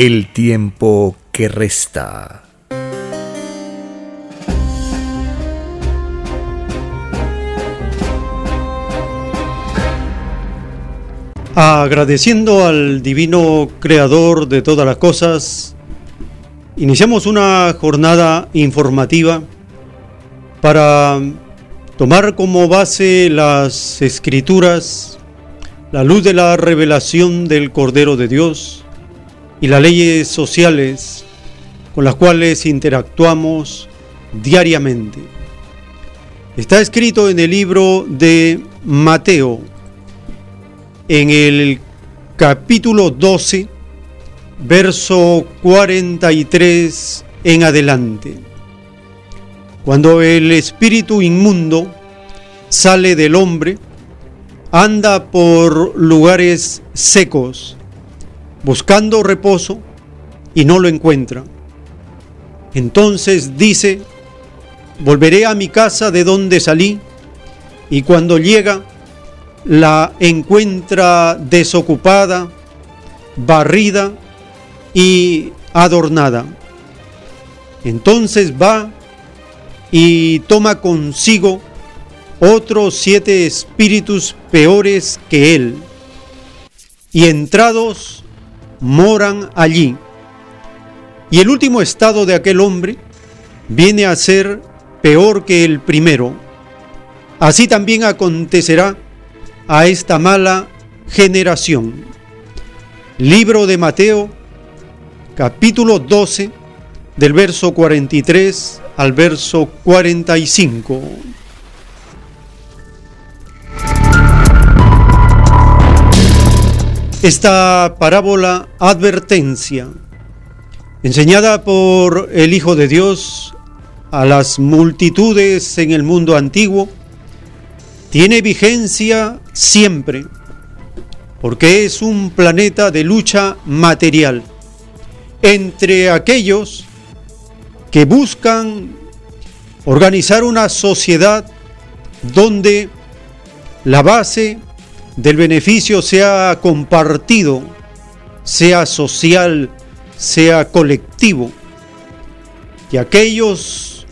El tiempo que resta. Agradeciendo al divino creador de todas las cosas, iniciamos una jornada informativa para tomar como base las escrituras, la luz de la revelación del Cordero de Dios y las leyes sociales con las cuales interactuamos diariamente. Está escrito en el libro de Mateo, en el capítulo 12, verso 43 en adelante. Cuando el espíritu inmundo sale del hombre, anda por lugares secos, buscando reposo y no lo encuentra. Entonces dice, volveré a mi casa de donde salí, y cuando llega, la encuentra desocupada, barrida y adornada. Entonces va y toma consigo otros siete espíritus peores que él, y entrados moran allí. Y el último estado de aquel hombre viene a ser peor que el primero. Así también acontecerá a esta mala generación. Libro de Mateo, capítulo 12, del verso 43 al verso 45. Esta parábola advertencia, enseñada por el Hijo de Dios a las multitudes en el mundo antiguo, tiene vigencia siempre, porque es un planeta de lucha material entre aquellos que buscan organizar una sociedad donde la base del beneficio sea compartido, sea social, sea colectivo, y aquellos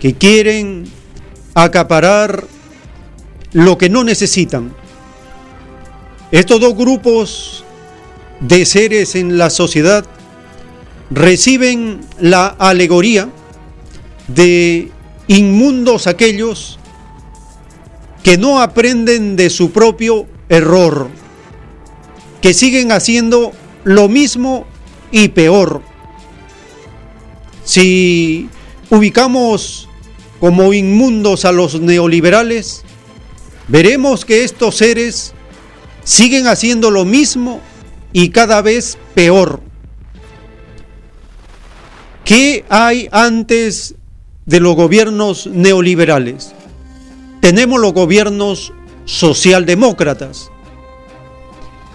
que quieren acaparar lo que no necesitan. Estos dos grupos de seres en la sociedad reciben la alegoría de inmundos aquellos que no aprenden de su propio error, que siguen haciendo lo mismo y peor. Si ubicamos como inmundos a los neoliberales, veremos que estos seres siguen haciendo lo mismo y cada vez peor. ¿Qué hay antes de los gobiernos neoliberales? Tenemos los gobiernos socialdemócratas.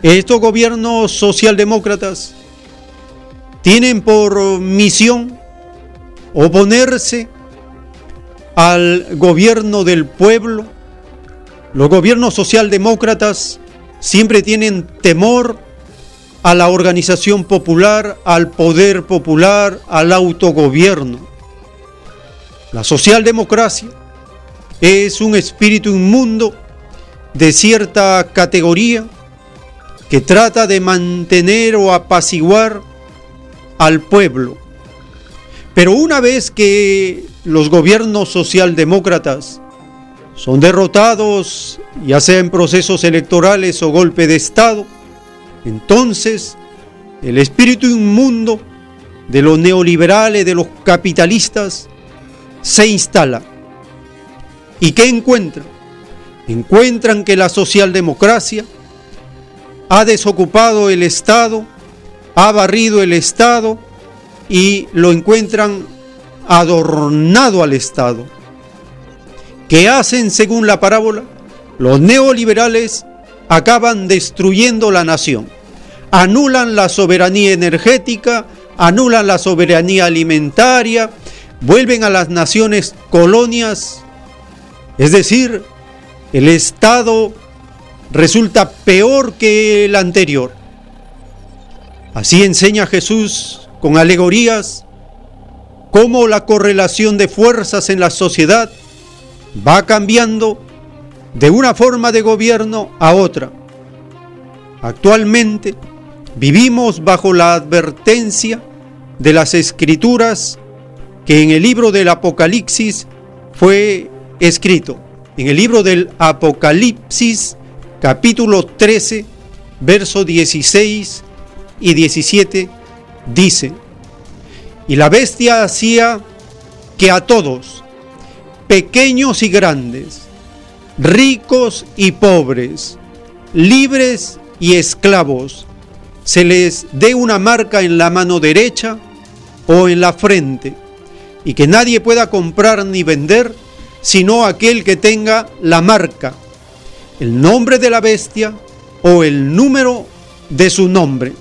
Estos gobiernos socialdemócratas tienen por misión oponerse al gobierno del pueblo los gobiernos socialdemócratas siempre tienen temor a la organización popular, al poder popular, al autogobierno. La socialdemocracia es un espíritu inmundo de cierta categoría que trata de mantener o apaciguar al pueblo. Pero una vez que los gobiernos socialdemócratas son derrotados, ya sea en procesos electorales o golpe de Estado, entonces el espíritu inmundo de los neoliberales, de los capitalistas, se instala. ¿Y qué encuentran? Encuentran que la socialdemocracia ha desocupado el Estado, ha barrido el Estado y lo encuentran adornado al Estado. ¿Qué hacen según la parábola? Los neoliberales acaban destruyendo la nación, anulan la soberanía energética, anulan la soberanía alimentaria, vuelven a las naciones colonias, es decir, el Estado resulta peor que el anterior. Así enseña Jesús con alegorías cómo la correlación de fuerzas en la sociedad va cambiando de una forma de gobierno a otra. Actualmente vivimos bajo la advertencia de las escrituras que en el libro del Apocalipsis fue escrito. En el libro del Apocalipsis capítulo 13, verso 16 y 17 dice, y la bestia hacía que a todos, pequeños y grandes, ricos y pobres, libres y esclavos, se les dé una marca en la mano derecha o en la frente, y que nadie pueda comprar ni vender sino aquel que tenga la marca, el nombre de la bestia o el número de su nombre.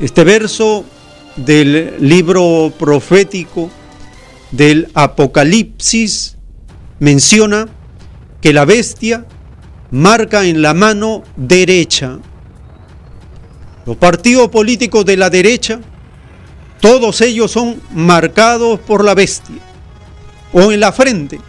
Este verso del libro profético del Apocalipsis menciona que la bestia marca en la mano derecha. Los partidos políticos de la derecha, todos ellos son marcados por la bestia o en la frente.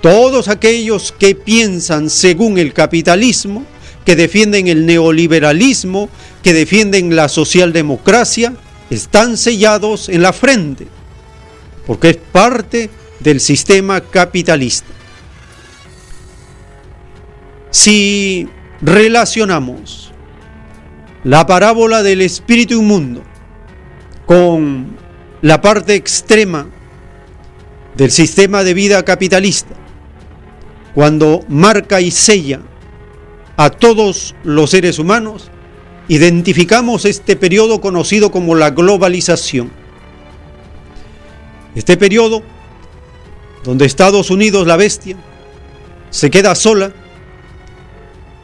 Todos aquellos que piensan según el capitalismo, que defienden el neoliberalismo, que defienden la socialdemocracia, están sellados en la frente, porque es parte del sistema capitalista. Si relacionamos la parábola del espíritu inmundo con la parte extrema del sistema de vida capitalista, cuando marca y sella a todos los seres humanos, identificamos este periodo conocido como la globalización. Este periodo donde Estados Unidos, la bestia, se queda sola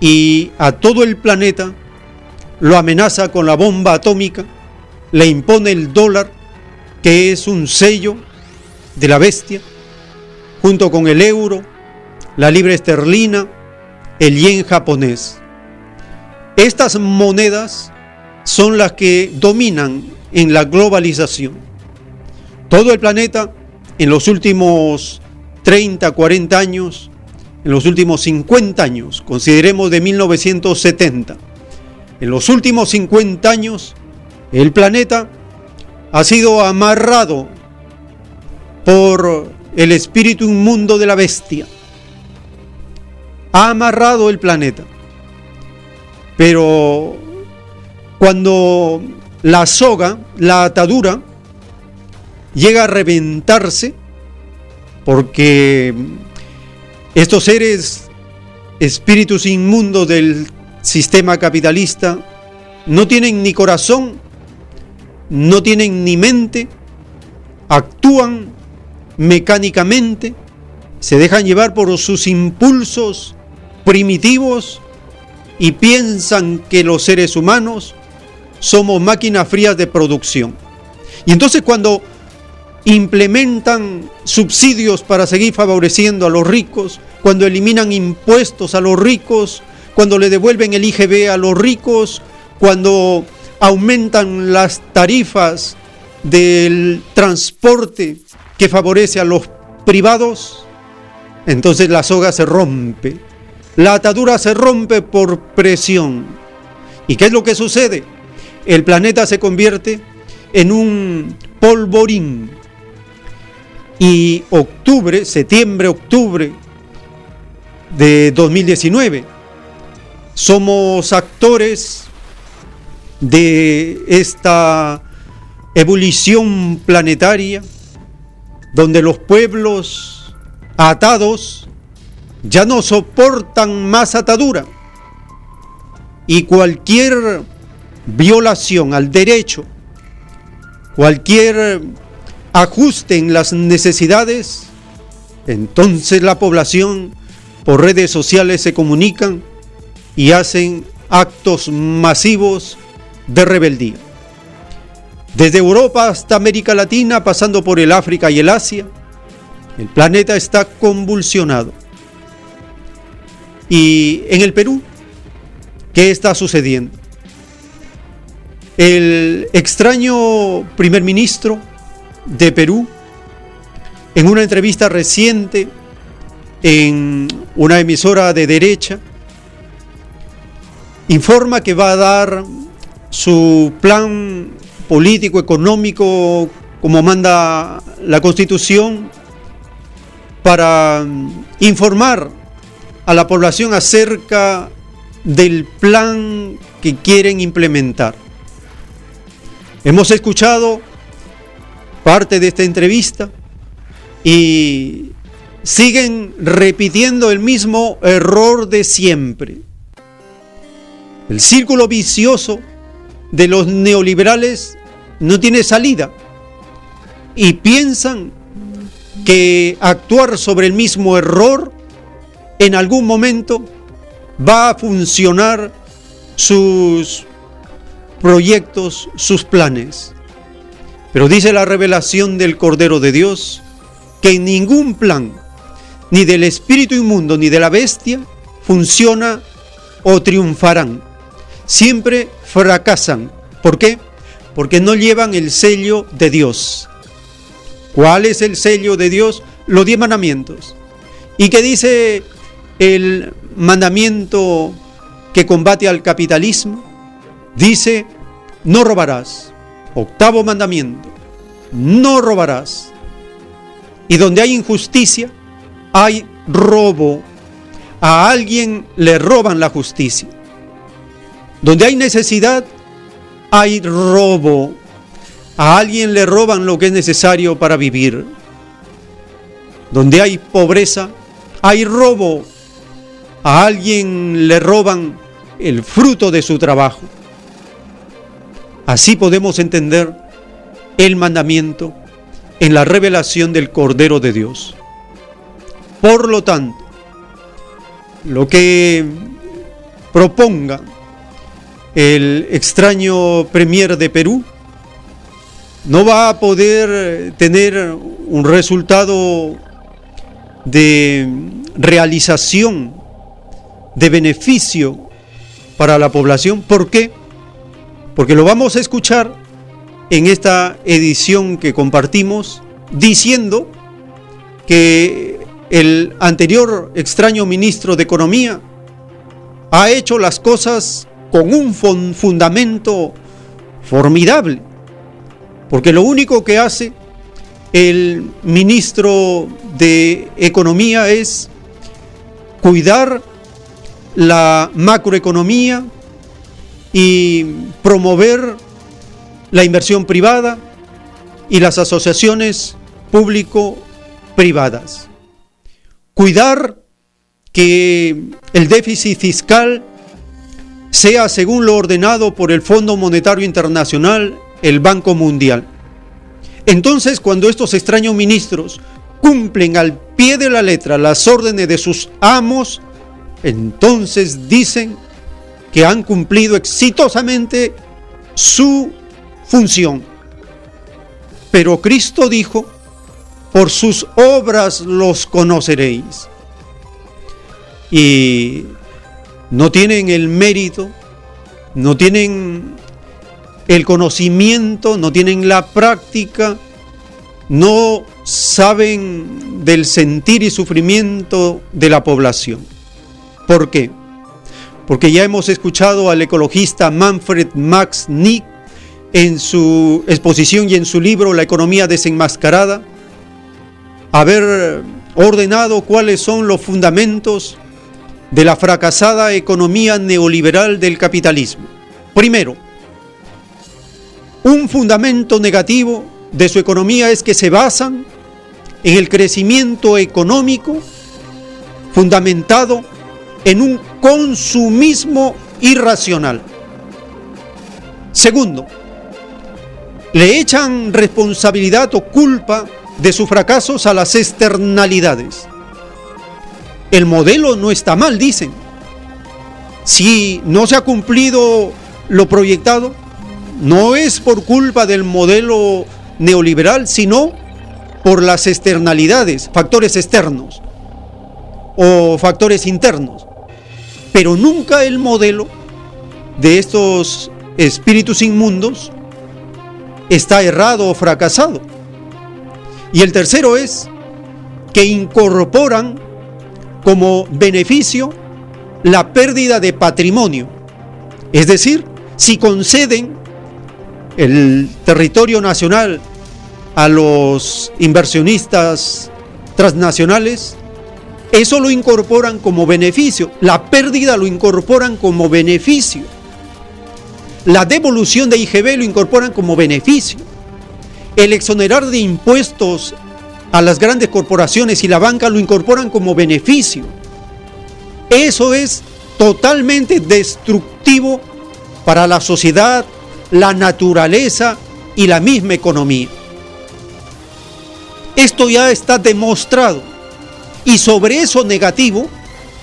y a todo el planeta lo amenaza con la bomba atómica, le impone el dólar, que es un sello de la bestia, junto con el euro, la libra esterlina, el yen japonés. Estas monedas son las que dominan en la globalización. Todo el planeta en los últimos 30, 40 años, en los últimos 50 años, consideremos de 1970, en los últimos 50 años, el planeta ha sido amarrado por el espíritu inmundo de la bestia. Ha amarrado el planeta. Pero cuando la soga, la atadura, llega a reventarse, porque estos seres, espíritus inmundos del sistema capitalista, no tienen ni corazón, no tienen ni mente, actúan mecánicamente, se dejan llevar por sus impulsos primitivos y piensan que los seres humanos somos máquinas frías de producción. Y entonces cuando implementan subsidios para seguir favoreciendo a los ricos, cuando eliminan impuestos a los ricos, cuando le devuelven el IGB a los ricos, cuando aumentan las tarifas del transporte que favorece a los privados, entonces la soga se rompe. La atadura se rompe por presión. ¿Y qué es lo que sucede? El planeta se convierte en un polvorín. Y octubre, septiembre, octubre de 2019, somos actores de esta ebullición planetaria donde los pueblos atados ya no soportan más atadura y cualquier violación al derecho, cualquier ajuste en las necesidades, entonces la población por redes sociales se comunican y hacen actos masivos de rebeldía. Desde Europa hasta América Latina, pasando por el África y el Asia, el planeta está convulsionado. Y en el Perú, ¿qué está sucediendo? El extraño primer ministro de Perú, en una entrevista reciente en una emisora de derecha, informa que va a dar su plan político, económico, como manda la Constitución, para informar a la población acerca del plan que quieren implementar. Hemos escuchado parte de esta entrevista y siguen repitiendo el mismo error de siempre. El círculo vicioso de los neoliberales no tiene salida y piensan que actuar sobre el mismo error en algún momento va a funcionar sus proyectos, sus planes. Pero dice la revelación del Cordero de Dios que ningún plan, ni del espíritu inmundo ni de la bestia, funciona o triunfarán siempre fracasan. ¿Por qué? Porque no llevan el sello de Dios. ¿Cuál es el sello de Dios? Los diez mandamientos. ¿Y qué dice el mandamiento que combate al capitalismo? Dice, no robarás. Octavo mandamiento, no robarás. Y donde hay injusticia, hay robo. A alguien le roban la justicia. Donde hay necesidad, hay robo. A alguien le roban lo que es necesario para vivir. Donde hay pobreza, hay robo. A alguien le roban el fruto de su trabajo. Así podemos entender el mandamiento en la revelación del Cordero de Dios. Por lo tanto, lo que proponga el extraño Premier de Perú no va a poder tener un resultado de realización, de beneficio para la población. ¿Por qué? Porque lo vamos a escuchar en esta edición que compartimos diciendo que el anterior extraño ministro de Economía ha hecho las cosas con un fundamento formidable, porque lo único que hace el ministro de Economía es cuidar la macroeconomía y promover la inversión privada y las asociaciones público-privadas. Cuidar que el déficit fiscal sea según lo ordenado por el Fondo Monetario Internacional, el Banco Mundial. Entonces, cuando estos extraños ministros cumplen al pie de la letra las órdenes de sus amos, entonces dicen que han cumplido exitosamente su función. Pero Cristo dijo, por sus obras los conoceréis. Y no tienen el mérito, no tienen el conocimiento, no tienen la práctica, no saben del sentir y sufrimiento de la población. ¿Por qué? porque ya hemos escuchado al ecologista Manfred Max Nick en su exposición y en su libro La economía desenmascarada, haber ordenado cuáles son los fundamentos de la fracasada economía neoliberal del capitalismo. Primero, un fundamento negativo de su economía es que se basan en el crecimiento económico fundamentado en un consumismo irracional. Segundo, le echan responsabilidad o culpa de sus fracasos a las externalidades. El modelo no está mal, dicen. Si no se ha cumplido lo proyectado, no es por culpa del modelo neoliberal, sino por las externalidades, factores externos o factores internos. Pero nunca el modelo de estos espíritus inmundos está errado o fracasado. Y el tercero es que incorporan como beneficio la pérdida de patrimonio. Es decir, si conceden el territorio nacional a los inversionistas transnacionales, eso lo incorporan como beneficio. La pérdida lo incorporan como beneficio. La devolución de IGB lo incorporan como beneficio. El exonerar de impuestos a las grandes corporaciones y la banca lo incorporan como beneficio. Eso es totalmente destructivo para la sociedad, la naturaleza y la misma economía. Esto ya está demostrado. Y sobre eso negativo,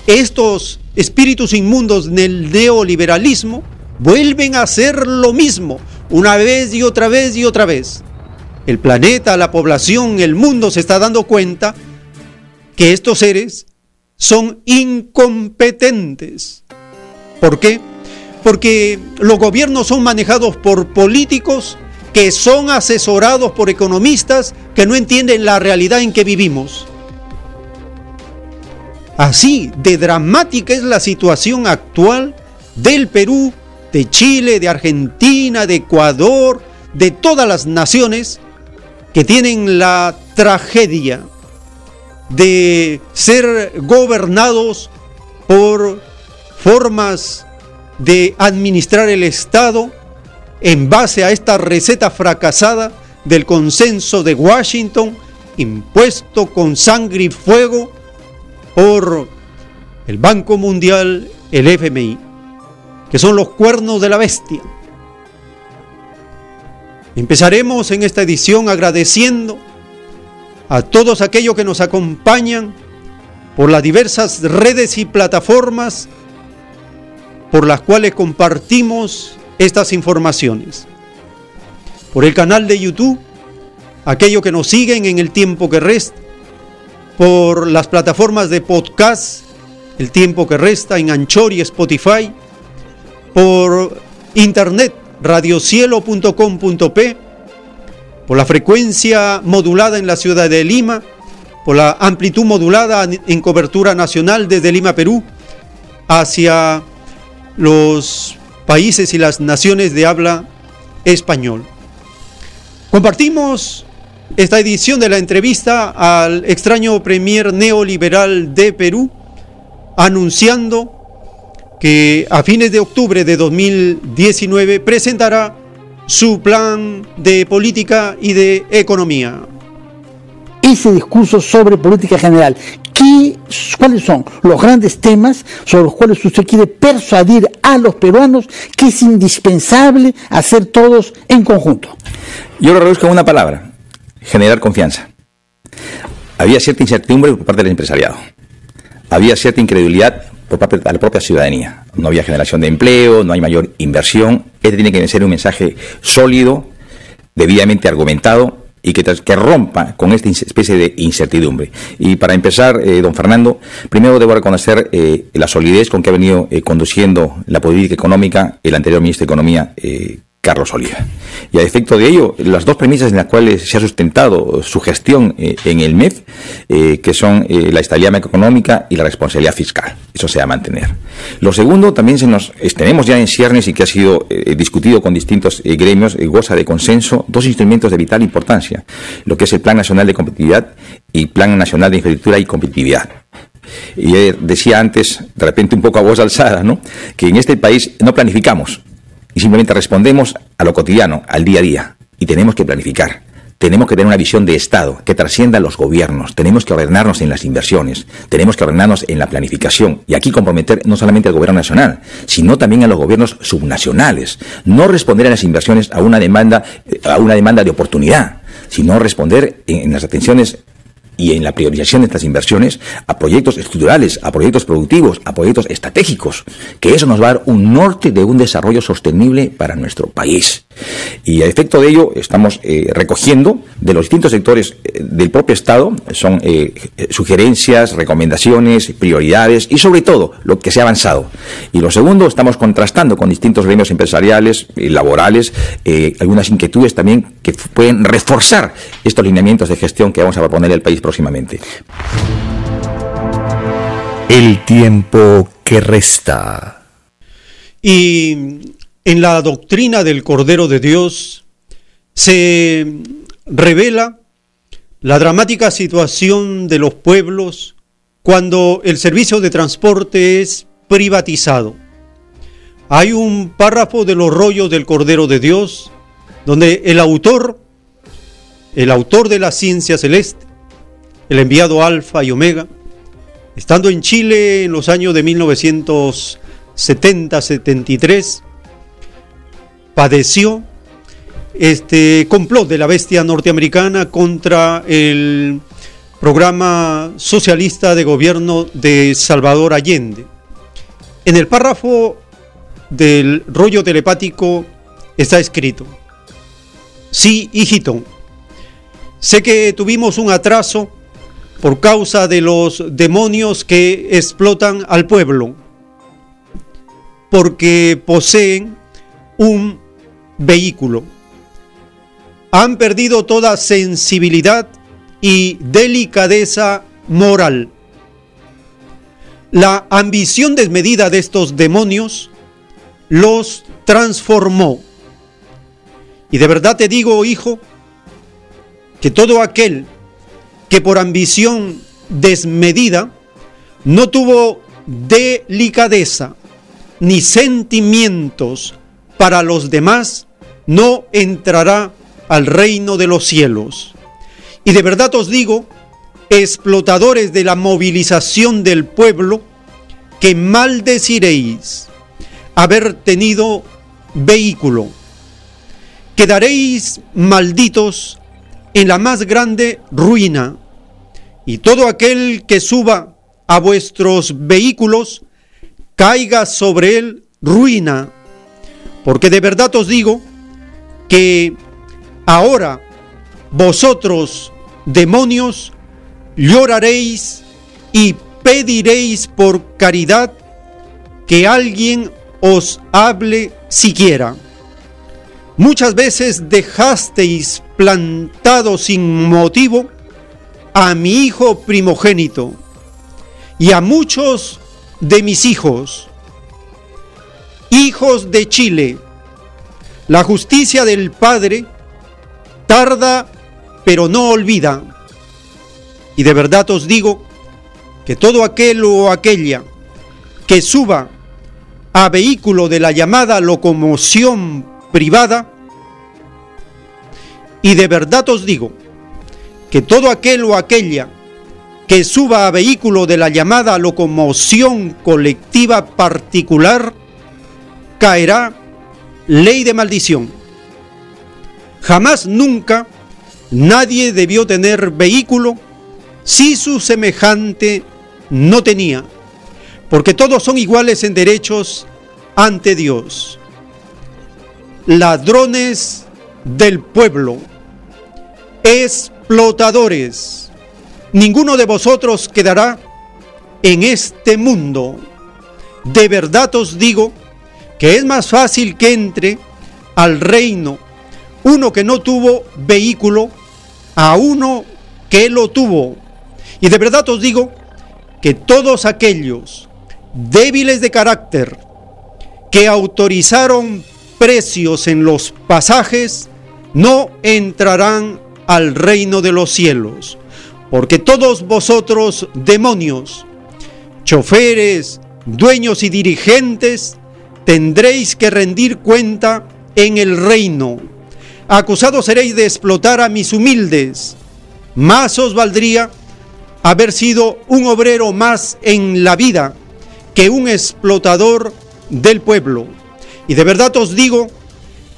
estos espíritus inmundos del neoliberalismo vuelven a hacer lo mismo, una vez y otra vez y otra vez. El planeta, la población, el mundo se está dando cuenta que estos seres son incompetentes. ¿Por qué? porque los gobiernos son manejados por políticos que son asesorados por economistas que no entienden la realidad en que vivimos. Así de dramática es la situación actual del Perú, de Chile, de Argentina, de Ecuador, de todas las naciones que tienen la tragedia de ser gobernados por formas de administrar el Estado en base a esta receta fracasada del consenso de Washington, impuesto con sangre y fuego por el Banco Mundial, el FMI, que son los cuernos de la bestia. Empezaremos en esta edición agradeciendo a todos aquellos que nos acompañan por las diversas redes y plataformas por las cuales compartimos estas informaciones. Por el canal de YouTube, aquellos que nos siguen en el tiempo que resta, por las plataformas de podcast, el tiempo que resta en Anchor y Spotify, por internet, radiocielo.com.p, por la frecuencia modulada en la ciudad de Lima, por la amplitud modulada en cobertura nacional desde Lima, Perú, hacia los países y las naciones de habla español. Compartimos esta edición de la entrevista al extraño premier neoliberal de Perú, anunciando que a fines de octubre de 2019 presentará su plan de política y de economía. Ese discurso sobre política general ¿Cuáles son los grandes temas sobre los cuales usted quiere persuadir a los peruanos que es indispensable hacer todos en conjunto? Yo lo reduzco en una palabra, generar confianza. Había cierta incertidumbre por parte del empresariado. Había cierta incredulidad por parte de la propia ciudadanía. No había generación de empleo, no hay mayor inversión. Este tiene que ser un mensaje sólido, debidamente argumentado y que, rompa con esta especie de incertidumbre. Y para empezar, eh, don Fernando, primero debo reconocer eh, la solidez con que ha venido eh, conduciendo la política económica el anterior ministro de Economía, Carlos Oliva. Y a efecto de ello, las dos premisas en las cuales se ha sustentado su gestión eh, en el MEF, eh, que son eh, la estabilidad macroeconómica y la responsabilidad fiscal. Eso se va a mantener. Lo segundo, también se nos tenemos ya en ciernes y que ha sido discutido con distintos gremios, goza de consenso, dos instrumentos de vital importancia, lo que es el Plan Nacional de Competitividad y Plan Nacional de Infraestructura y Competitividad. Y decía antes, de repente un poco a voz alzada, ¿no? que en este país no planificamos, y simplemente respondemos a lo cotidiano, al día a día. Y tenemos que planificar. Tenemos que tener una visión de Estado que trascienda a los gobiernos. Tenemos que ordenarnos en las inversiones. Tenemos que ordenarnos en la planificación. Y aquí comprometer no solamente al gobierno nacional, sino también a los gobiernos subnacionales. No responder a las inversiones a una demanda, a una demanda de oportunidad, sino responder en las atenciones y en la priorización de estas inversiones a proyectos estructurales, a proyectos productivos, a proyectos estratégicos, que eso nos va a dar un norte de un desarrollo sostenible para nuestro país. Y a efecto de ello estamos eh, recogiendo de los distintos sectores eh, del propio Estado, son eh, sugerencias, recomendaciones, prioridades y sobre todo lo que se ha avanzado. Y lo segundo, estamos contrastando con distintos gremios empresariales, y laborales, algunas inquietudes también que pueden reforzar estos lineamientos de gestión que vamos a proponer al país próximamente. El tiempo que resta. Y en la doctrina del Cordero de Dios se revela la dramática situación de los pueblos cuando el servicio de transporte es privatizado. Hay un párrafo de los rollos del Cordero de Dios donde el autor, el autor de la ciencia celeste, el enviado Alfa y Omega, estando en Chile en los años de 1970-73, padeció este complot de la bestia norteamericana contra el programa socialista de gobierno de Salvador Allende. En el párrafo del rollo telepático está escrito, sí, hijito, sé que tuvimos un atraso por causa de los demonios que explotan al pueblo, porque poseen un vehículo. Han perdido toda sensibilidad y delicadeza moral. La ambición desmedida de estos demonios los transformó. Y de verdad te digo, hijo, que todo aquel que por ambición desmedida no tuvo delicadeza ni sentimientos para los demás, no entrará al reino de los cielos. Y de verdad os digo, explotadores de la movilización del pueblo, que maldeciréis haber tenido vehículo. Quedaréis malditos en la más grande ruina, y todo aquel que suba a vuestros vehículos caiga sobre él ruina porque de verdad os digo que ahora vosotros, demonios, lloraréis y pediréis por caridad que alguien os hable siquiera. Muchas veces dejasteis plantado sin motivo a mi hijo primogénito y a muchos de mis hijos hijos de Chile, la justicia del Padre tarda pero no olvida. Y de verdad os digo que todo aquel o aquella que suba a vehículo de la llamada locomoción privada, y de verdad os digo que todo aquel o aquella que suba a vehículo de la llamada locomoción colectiva particular, caerá ley de maldición. Jamás nunca nadie debió tener vehículo si su semejante no tenía, porque todos son iguales en derechos ante Dios. Ladrones del pueblo, explotadores, ninguno de vosotros quedará en este mundo. De verdad os digo, que es más fácil que entre al reino, uno que no tuvo vehículo, a uno que lo tuvo. Y de verdad os digo que todos aquellos débiles de carácter que autorizaron precios en los pasajes, no entrarán al reino de los cielos. Porque todos vosotros, demonios, choferes, dueños y dirigentes, tendréis que rendir cuenta en el reino. Acusados seréis de explotar a mis humildes. Más os valdría haber sido un obrero más en la vida que un explotador del pueblo. Y de verdad os digo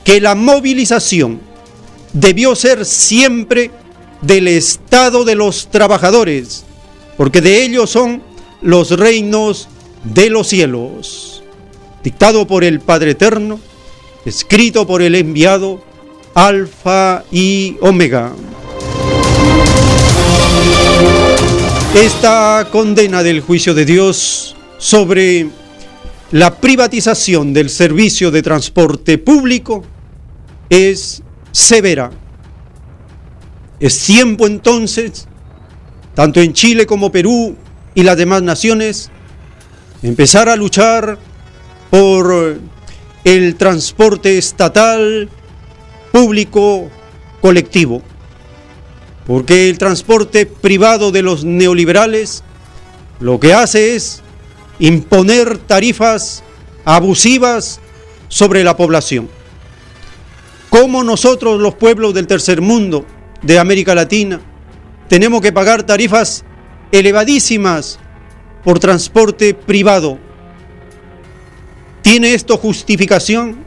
que la movilización debió ser siempre del estado de los trabajadores, porque de ellos son los reinos de los cielos. Dictado por el Padre Eterno, escrito por el enviado Alfa y Omega. Esta condena del juicio de Dios sobre la privatización del servicio de transporte público es severa. Es tiempo entonces, tanto en Chile como Perú y las demás naciones, empezar a luchar por el transporte estatal público colectivo. Porque el transporte privado de los neoliberales lo que hace es imponer tarifas abusivas sobre la población. ¿Cómo nosotros los pueblos del tercer mundo, de América Latina, tenemos que pagar tarifas elevadísimas por transporte privado? ¿Tiene esto justificación?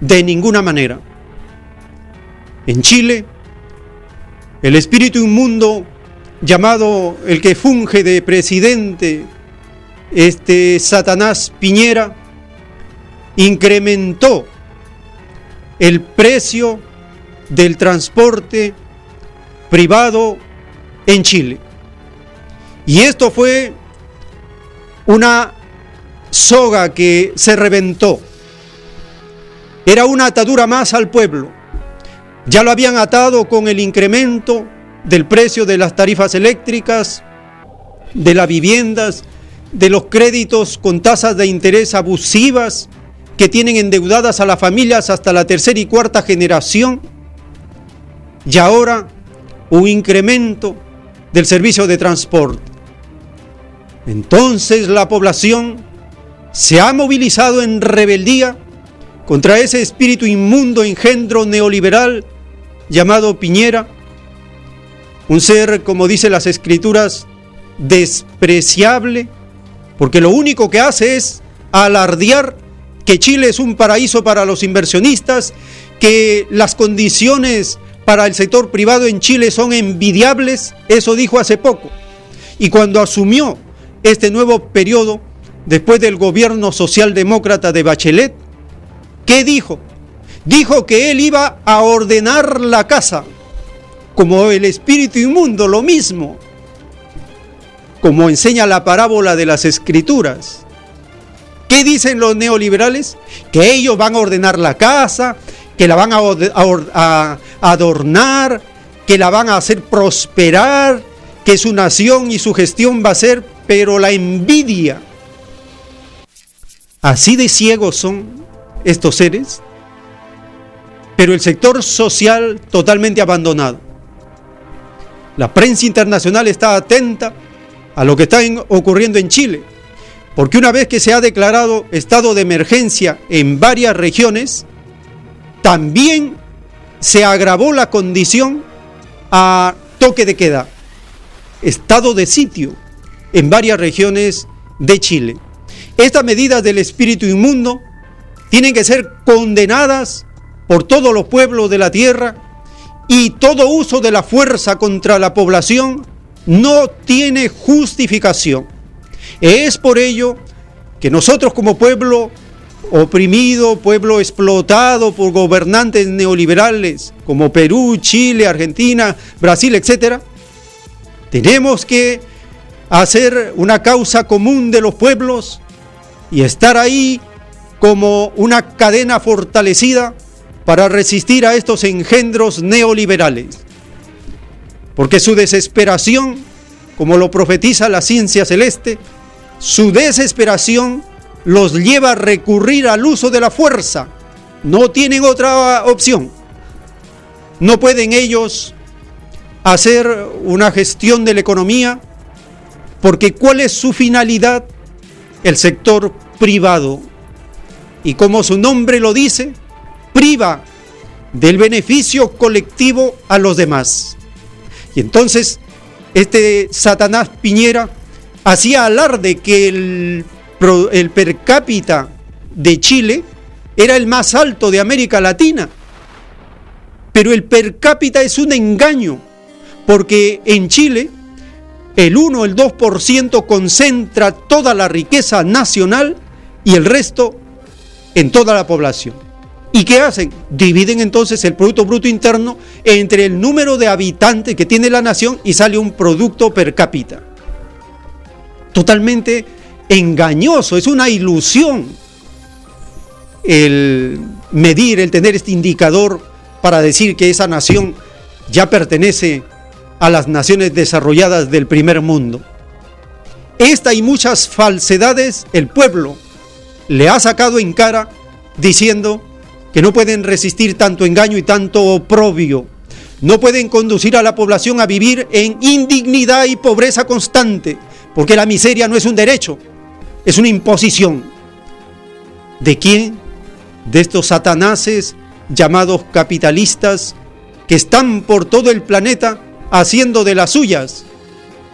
De ninguna manera. En Chile, el espíritu inmundo llamado el que funge de presidente este Satanás Piñera incrementó el precio del transporte privado en Chile. Y esto fue una soga que se reventó. Era una atadura más al pueblo. Ya lo habían atado con el incremento del precio de las tarifas eléctricas, de las viviendas, de los créditos con tasas de interés abusivas que tienen endeudadas a las familias hasta la tercera y cuarta generación. Y ahora un incremento del servicio de transporte. Entonces la población se ha movilizado en rebeldía contra ese espíritu inmundo engendro neoliberal llamado Piñera, un ser, como dice las escrituras, despreciable, porque lo único que hace es alardear que Chile es un paraíso para los inversionistas, que las condiciones para el sector privado en Chile son envidiables, eso dijo hace poco. Y cuando asumió este nuevo periodo, después del gobierno socialdemócrata de Bachelet, ¿qué dijo? Dijo que él iba a ordenar la casa, como el espíritu inmundo, lo mismo, como enseña la parábola de las escrituras. ¿Qué dicen los neoliberales? Que ellos van a ordenar la casa, que la van a, adornar, que la van a hacer prosperar, que su nación y su gestión va a ser, pero la envidia. Así de ciegos son estos seres, pero el sector social totalmente abandonado. La prensa internacional está atenta a lo que está ocurriendo en Chile porque una vez que se ha declarado estado de emergencia en varias regiones, también se agravó la condición a toque de queda, estado de sitio en varias regiones de Chile. Estas medidas del espíritu inmundo tienen que ser condenadas por todos los pueblos de la tierra y todo uso de la fuerza contra la población no tiene justificación. Es por ello que nosotros como pueblo oprimido, pueblo explotado por gobernantes neoliberales como Perú, Chile, Argentina, Brasil, etc., tenemos que hacer una causa común de los pueblos y estar ahí como una cadena fortalecida para resistir a estos engendros neoliberales. Porque su desesperación, como lo profetiza la ciencia celeste, su desesperación los lleva a recurrir al uso de la fuerza. No tienen otra opción. No pueden ellos hacer una gestión de la economía porque ¿cuál es su finalidad? El sector privado. Y como su nombre lo dice, priva del beneficio colectivo a los demás. Y entonces, este Satanás Piñera hacía alarde que el, el per cápita de Chile era el más alto de América Latina. Pero el per cápita es un engaño, porque en Chile el 1 o el 2% concentra toda la riqueza nacional y el resto en toda la población. ¿Y qué hacen? Dividen entonces el Producto Bruto Interno entre el número de habitantes que tiene la nación y sale un producto per cápita. Totalmente engañoso, es una ilusión el medir, el tener este indicador para decir que esa nación ya pertenece a las naciones desarrolladas del primer mundo. Esta y muchas falsedades el pueblo le ha sacado en cara diciendo que no pueden resistir tanto engaño y tanto oprobio. No pueden conducir a la población a vivir en indignidad y pobreza constante, porque la miseria no es un derecho, es una imposición. ¿De quién? De estos satanases llamados capitalistas que están por todo el planeta haciendo de las suyas,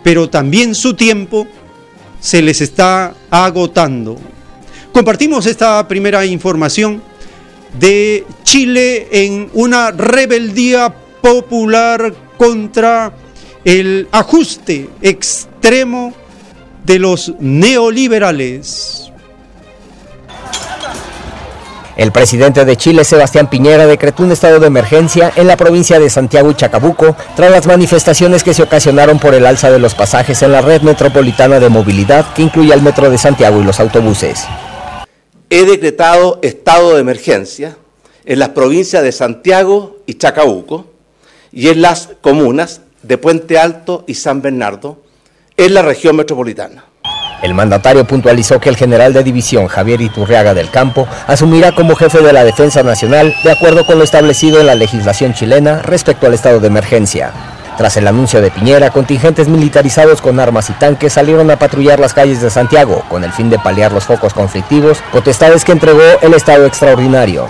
pero también su tiempo se les está agotando. Compartimos esta primera información de Chile en una rebeldía popular contra el ajuste extremo de los neoliberales. El presidente de Chile, Sebastián Piñera, decretó un estado de emergencia en la provincia de Santiago y Chacabuco tras las manifestaciones que se ocasionaron por el alza de los pasajes en la red metropolitana de movilidad que incluye al metro de Santiago y los autobuses. He decretado estado de emergencia en las provincias de Santiago y Chacabuco y en las comunas de Puente Alto y San Bernardo en la región metropolitana. El mandatario puntualizó que el general de división Javier Iturriaga del Campo asumirá como jefe de la Defensa Nacional de acuerdo con lo establecido en la legislación chilena respecto al estado de emergencia. Tras el anuncio de Piñera, contingentes militarizados con armas y tanques salieron a patrullar las calles de Santiago con el fin de paliar los focos conflictivos, potestades que entregó el estado extraordinario.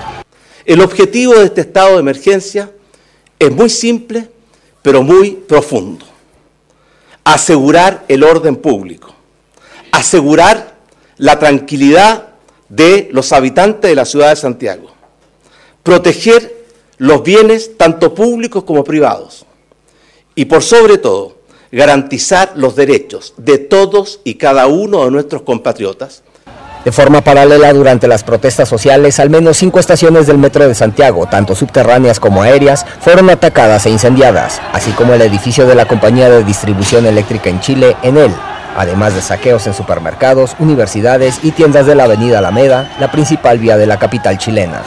El objetivo de este estado de emergencia es muy simple, pero muy profundo. Asegurar el orden público asegurar la tranquilidad de los habitantes de la ciudad de Santiago, proteger los bienes tanto públicos como privados y por sobre todo garantizar los derechos de todos y cada uno de nuestros compatriotas. De forma paralela, durante las protestas sociales, al menos cinco estaciones del Metro de Santiago, tanto subterráneas como aéreas, fueron atacadas e incendiadas, así como el edificio de la Compañía de Distribución Eléctrica en Chile, en él, además de saqueos en supermercados, universidades y tiendas de la avenida Alameda, la principal vía de la capital chilena.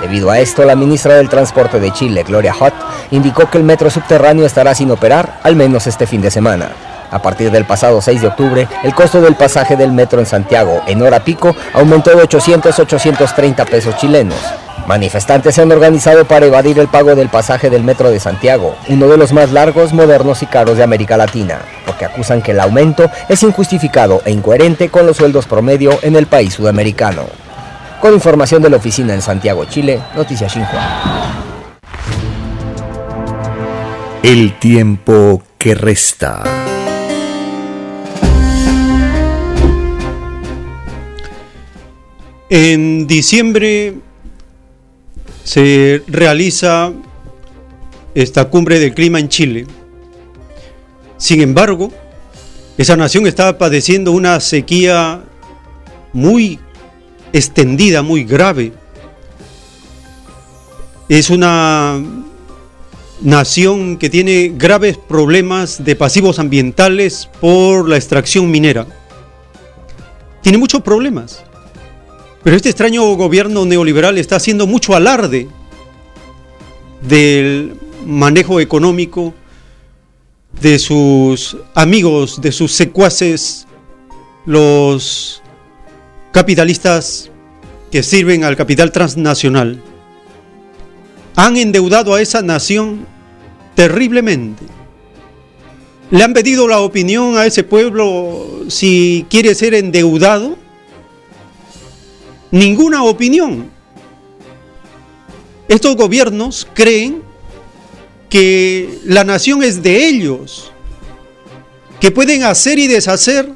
Debido a esto, la ministra del Transporte de Chile, Gloria Hutt, indicó que el metro subterráneo estará sin operar al menos este fin de semana. A partir del pasado 6 de octubre, el costo del pasaje del metro en Santiago en hora pico aumentó de 800 a 830 pesos chilenos, Manifestantes se han organizado para evadir el pago del pasaje del Metro de Santiago, uno de los más largos, modernos y caros de América Latina, porque acusan que el aumento es injustificado e incoherente con los sueldos promedio en el país sudamericano. Con información de la oficina en Santiago, Chile, Noticias Xinhua. El tiempo que resta. En diciembre se realiza esta cumbre del clima en Chile. Sin embargo, esa nación está padeciendo una sequía muy extendida, muy grave. Es una nación que tiene graves problemas de pasivos ambientales por la extracción minera. Tiene muchos problemas. Pero este extraño gobierno neoliberal está haciendo mucho alarde del manejo económico de sus amigos, de sus secuaces, los capitalistas que sirven al capital transnacional. Han endeudado a esa nación terriblemente. Le han pedido la opinión a ese pueblo si quiere ser endeudado. Ninguna opinión. Estos gobiernos creen que la nación es de ellos, que pueden hacer y deshacer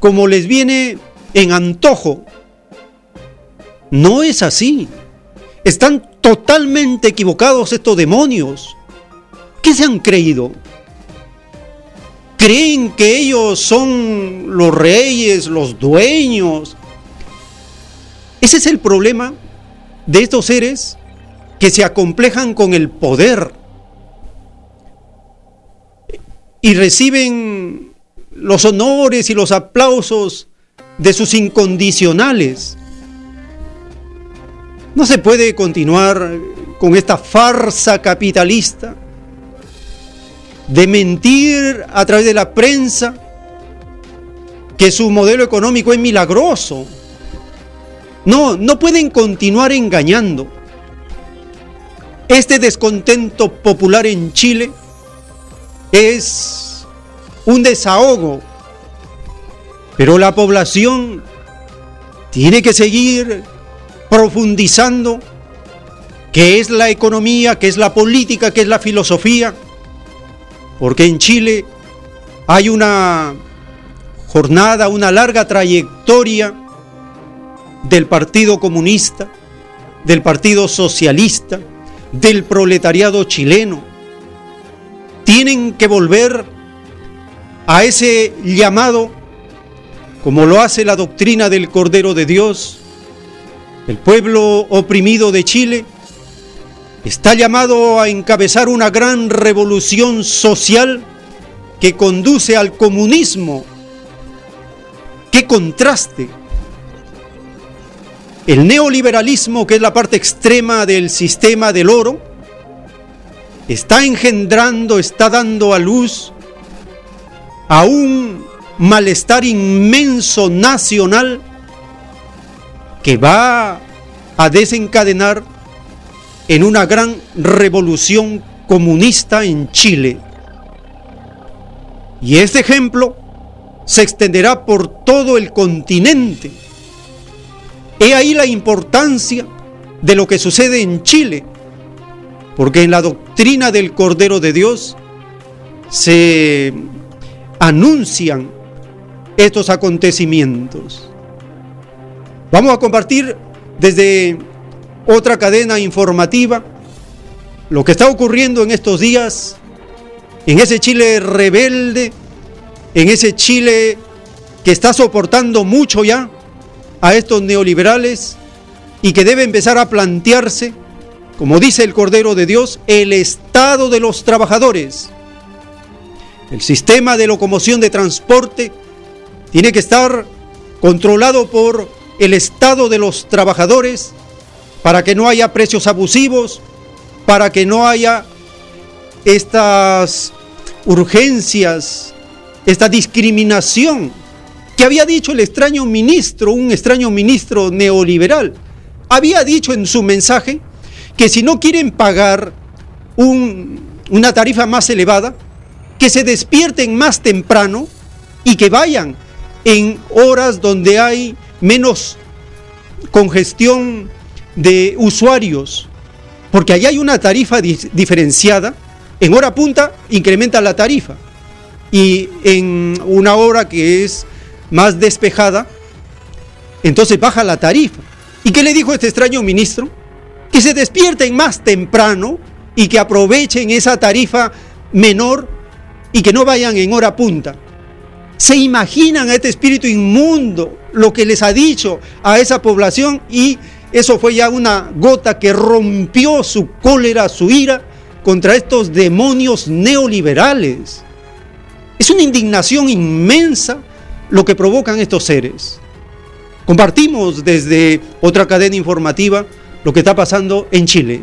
como les viene en antojo. No es así. Están totalmente equivocados estos demonios. ¿Qué se han creído? Creen que ellos son los reyes, los dueños. Ese es el problema de estos seres que se acomplejan con el poder y reciben los honores y los aplausos de sus incondicionales. No se puede continuar con esta farsa capitalista de mentir a través de la prensa que su modelo económico es milagroso. No, no pueden continuar engañando. Este descontento popular en Chile es un desahogo, pero la población tiene que seguir profundizando qué es la economía, qué es la política, qué es la filosofía, porque en Chile hay una jornada, una larga trayectoria del Partido Comunista, del Partido Socialista, del proletariado chileno, tienen que volver a ese llamado, como lo hace la doctrina del Cordero de Dios. El pueblo oprimido de Chile está llamado a encabezar una gran revolución social que conduce al comunismo. ¡Qué contraste! El neoliberalismo, que es la parte extrema del sistema del oro, está engendrando, está dando a luz a un malestar inmenso nacional que va a desencadenar en una gran revolución comunista en Chile. Y este ejemplo se extenderá por todo el continente. He ahí la importancia de lo que sucede en Chile porque en la doctrina del Cordero de Dios se anuncian estos acontecimientos. Vamos a compartir desde otra cadena informativa lo que está ocurriendo en estos días en ese Chile rebelde, en ese Chile que está soportando mucho ya a estos neoliberales y que debe empezar a plantearse como dice el Cordero de Dios, el estado de los trabajadores. El sistema de locomoción de transporte tiene que estar controlado por el estado de los trabajadores para que no haya precios abusivos, para que no haya estas urgencias, esta discriminación que había dicho el extraño ministro, un extraño ministro neoliberal. Había dicho en su mensaje que si no quieren pagar una tarifa más elevada, que se despierten más temprano y que vayan en horas donde hay menos congestión de usuarios, porque allá hay una tarifa diferenciada, en hora punta incrementa la tarifa y en una hora que es más despejada, entonces baja la tarifa. ¿Y qué le dijo este extraño ministro? que se despierten más temprano y que aprovechen esa tarifa menor y que no vayan en hora punta. ¿Se imaginan a este espíritu inmundo lo que les ha dicho a esa población? Y eso fue ya una gota que rompió su cólera, su ira contra estos demonios neoliberales. Es una indignación inmensa lo que provocan estos seres. Compartimos desde otra cadena informativa lo que está pasando en Chile.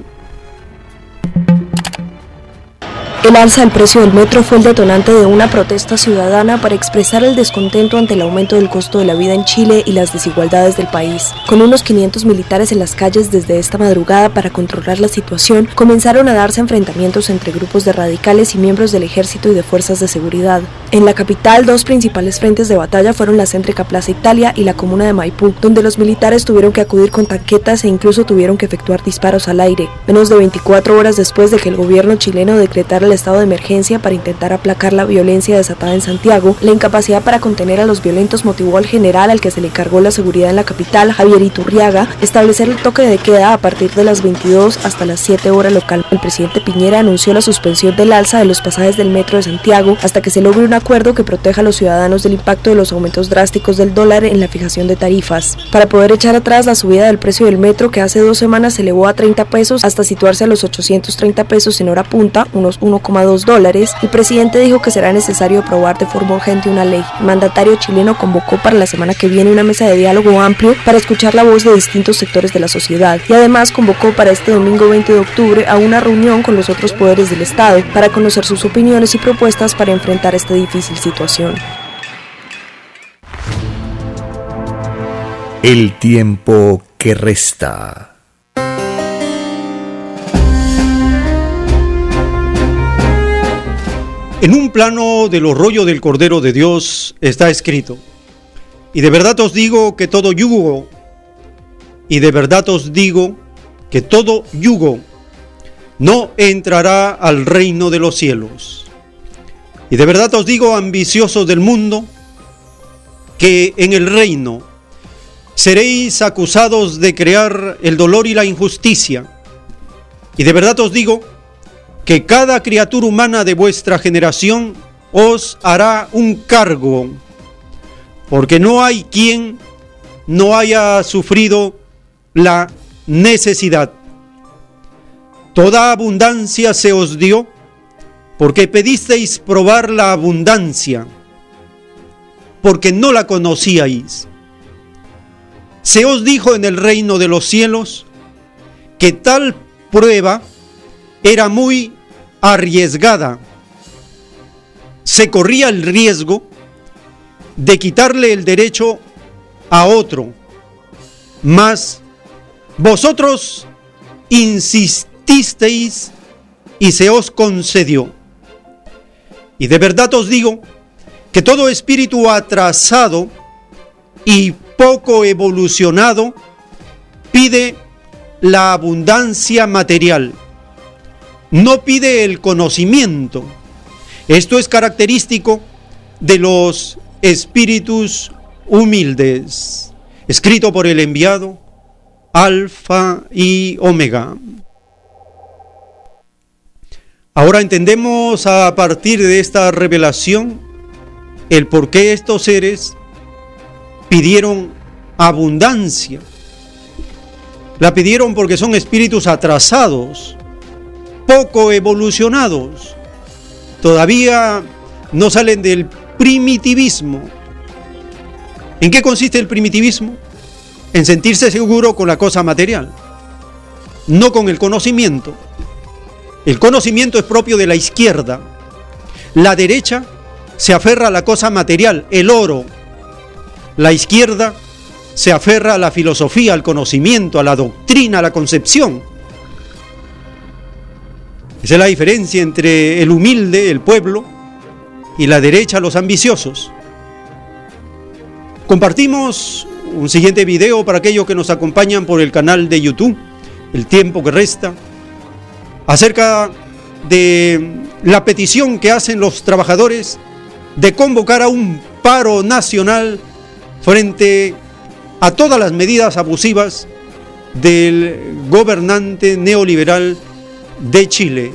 El alza del precio del metro fue el detonante de una protesta ciudadana para expresar el descontento ante el aumento del costo de la vida en Chile y las desigualdades del país. Con unos 500 militares en las calles desde esta madrugada para controlar la situación, comenzaron a darse enfrentamientos entre grupos de radicales y miembros del ejército y de fuerzas de seguridad. En la capital, dos principales frentes de batalla fueron la céntrica Plaza Italia y la comuna de Maipú, donde los militares tuvieron que acudir con tanquetas e incluso tuvieron que efectuar disparos al aire, menos de 24 horas después de que el gobierno chileno decretara el estado de emergencia para intentar aplacar la violencia desatada en Santiago, la incapacidad para contener a los violentos motivó al general al que se le encargó la seguridad en la capital, Javier Iturriaga, establecer el toque de queda a partir de las 22 hasta las 7 horas local. El presidente Piñera anunció la suspensión del alza de los pasajes del metro de Santiago hasta que se logre un acuerdo que proteja a los ciudadanos del impacto de los aumentos drásticos del dólar en la fijación de tarifas. Para poder echar atrás la subida del precio del metro que hace dos semanas se elevó a 30 pesos hasta situarse a los 830 pesos en hora punta, unos 1,2 dólares, el presidente dijo que será necesario aprobar de forma urgente una ley. El mandatario chileno convocó para la semana que viene una mesa de diálogo amplio para escuchar la voz de distintos sectores de la sociedad y además convocó para este domingo 20 de octubre a una reunión con los otros poderes del Estado para conocer sus opiniones y propuestas para enfrentar esta difícil situación. El tiempo que resta. En un plano de los del Cordero de Dios está escrito, y de verdad os digo que todo yugo, y de verdad os digo que todo yugo no entrará al reino de los cielos. Y de verdad os digo, ambiciosos del mundo, que en el reino seréis acusados de crear el dolor y la injusticia. Y de verdad os digo que cada criatura humana de vuestra generación os hará un cargo, porque no hay quien no haya sufrido la necesidad. Toda abundancia se os dio, porque pedisteis probar la abundancia, porque no la conocíais. Se os dijo en el reino de los cielos que tal prueba era muy arriesgada. Se corría el riesgo de quitarle el derecho a otro. Mas vosotros insististeis y se os concedió. Y de verdad os digo que todo espíritu atrasado y poco evolucionado pide la abundancia material, no pide el conocimiento. Esto es característico de los espíritus humildes, escrito por el enviado Alfa y Omega. Ahora entendemos a partir de esta revelación el por qué estos seres pidieron abundancia. La pidieron porque son espíritus atrasados, poco evolucionados. Todavía no salen del primitivismo. ¿En qué consiste el primitivismo? En sentirse seguro con la cosa material, no con el conocimiento. El conocimiento es propio de la izquierda. La derecha se aferra a la cosa material, el oro. La izquierda se aferra a la filosofía, al conocimiento, a la doctrina, a la concepción. Esa es la diferencia entre el humilde, el pueblo, y la derecha, los ambiciosos. Compartimos un siguiente video para aquellos que nos acompañan por el canal de YouTube, El tiempo que resta, acerca de la petición que hacen los trabajadores de convocar a un paro nacional frente a todas las medidas abusivas del gobernante neoliberal de Chile.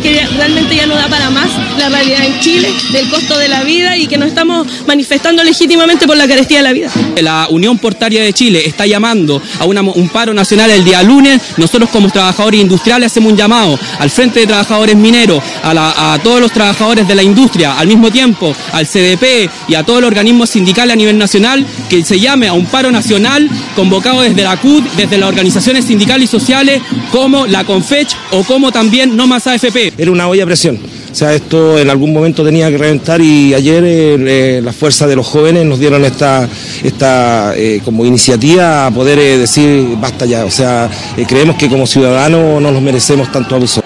Que realmente ya no da para más la realidad en Chile, del costo de la vida y que nos estamos manifestando legítimamente por la carestía de la vida. La Unión Portaria de Chile está llamando a un paro nacional el día lunes. Nosotros como trabajadores industriales hacemos un llamado al Frente de Trabajadores Mineros, a, todos los trabajadores de la industria, al mismo tiempo al CDP y a todos los organismos sindicales a nivel nacional, que se llame a un paro nacional convocado desde la CUT, desde las organizaciones sindicales y sociales como la CONFECH o como también No Más AFP. Era una olla a presión. O sea, esto en algún momento tenía que reventar y ayer eh, eh, las fuerzas de los jóvenes nos dieron esta, esta eh, como iniciativa a poder decir basta ya. O sea, creemos que como ciudadanos no nos merecemos tanto abuso.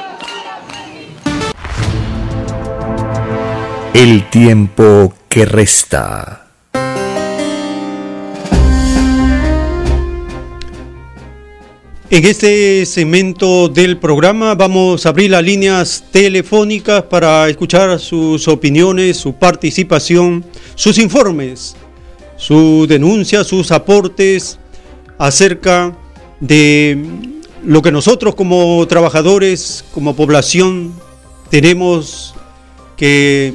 El tiempo que resta. En este segmento del programa vamos a abrir las líneas telefónicas para escuchar sus opiniones, su participación, sus informes, su denuncia, sus aportes acerca de lo que nosotros como trabajadores, como población, tenemos que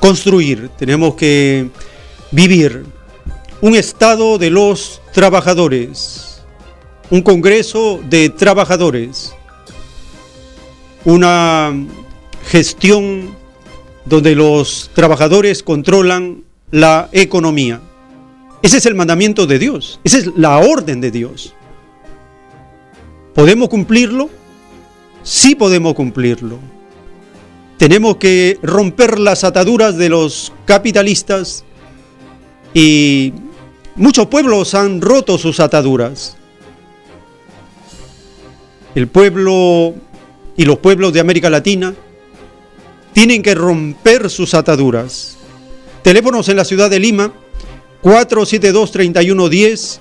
construir, tenemos que vivir. Un estado de los trabajadores un Congreso de Trabajadores, una gestión donde los trabajadores controlan la economía. Ese es el mandamiento de Dios, esa es la orden de Dios. ¿Podemos cumplirlo? Sí podemos cumplirlo. Tenemos que romper las ataduras de los capitalistas y muchos pueblos han roto sus ataduras el pueblo y los pueblos de América Latina tienen que romper sus ataduras. Teléfonos en la ciudad de Lima, 472-3110,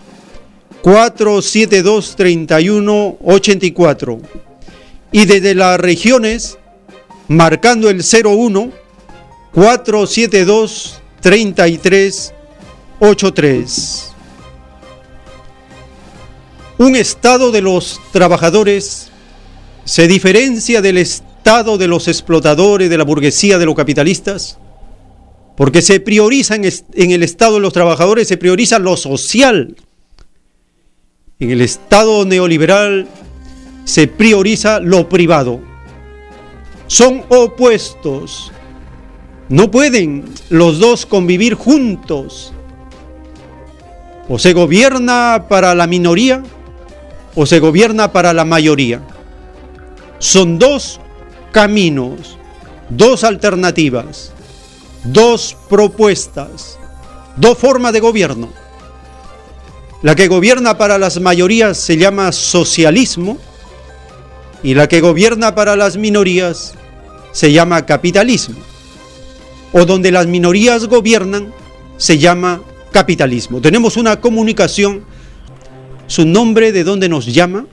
472-3184. Y desde las regiones, marcando el 01, 472-3383. Un Estado de los trabajadores se diferencia del Estado de los explotadores, de la burguesía, de los capitalistas, porque se prioriza en, el Estado de los trabajadores, se prioriza lo social. En el Estado neoliberal se prioriza lo privado. Son opuestos. No pueden los dos convivir juntos. O se gobierna para la minoría o se gobierna para la mayoría. Son dos caminos, dos alternativas, dos propuestas, dos formas de gobierno. La que gobierna para las mayorías se llama socialismo y la que gobierna para las minorías se llama capitalismo. O donde las minorías gobiernan se llama capitalismo. Tenemos una comunicación su nombre, de dónde nos llama.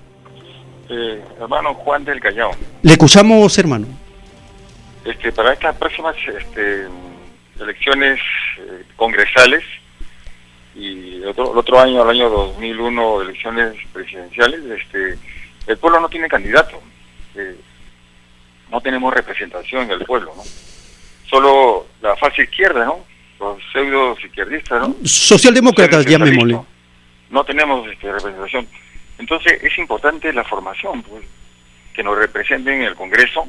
Eh, hermano Juan del Callao. Le acusamos, hermano. Este, para estas próximas este, elecciones eh, congresales y el otro, año, el año 2001, elecciones presidenciales, este, el pueblo no tiene candidato. Eh, no tenemos representación en el pueblo, ¿no? Solo la fase izquierda, ¿no? Los pseudos izquierdistas, ¿no? Socialdemócratas, llamémosle no tenemos este, representación. Entonces es importante la formación, pues, que nos representen en el Congreso.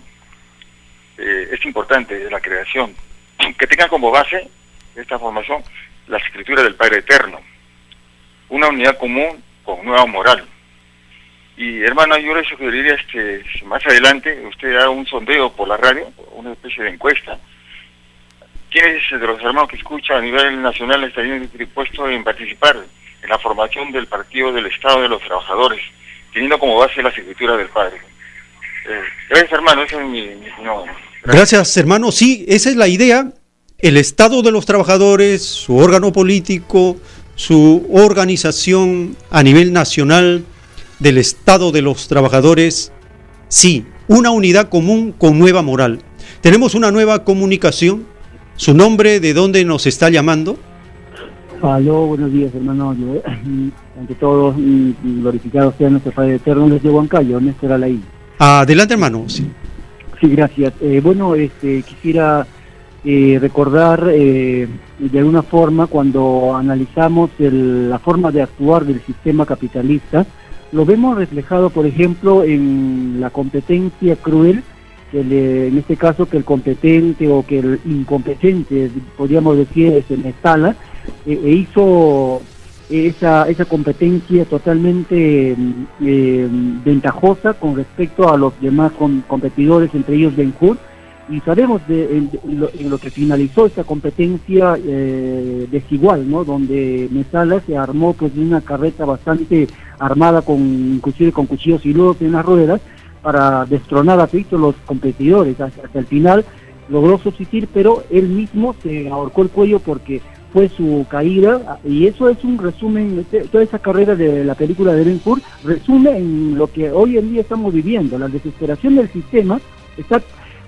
Eh, es importante la creación, que tengan como base esta formación la escritura del Padre Eterno, una unidad común con nueva moral. Y hermano, yo le sugeriría este, si más adelante usted haga un sondeo por la radio, una especie de encuesta. ¿Quiénes de los hermanos que escuchan a nivel nacional estarían dispuestos en participar en la formación del Partido del Estado de los Trabajadores, teniendo como base la escritura del Padre. Eh, gracias, hermano, esa es mi, opinión. Gracias. hermano. Sí, esa es la idea. El Estado de los Trabajadores, su órgano político, su organización a nivel nacional del Estado de los Trabajadores, sí, una unidad común con nueva moral. Tenemos una nueva comunicación. ¿Su nombre de dónde nos está llamando? Aló, buenos días, hermano. Yo, ante todo, glorificado sea nuestro Padre Eterno desde Huancayo, Néstor Alaí. Adelante, hermano. Sí. Sí, gracias. Eh, bueno, este, quisiera eh, recordar eh, de alguna forma cuando analizamos el- la forma de actuar del sistema capitalista, lo vemos reflejado, por ejemplo, en la competencia cruel, que en este caso que el competente o que el incompetente, podríamos decir, se instala, eh, e hizo esa, esa competencia totalmente mm, eh, ventajosa con respecto a los demás com- competidores, entre ellos Benjur, y sabemos de, en, lo, que finalizó esta competencia eh, desigual, ¿no? donde Mesala se armó pues de una carreta bastante armada con inclusive con cuchillos y luego en las ruedas para destronar a todos los competidores hasta, hasta el final logró subsistir pero él mismo se ahorcó el cuello porque fue su caída y eso es un resumen este- toda esa carrera de la película de Ben Hur resume en lo que hoy en día estamos viviendo. La desesperación del sistema está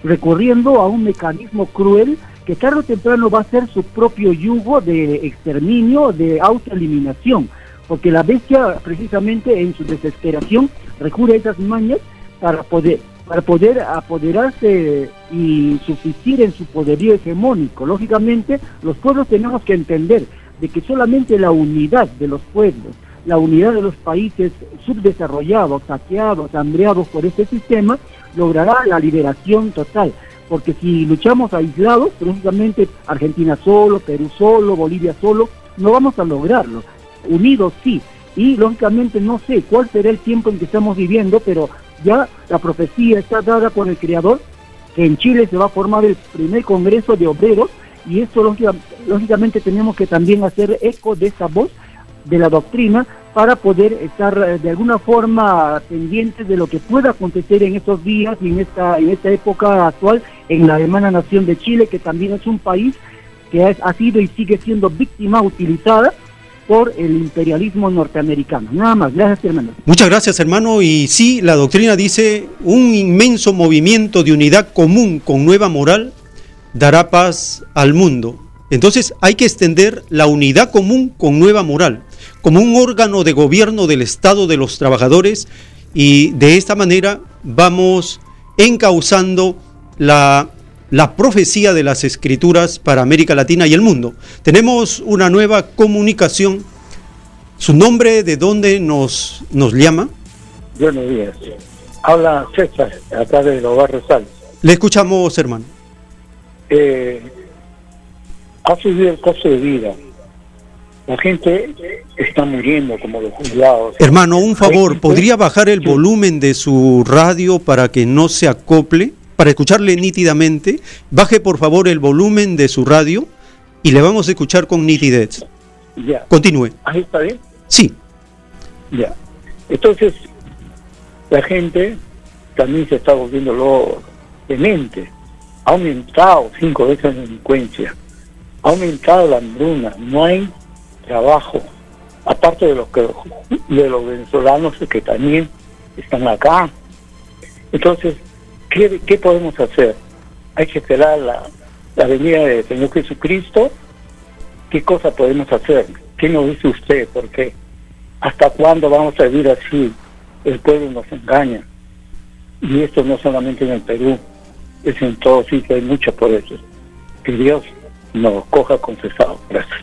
recurriendo a un mecanismo cruel que tarde o temprano va a ser su propio yugo de exterminio, de autoeliminación, porque la bestia precisamente en su desesperación recurre a esas mañas para poder para poder apoderarse y subsistir en su poderío hegemónico. Lógicamente, los pueblos tenemos que entender de que solamente la unidad de los pueblos, la unidad de los países subdesarrollados, saqueados, hambreados por este sistema, logrará la liberación total. Porque si luchamos aislados, precisamente Argentina solo, Perú solo, Bolivia solo, no vamos a lograrlo. Unidos sí. Y lógicamente no sé cuál será el tiempo en que estamos viviendo, pero ya la profecía está dada por el Creador, que en Chile se va a formar el primer Congreso de Obreros, y esto lógica- lógicamente tenemos que también hacer eco de esta voz de la doctrina para poder estar eh, de alguna forma pendientes de lo que pueda acontecer en estos días y en esta, en esta época actual en la hermana nación de Chile, que también es un país que es- ha sido y sigue siendo víctima utilizada por el imperialismo norteamericano. Nada más, gracias hermano. Muchas gracias, hermano. Y sí, la doctrina dice, un inmenso movimiento de unidad común con nueva moral dará paz al mundo. Entonces hay que extender la unidad común con nueva moral, como un órgano de gobierno del Estado de los trabajadores y de esta manera vamos encauzando la, la profecía de las escrituras para América Latina y el mundo. Tenemos una nueva comunicación. ¿Su nombre de dónde nos, nos llama? Buenos días. Habla César, acá de los barrios Sales. Le escuchamos, hermano. Eh, ha subido el costo de vida. La gente está muriendo como los jubilados. Hermano, un favor, ¿podría bajar el volumen de su radio para que no se acople? Para escucharle nítidamente. Baje por favor el volumen de su radio y le vamos a escuchar con nitidez. Ya. Continúe. ¿Ahí está bien? Sí. Ya. Entonces, la gente también se está volviendo lo demente. Ha aumentado cinco veces la delincuencia. Ha aumentado la hambruna. No hay trabajo. Aparte de los que de los venezolanos que también están acá. Entonces, ¿qué, podemos hacer? Hay que esperar la, la venida del Señor Jesucristo. ¿Qué cosa podemos hacer? ¿Qué nos dice usted? Porque ¿Hasta cuándo vamos a vivir así? El pueblo nos engaña. Y esto no solamente en el Perú, es en todo sitio, hay muchos por eso. Que Dios nos coja confesado. Gracias.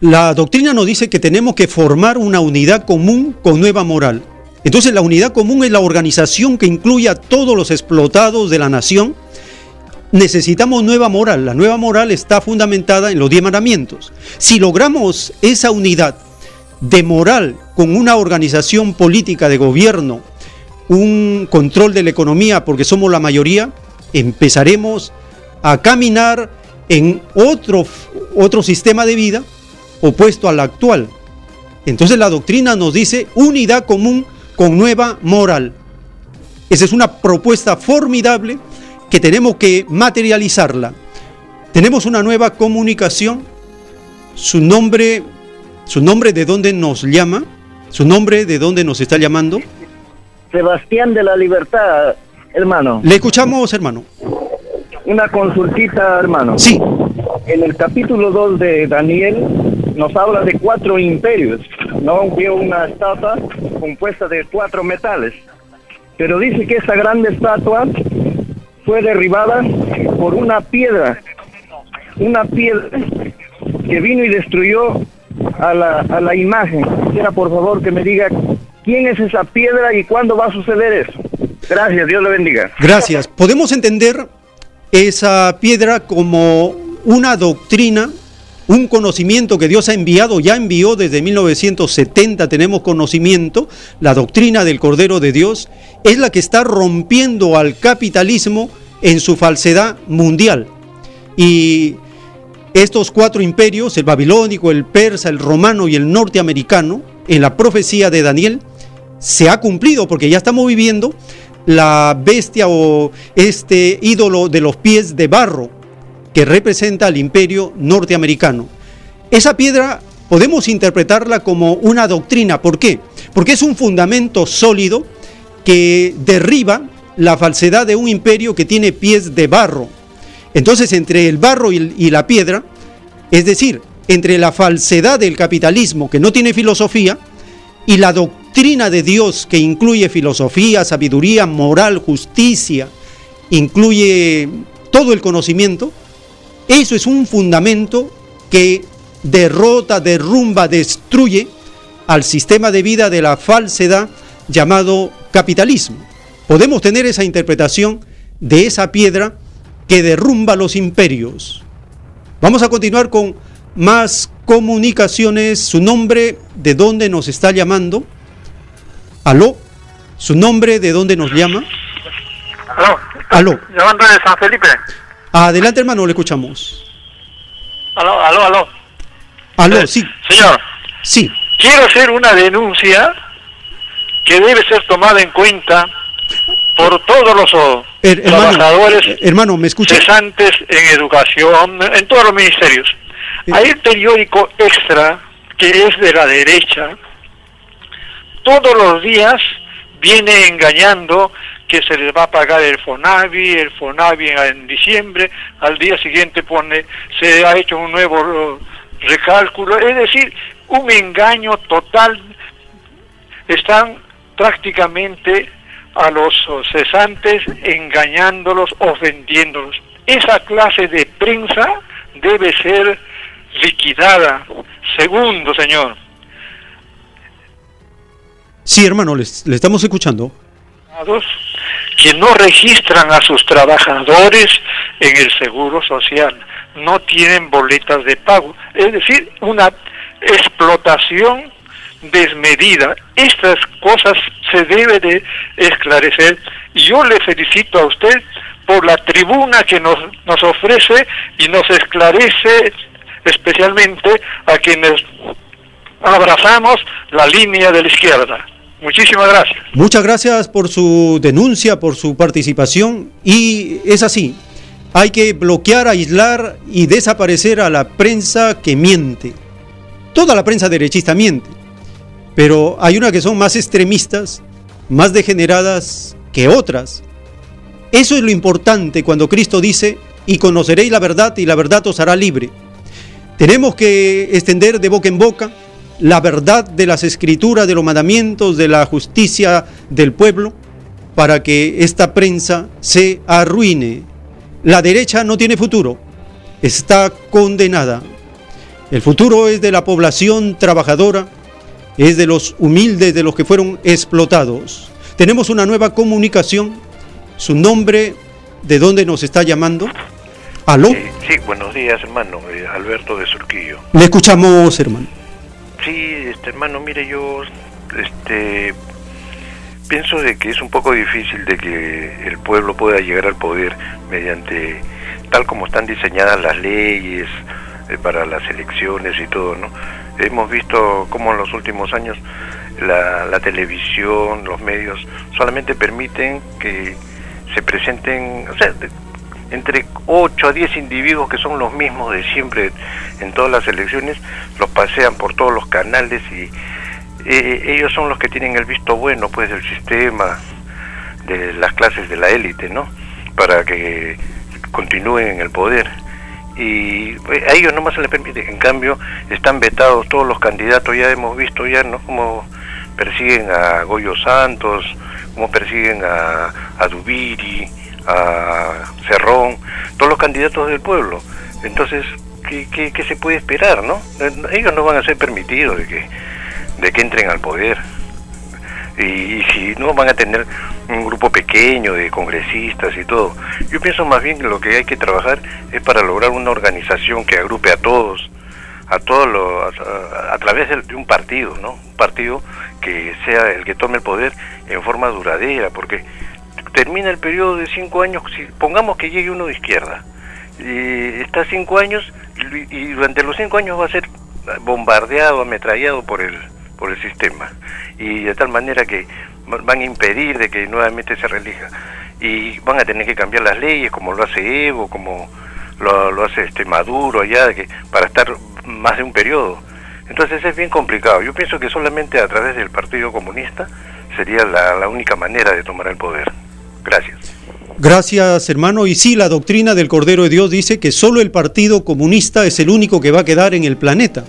La doctrina nos dice que tenemos que formar una unidad común con nueva moral. Entonces la unidad común es la organización que incluye a todos los explotados de la nación. Necesitamos nueva moral. La nueva moral está fundamentada en los diez mandamientos. Si logramos esa unidad de moral con una organización política de gobierno, un control de la economía, porque somos la mayoría, empezaremos a caminar en otro, otro sistema de vida opuesto al actual. Entonces la doctrina nos dice unidad común con nueva moral. Esa es una propuesta formidable que tenemos que materializarla. Tenemos una nueva comunicación. Su nombre, su nombre de dónde nos llama, su nombre de dónde nos está llamando. Sebastián de la Libertad, hermano. Le escuchamos, hermano. Una consultita, hermano. Sí. En el capítulo 2 de Daniel nos habla de cuatro imperios. No veo una estatua compuesta de cuatro metales. Pero dice que esa grande estatua fue derribada por una piedra, una piedra que vino y destruyó a la, a la imagen. Quisiera por favor que me diga quién es esa piedra y cuándo va a suceder eso. Gracias, Dios le bendiga. Gracias. Podemos entender esa piedra como una doctrina, un conocimiento que Dios ha enviado, ya envió desde 1970, tenemos conocimiento, la doctrina del Cordero de Dios, es la que está rompiendo al capitalismo en su falsedad mundial. Y estos cuatro imperios, el babilónico, el persa, el romano y el norteamericano, en la profecía de Daniel, se ha cumplido porque ya estamos viviendo la bestia o este ídolo de los pies de barro que representa al imperio norteamericano. Esa piedra podemos interpretarla como una doctrina. ¿Por qué? Porque es un fundamento sólido que derriba la falsedad de un imperio que tiene pies de barro. Entonces, entre el barro y, la piedra, es decir, entre la falsedad del capitalismo que no tiene filosofía y la doctrina de Dios que incluye filosofía, sabiduría, moral, justicia, incluye todo el conocimiento, eso es un fundamento que derrota, derrumba, destruye al sistema de vida de la falsedad llamado capitalismo. Podemos tener esa interpretación de esa piedra que derrumba los imperios. Vamos a continuar con más comunicaciones. Su nombre, de dónde nos está llamando. Aló. Su nombre, de dónde nos llama. Aló. Aló. Llamando de San Felipe. Adelante, hermano, le escuchamos. Aló, aló, aló. Aló, sí. Señor. Sí. Quiero hacer una denuncia que debe ser tomada en cuenta por todos los Er- hermano, trabajadores eh, hermano, ¿me escucha? cesantes en educación, en todos los ministerios. Hay un periódico extra que es de la derecha, todos los días viene engañando que se les va a pagar el FONAVI, el FONAVI en diciembre, al día siguiente pone, se ha hecho un nuevo eh, recálculo, es decir, un engaño total. Están prácticamente a los cesantes engañándolos, ofendiéndolos. Esa clase de prensa debe ser liquidada. Segundo, señor, Sí, hermano, le estamos escuchando. Que no registran a sus trabajadores en el seguro social, no tienen boletas de pago, es decir, una explotación desmedida. Estas cosas se debe de esclarecer y yo le felicito a usted por la tribuna que nos, nos ofrece y nos esclarece especialmente a quienes abrazamos la línea de la izquierda. Muchísimas gracias. Muchas gracias por su denuncia, por su participación. Y es así, hay que bloquear, aislar y desaparecer a la prensa que miente. Toda la prensa derechista miente, pero hay una que son más extremistas, más degeneradas que otras. Eso es lo importante cuando Cristo dice, y conoceréis la verdad y la verdad os hará libre. Tenemos que extender de boca en boca la verdad de las escrituras, de los mandamientos, de la justicia del pueblo, para que esta prensa se arruine. La derecha no tiene futuro, está condenada. El futuro es de la población trabajadora, es de los humildes, de los que fueron explotados. Tenemos una nueva comunicación. Su nombre, ¿de dónde nos está llamando? ¿Aló? Sí, buenos días, hermano. eh, Alberto de Surquillo. Le escuchamos, hermano. Sí, este hermano, mire, yo este pienso de que es un poco difícil de que el pueblo pueda llegar al poder mediante tal como están diseñadas las leyes eh, para las elecciones y todo, ¿no? Hemos visto cómo en los últimos años la, la televisión, los medios solamente permiten que se presenten, o sea, entre 8 a 10 individuos que son los mismos de siempre en todas las elecciones, los pasean por todos los canales y eh, ellos son los que tienen el visto bueno pues del sistema, de las clases de la élite, ¿no? Para que continúen en el poder. Y eh, a ellos nomás se les permite, en cambio están vetados todos los candidatos, ya hemos visto ya, ¿no? Como persiguen a Goyo Santos, como persiguen a, a Dubiri, a Cerrón, todos los candidatos del pueblo. Entonces, ¿qué, qué, qué se puede esperar, no? Ellos no van a ser permitidos de que, de que entren al poder. Y, si no van a tener un grupo pequeño de congresistas y todo. Yo pienso más bien que lo que hay que trabajar es para lograr una organización que agrupe a todos, a todos los, a, través de, un partido, ¿no? Un partido que sea el que tome el poder en forma duradera, porque termina el periodo de cinco años, si pongamos que llegue uno de izquierda, y está cinco años y durante los cinco años va a ser bombardeado, ametrallado por el por el sistema y de tal manera que van a impedir de que nuevamente se relija y van a tener que cambiar las leyes como lo hace Evo, como lo, hace este Maduro allá que, para estar más de un periodo. Entonces es bien complicado. Yo pienso que solamente a través del Partido Comunista sería la, la única manera de tomar el poder. Gracias. Gracias, hermano. Y sí, la doctrina del Cordero de Dios dice que solo el Partido Comunista es el único que va a quedar en el planeta.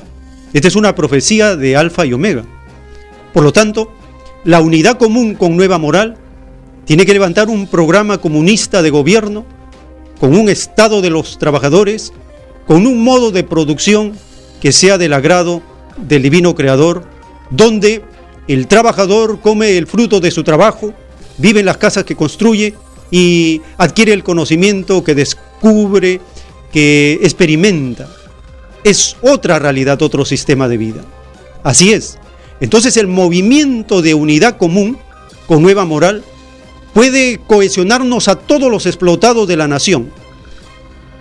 Esta es una profecía de Alfa y Omega. Por lo tanto, la unidad común con nueva moral tiene que levantar un programa comunista de gobierno con un Estado de los trabajadores, con un modo de producción que sea del agrado del divino Creador, donde el trabajador come el fruto de su trabajo, vive en las casas que construye y adquiere el conocimiento que descubre, que experimenta es otra realidad, otro sistema de vida. Así es. Entonces el movimiento de unidad común con nueva moral puede cohesionarnos a todos los explotados de la nación.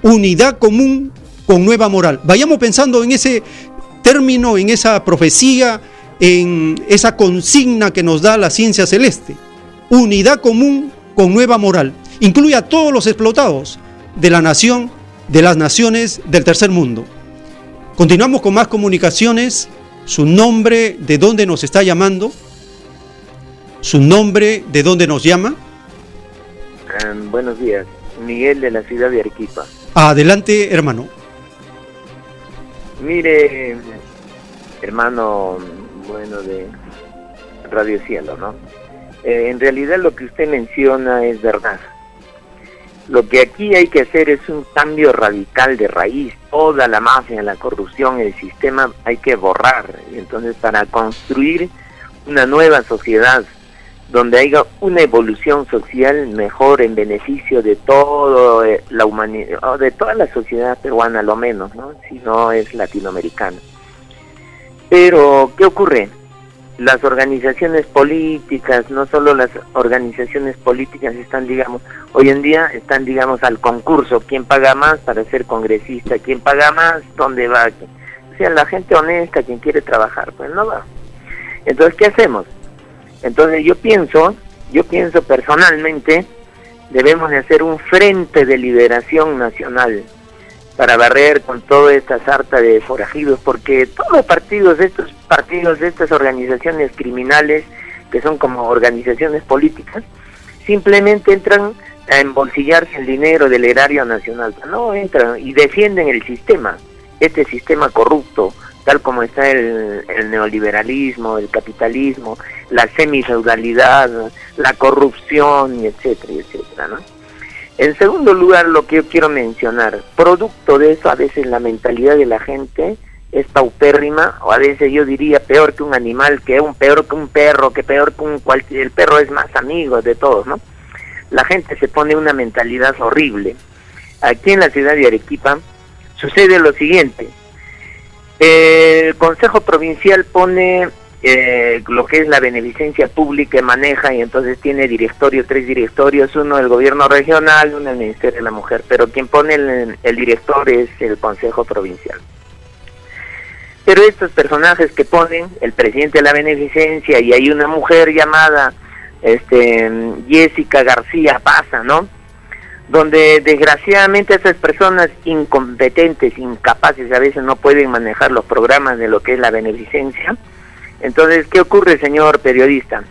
Unidad común con nueva moral. Vayamos pensando en ese término, en esa profecía, en esa consigna que nos da la ciencia celeste. Unidad común con nueva moral. Incluye a todos los explotados de la nación, de las naciones del tercer mundo. Continuamos con más comunicaciones. Su nombre, de dónde nos está llamando. Su nombre, de dónde nos llama. Um, buenos días. Miguel de la ciudad de Arequipa. Adelante, hermano. Mire, hermano, bueno, de Radio Cielo, ¿no? Eh, en realidad lo que usted menciona es verdad. Lo que aquí hay que hacer es un cambio radical de raíz. Toda la mafia, la corrupción, el sistema hay que borrar. Entonces para construir una nueva sociedad donde haya una evolución social mejor en beneficio de toda eh, la humanidad, de toda la sociedad peruana lo menos, ¿no? si no es latinoamericana. Pero, ¿qué ocurre? Las organizaciones políticas, no solo las organizaciones políticas están, digamos, hoy en día están, digamos, al concurso, quién paga más para ser congresista, quién paga más, dónde va, o sea, la gente honesta, quien quiere trabajar, pues no va. Entonces, ¿qué hacemos? Entonces yo pienso, yo pienso personalmente, debemos de hacer un frente de liberación nacional, para barrer con toda esta sarta de forajidos, porque todos los partidos, estos partidos, de estas organizaciones criminales, que son como organizaciones políticas, simplemente entran a embolsillarse el dinero del erario nacional. No, entran y defienden el sistema, este sistema corrupto, tal como está el, el neoliberalismo, el capitalismo, la semifeudalidad, la corrupción, etcétera, etcétera, ¿no? En segundo lugar, lo que yo quiero mencionar, producto de eso a veces la mentalidad de la gente es paupérrima, o a veces yo diría peor que un animal, que un peor que un perro, que peor que un cualquier, el perro es más amigo de todos, ¿no? La gente se pone una mentalidad horrible. Aquí en la ciudad de Arequipa sucede lo siguiente. El Consejo Provincial pone eh, lo que es la beneficencia pública maneja y entonces tiene directorio, tres directorios, uno el gobierno regional, uno el Ministerio de la Mujer, pero quien pone el, director es el Consejo Provincial. Pero estos personajes que ponen, el presidente de la beneficencia y hay una mujer llamada este Jessica García Pasa, ¿no? Donde desgraciadamente esas personas incompetentes, incapaces, a veces no pueden manejar los programas de lo que es la beneficencia, entonces, ¿qué ocurre, señor periodista?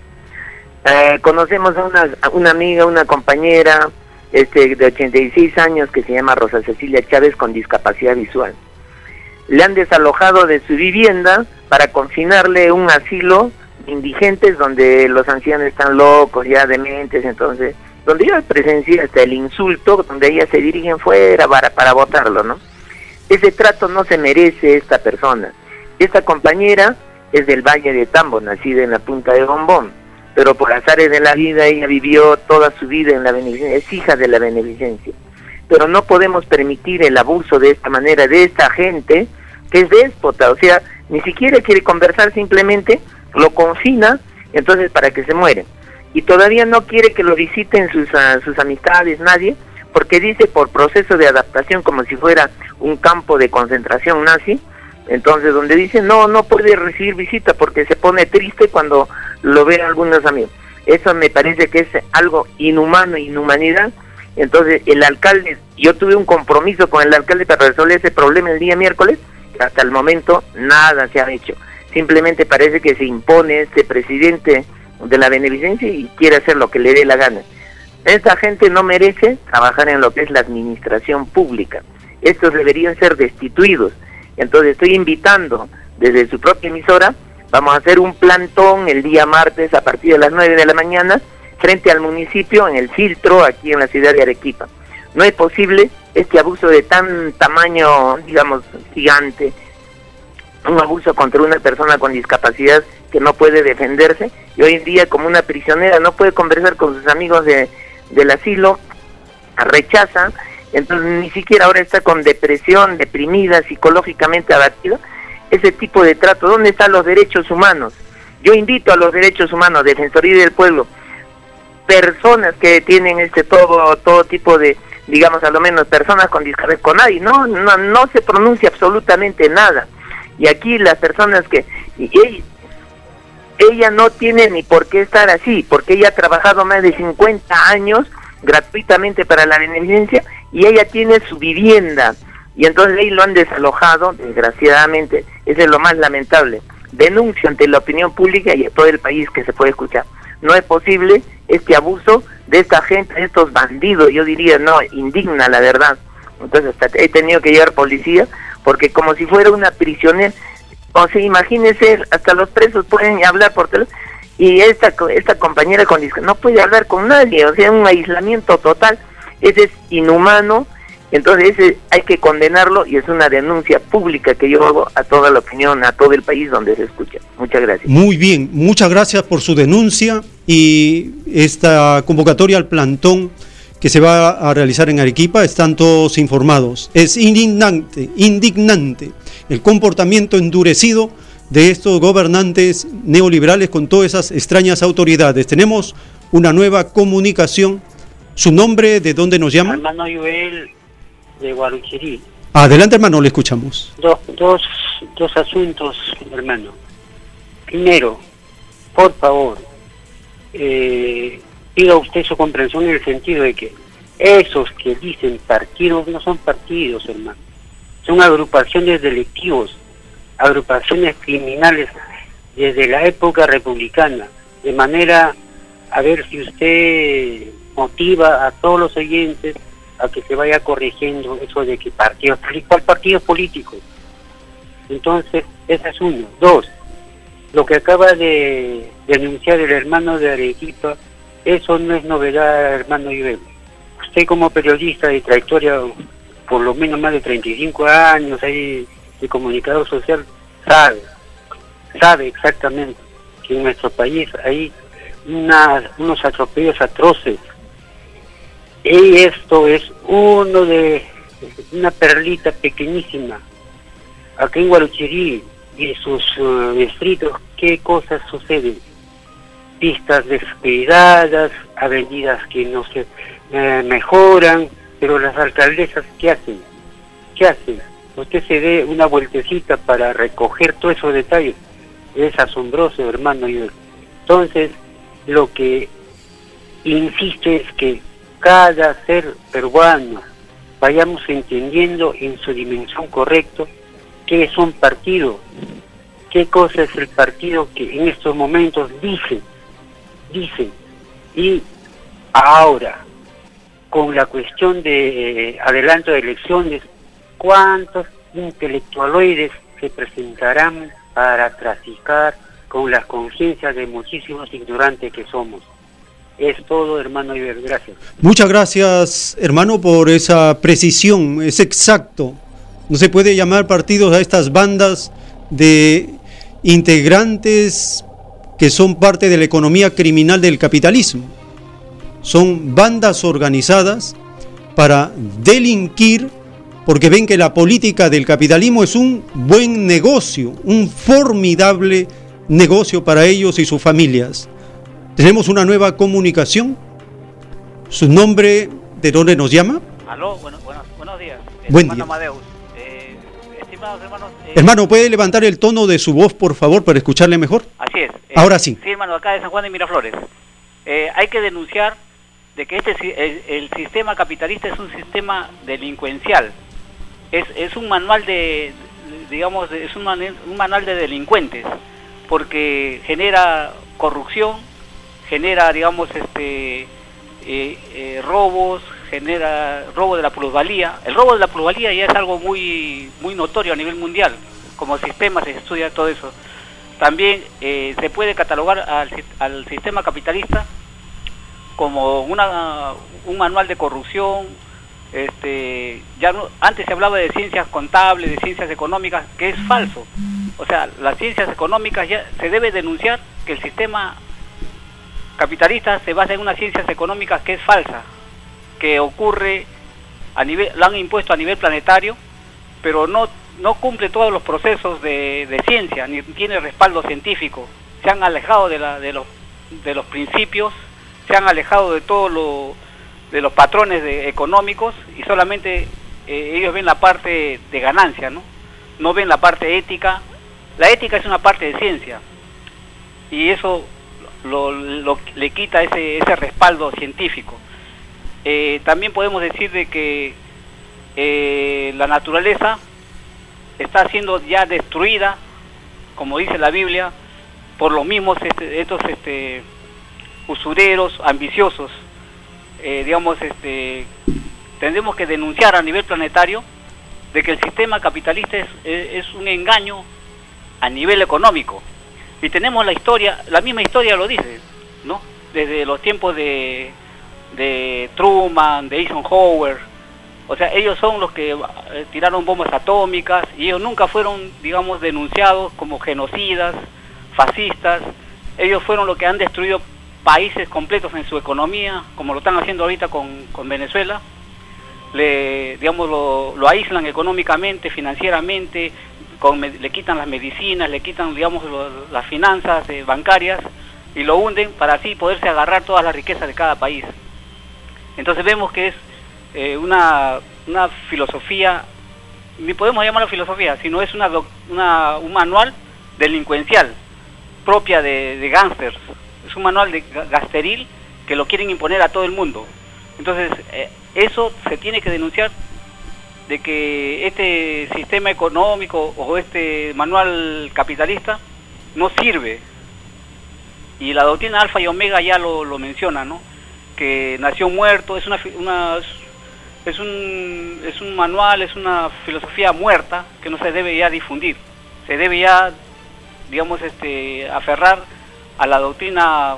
Eh, conocemos a una, amiga, una compañera este, de 86 años que se llama Rosa Cecilia Chávez con discapacidad visual. Le han desalojado de su vivienda para confinarle un asilo indigentes donde los ancianos están locos, ya dementes, entonces donde yo presencié hasta el insulto, donde ellas se dirigen fuera para, para votarlo, ¿no? Ese trato no se merece esta persona. Esta compañera es del Valle de Tambo, nacida en la punta de Bombón, pero por azares de la vida ella vivió toda su vida en la beneficencia, es hija de la beneficencia. Pero no podemos permitir el abuso de esta manera de esta gente que es déspota, o sea, ni siquiera quiere conversar, simplemente lo confina, entonces para que se muere. Y todavía no quiere que lo visiten sus, ah, sus amistades, nadie, porque dice por proceso de adaptación como si fuera un campo de concentración nazi, entonces donde dice no, no puede recibir visita porque se pone triste cuando lo ve algunos amigos. Eso me parece que es algo inhumano, inhumanidad. Entonces el alcalde, yo tuve un compromiso con el alcalde para resolver ese problema el día miércoles, hasta el momento nada se ha hecho. Simplemente parece que se impone este presidente de la beneficencia y quiere hacer lo que le dé la gana. Esta gente no merece trabajar en lo que es la administración pública. Estos deberían ser destituidos. Entonces estoy invitando desde su propia emisora, vamos a hacer un plantón el día martes a partir de las 9 de la mañana frente al municipio en el filtro aquí en la ciudad de Arequipa. No es posible este abuso de tan tamaño, digamos, gigante, un abuso contra una persona con discapacidad que no puede defenderse y hoy en día como una prisionera no puede conversar con sus amigos de, del asilo, rechaza, entonces ni siquiera ahora está con depresión, deprimida, psicológicamente abatida, ese tipo de trato, ¿dónde están los derechos humanos? Yo invito a los derechos humanos, Defensoría del Pueblo, personas que tienen este todo todo tipo de digamos a lo menos personas con discapacidad con nadie no no no se pronuncia absolutamente nada y aquí las personas que ella, ella no tiene ni por qué estar así porque ella ha trabajado más de 50 años gratuitamente para la beneficencia y ella tiene su vivienda y entonces ahí lo han desalojado, desgraciadamente, eso es lo más lamentable. Denuncio ante la opinión pública y a todo el país que se puede escuchar. No es posible este abuso de esta gente, de estos bandidos, yo diría, no, indigna la verdad. Entonces hasta he tenido que llevar policía porque como si fuera una prisionera, o sea, imagínese, hasta los presos pueden hablar por teléfono y esta esta compañera con no puede hablar con nadie, o sea, un aislamiento total. Ese es inhumano, entonces ese hay que condenarlo y es una denuncia pública que yo hago a toda la opinión, a todo el país donde se escucha. Muchas gracias. Muy bien, muchas gracias por su denuncia y esta convocatoria al plantón que se va a realizar en Arequipa, están todos informados. Es indignante, indignante el comportamiento endurecido de estos gobernantes neoliberales con todas esas extrañas autoridades. Tenemos una nueva comunicación. ¿Su nombre de dónde nos llama? Hermano Joel de Guaruchirí. Adelante, hermano, le escuchamos. Dos, dos, dos asuntos, hermano. Primero, por favor, eh, pida usted su comprensión en el sentido de que esos que dicen partidos no son partidos, hermano. Son agrupaciones delictivos, agrupaciones criminales desde la época republicana. De manera, a ver si usted motiva a todos los oyentes a que se vaya corrigiendo eso de que partidos, ¿cuál partido político? Entonces, esa es uno. Dos, lo que acaba de denunciar el hermano de Arequipa, eso no es novedad, hermano Iber. Usted como periodista de trayectoria, por lo menos más de 35 años ahí de comunicador social, sabe, sabe exactamente que en nuestro país hay unos atropellos atroces y esto es uno de una perlita pequeñísima. Aquí en Guaruchirí y sus uh, distritos, ¿qué cosas suceden? Pistas descuidadas, avenidas que no se eh, mejoran, pero las alcaldesas, ¿qué hacen? ¿Qué hacen? Usted se dé una vueltecita para recoger todos esos detalles. Es asombroso, hermano. Entonces, lo que insisto es que cada ser peruano vayamos entendiendo en su dimensión correcta qué es un partido, qué cosa es el partido que en estos momentos dice, dice. Y ahora, con la cuestión de eh, adelanto de elecciones, ¿cuántos intelectualoides se presentarán para traficar con las conciencias de muchísimos ignorantes que somos? Es todo, hermano Iber, gracias. Muchas gracias, hermano, por esa precisión, es exacto. No se puede llamar partidos a estas bandas de integrantes que son parte de la economía criminal del capitalismo. Son bandas organizadas para delinquir porque ven que la política del capitalismo es un buen negocio, un formidable negocio para ellos y sus familias. Tenemos una nueva comunicación. ¿Su nombre de dónde nos llama? Aló, bueno, bueno, buenos días. Buen hermano día. Amadeus. Eh, estimados hermanos. eh, Hermano, ¿puede levantar el tono de su voz, por favor, para escucharle mejor? Así es. eh, Ahora sí. Sí, hermano, acá de San Juan de Miraflores. Eh, hay que denunciar de que este el, el sistema capitalista es un sistema delincuencial. Es, es un manual de, digamos, es un manual de delincuentes, porque genera corrupción, genera, digamos, este, eh, eh, robos, genera robo de la plusvalía. El robo de la plusvalía ya es algo muy, muy notorio a nivel mundial. Como sistema se estudia todo eso. También eh, se puede catalogar al, al sistema capitalista como una, un manual de corrupción. Este, ya no- antes se hablaba de ciencias contables, de ciencias económicas, que es falso. O sea, las ciencias económicas ya se debe denunciar que el sistema capitalista se basa en unas ciencias económicas que es falsa, que ocurre a nivel, han impuesto a nivel planetario, pero no, no cumple todos los procesos de, ciencia, ni tiene respaldo científico. Se han alejado de, la, de, los, de los principios, se han alejado de todos de los patrones económicos y solamente eh, ellos ven la parte de ganancia, ¿no? No ven la parte ética. La ética es una parte de ciencia y eso lo, le quita ese, ese respaldo científico. Eh, también podemos decir de que eh, la naturaleza está siendo ya destruida, como dice la Biblia, por los mismos este, estos este, usureros ambiciosos. Eh, digamos, este, tendremos que denunciar a nivel planetario de que el sistema capitalista es- es un engaño a nivel económico. Y tenemos la historia, la misma historia lo dice, ¿no? Desde los tiempos de, de Truman, de Eisenhower, o sea, ellos son los que eh, tiraron bombas atómicas y ellos nunca fueron, digamos, denunciados como genocidas, fascistas. Ellos fueron los que han destruido países completos en su economía, como lo están haciendo ahorita con, con Venezuela. Le, digamos, lo, lo aíslan económicamente, financieramente, con le quitan las medicinas, le quitan, digamos, lo- las finanzas eh, bancarias y lo hunden para así poderse agarrar todas las riquezas de cada país. Entonces vemos que es eh, una, una filosofía, ni podemos llamarlo filosofía, sino es una, una- un manual delincuencial propia de, de gángsters. Es un manual de ga- gasteril que lo quieren imponer a todo el mundo. Entonces, eh, eso se tiene que denunciar de que este sistema económico o este manual capitalista no sirve. Y la doctrina alfa y omega ya lo, lo menciona, ¿no? Que nació muerto, es una, una es un, es un manual, es una filosofía muerta que no se debe ya difundir. Se debe ya, digamos, este, aferrar a la doctrina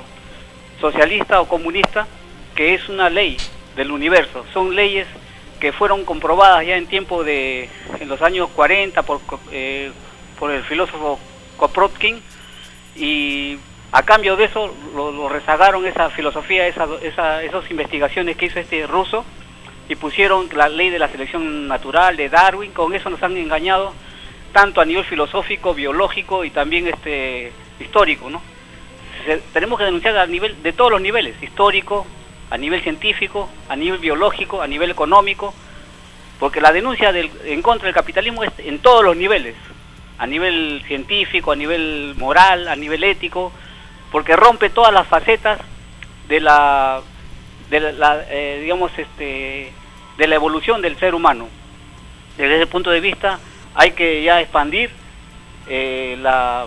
socialista o comunista, que es una ley del universo. Son leyes que fueron comprobadas ya en tiempo de, en los años 40 por, eh, por el filósofo Kropotkin y a cambio de eso lo, rezagaron esa filosofía, esa, esa, esas investigaciones que hizo este ruso y pusieron la ley de la selección natural de Darwin, con eso nos han engañado tanto a nivel filosófico, biológico y también este histórico, ¿no? Tenemos que denunciar a nivel de todos los niveles, histórico, a nivel científico, a nivel biológico, a nivel económico, porque la denuncia en contra del capitalismo es en todos los niveles, a nivel científico, a nivel moral, a nivel ético, porque rompe todas las facetas de la, de la, eh, digamos, este, de la evolución del ser humano. Desde ese punto de vista hay que ya expandir eh, la,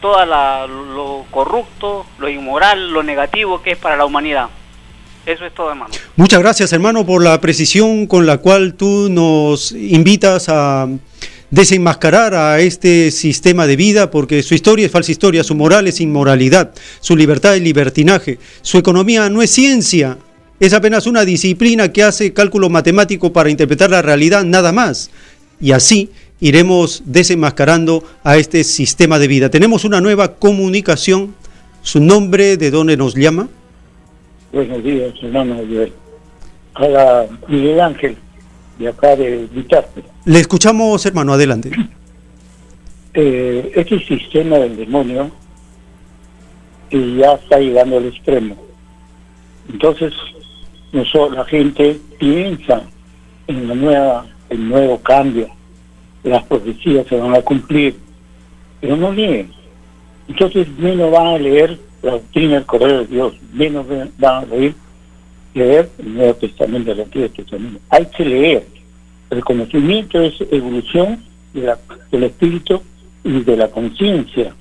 toda la, lo corrupto, lo inmoral, lo negativo que es para la humanidad. Eso es todo, hermano. Muchas gracias, hermano, por la precisión con la cual tú nos invitas a desenmascarar a este sistema de vida porque su historia es falsa historia, su moral es inmoralidad, su libertad es libertinaje, su economía no es ciencia, es apenas una disciplina que hace cálculo matemático para interpretar la realidad, nada más. Y así iremos desenmascarando a este sistema de vida. Tenemos una nueva comunicación. ¿Su nombre de dónde nos llama? Buenos días, hermano Hola, Miguel Ángel, de acá de Vitarte. Le escuchamos, hermano, adelante. Eh, este sistema del demonio y ya está llegando al extremo. Entonces, nosotros, la gente piensa en la nueva, el nuevo cambio, las profecías se van a cumplir, pero no leen. Entonces menos van a leer la doctrina del correo de Dios, menos van a leer, leer el Nuevo Testamento, el Antiguo Testamento. Hay que leer. El conocimiento es evolución del espíritu y de la conciencia.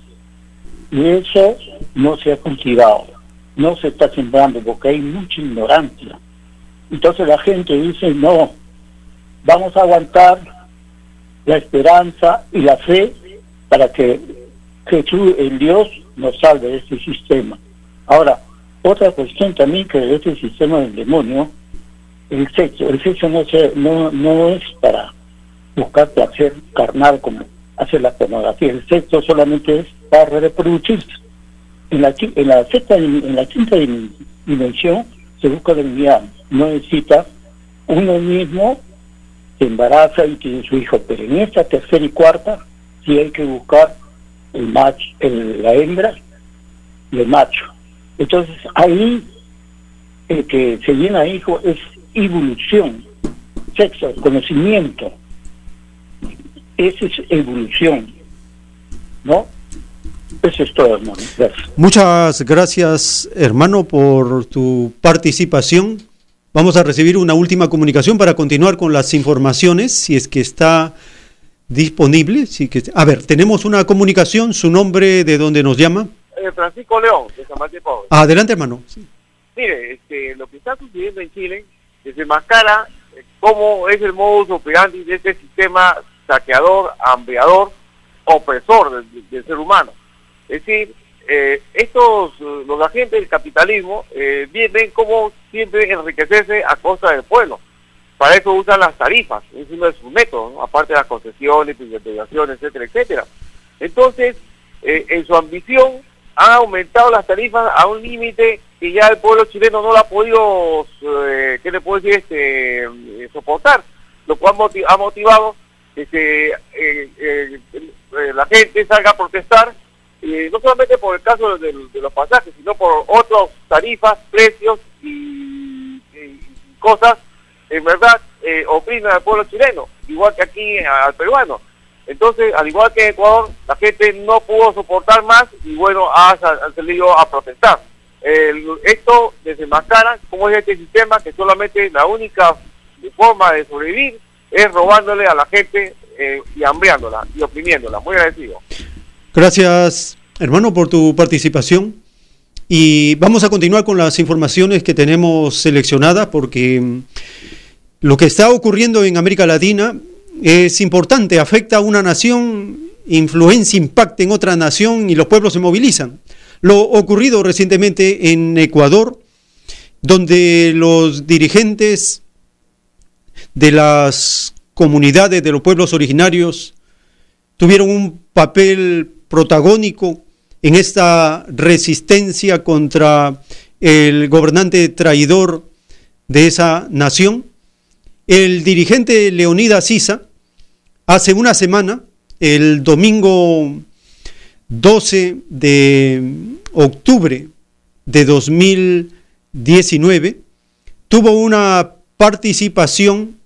Y eso no se ha cultivado, no se está sembrando porque hay mucha ignorancia. Entonces la gente dice, no, vamos a aguantar la esperanza y la fe para que Jesús, el Dios, nos salve de este sistema. Ahora, otra cuestión también que de este sistema del demonio, el sexo. El sexo no, se, no, no es para buscar placer carnal como hace la pornografía. El sexo solamente es para reproducirse. En la, en la, sexta, en la quinta dimensión se busca la. No necesita uno mismo se embaraza y tiene su hijo, pero en esta tercera y cuarta sí hay que buscar el macho, el, la hembra y el macho. Entonces ahí el que se llena hijo es evolución, sexo, conocimiento. Esa es evolución, ¿no? Eso es todo, hermano. Muchas gracias, hermano, por tu participación. Vamos a recibir una última comunicación para continuar con las informaciones, si es que está disponible. Si que, a ver, tenemos una comunicación, su nombre, de dónde nos llama. Eh, Francisco León, de San Martín Pobre. Adelante, hermano. Mire, este, lo que está sucediendo en Chile desenmascara eh, cómo es el modus operandi de este sistema saqueador, hambreador, opresor del ser humano. Es decir, eh, estos, los agentes del capitalismo, eh, ven como siempre enriquecerse a costa del pueblo. Para eso usan las tarifas, es uno de sus métodos, aparte de las concesiones, privatizaciones, etcétera, etcétera. Entonces, eh, en su ambición, han aumentado las tarifas a un límite que ya el pueblo chileno no lo ha podido, ¿qué le puedo decir?, este, soportar, lo cual ha motivado que la gente salga a protestar no solamente por el caso de, los pasajes, sino por otras tarifas, precios y, cosas, en verdad, eh, oprimen al pueblo chileno, igual que aquí al peruano. Entonces, al igual que en Ecuador, la gente no pudo soportar más y bueno, ha, salido a protestar. esto desenmascara cómo es este sistema que solamente la única forma de sobrevivir es robándole a la gente eh, y hambriándola y oprimiéndola. Muy agradecido. Gracias, hermano, por tu participación. Y vamos a continuar con las informaciones que tenemos seleccionadas porque mm, lo que está ocurriendo en América Latina es importante, afecta a una nación, influencia, impacta en otra nación y los pueblos se movilizan. Lo ocurrido recientemente en Ecuador, donde los dirigentes de las comunidades de los pueblos originarios tuvieron un papel protagónico en esta resistencia contra el gobernante traidor de esa nación. El dirigente Leonidas Sisa, hace una semana, el domingo 12 de octubre de 2019, tuvo una participación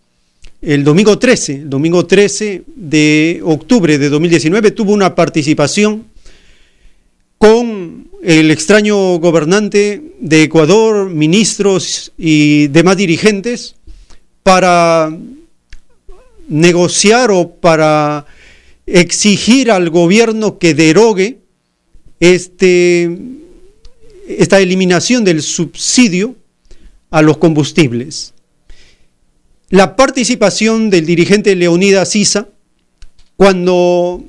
el domingo 13, el domingo 13 de octubre de 2019 tuvo una participación con el extraño gobernante de Ecuador, ministros y demás dirigentes para negociar o para exigir al gobierno que derogue este, esta eliminación del subsidio a los combustibles. La participación del dirigente Leonidas Sisa cuando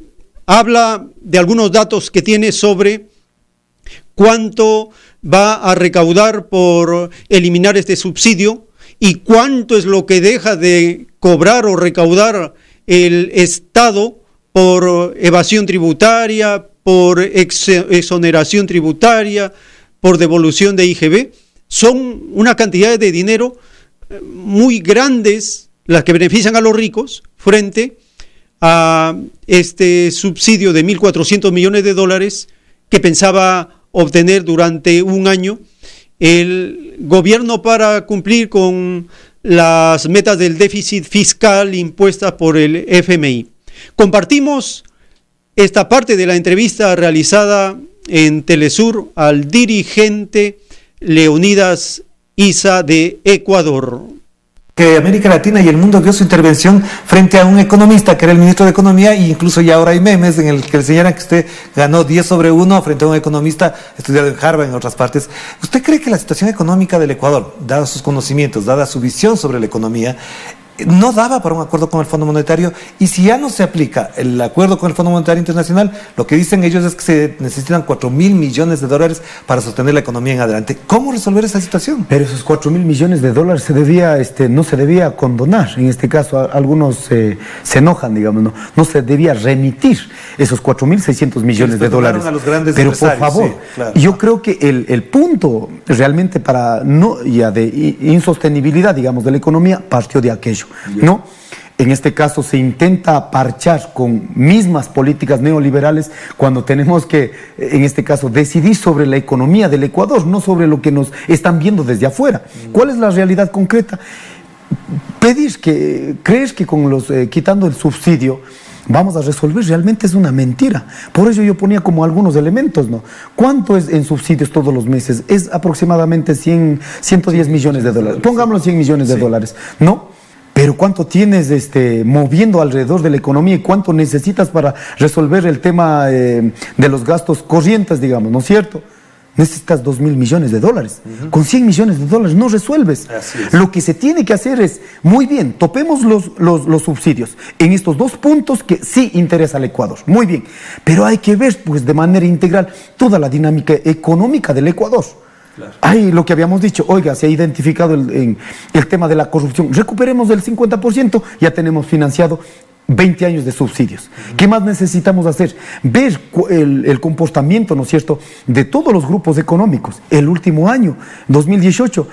habla de algunos datos que tiene sobre cuánto va a recaudar por eliminar este subsidio y cuánto es lo que deja de cobrar o recaudar el Estado por evasión tributaria, por exoneración tributaria, por devolución de IGB. Son una cantidad de dinero eh, muy grandes las que benefician a los ricos frente a este subsidio de 1.400 millones de dólares que pensaba obtener durante un año el gobierno para cumplir con las metas del déficit fiscal impuestas por el FMI. Compartimos esta parte de la entrevista realizada en Telesur al dirigente Leonidas Isa de Ecuador que América Latina y el mundo vio su intervención frente a un economista que era el ministro de Economía e incluso ya ahora hay memes en el que le señalan que usted ganó 10 sobre 1 frente a un economista estudiado en Harvard en otras partes. ¿Usted cree que la situación económica del Ecuador, dados sus conocimientos, dada su visión sobre la economía, no daba para un acuerdo con el Fondo Monetario y si ya no se aplica el acuerdo con el Fondo Monetario Internacional, lo que dicen ellos es que se necesitan 4 mil millones de dólares para sostener la economía en adelante. ¿Cómo resolver esa situación? Pero esos 4 mil millones de dólares se debía, este, no se debía condonar. En este caso, algunos eh, se enojan, digamos, ¿no? no se debía remitir esos 4 mil 600 millones de dólares. Pero por favor, yo creo que el, el, punto realmente para no ya de insostenibilidad, digamos, de la economía partió de aquello. ¿No? En este caso se intenta parchar con mismas políticas neoliberales cuando tenemos que, en este caso, decidir sobre la economía del Ecuador, no sobre lo que nos están viendo desde afuera. ¿Cuál es la realidad concreta? Pedir que, crees que con los, eh, quitando el subsidio, vamos a resolver, realmente es una mentira. Por eso yo ponía como algunos elementos, ¿no? ¿Cuánto es en subsidios todos los meses? Es aproximadamente 100, 110 millones de dólares. Pongámoslo 100 millones de dólares, ¿no? Pero ¿cuánto tienes este, moviendo alrededor de la economía y cuánto necesitas para resolver el tema eh, de los gastos corrientes, digamos, ¿no es cierto? Necesitas dos mil millones de dólares. Con 100 millones de dólares no resuelves. Lo que se tiene que hacer es, muy bien, topemos los, los, los, subsidios en estos dos puntos que sí interesa al Ecuador. Muy bien. Pero hay que ver, pues, de manera integral toda la dinámica económica del Ecuador. Ahí lo que habíamos dicho, oiga, se ha identificado el, el tema de la corrupción, recuperemos el 50%, ya tenemos financiado 20 años de subsidios. ¿Qué más necesitamos hacer? Ver el, comportamiento, ¿no es cierto?, de todos los grupos económicos. El último año, 2018,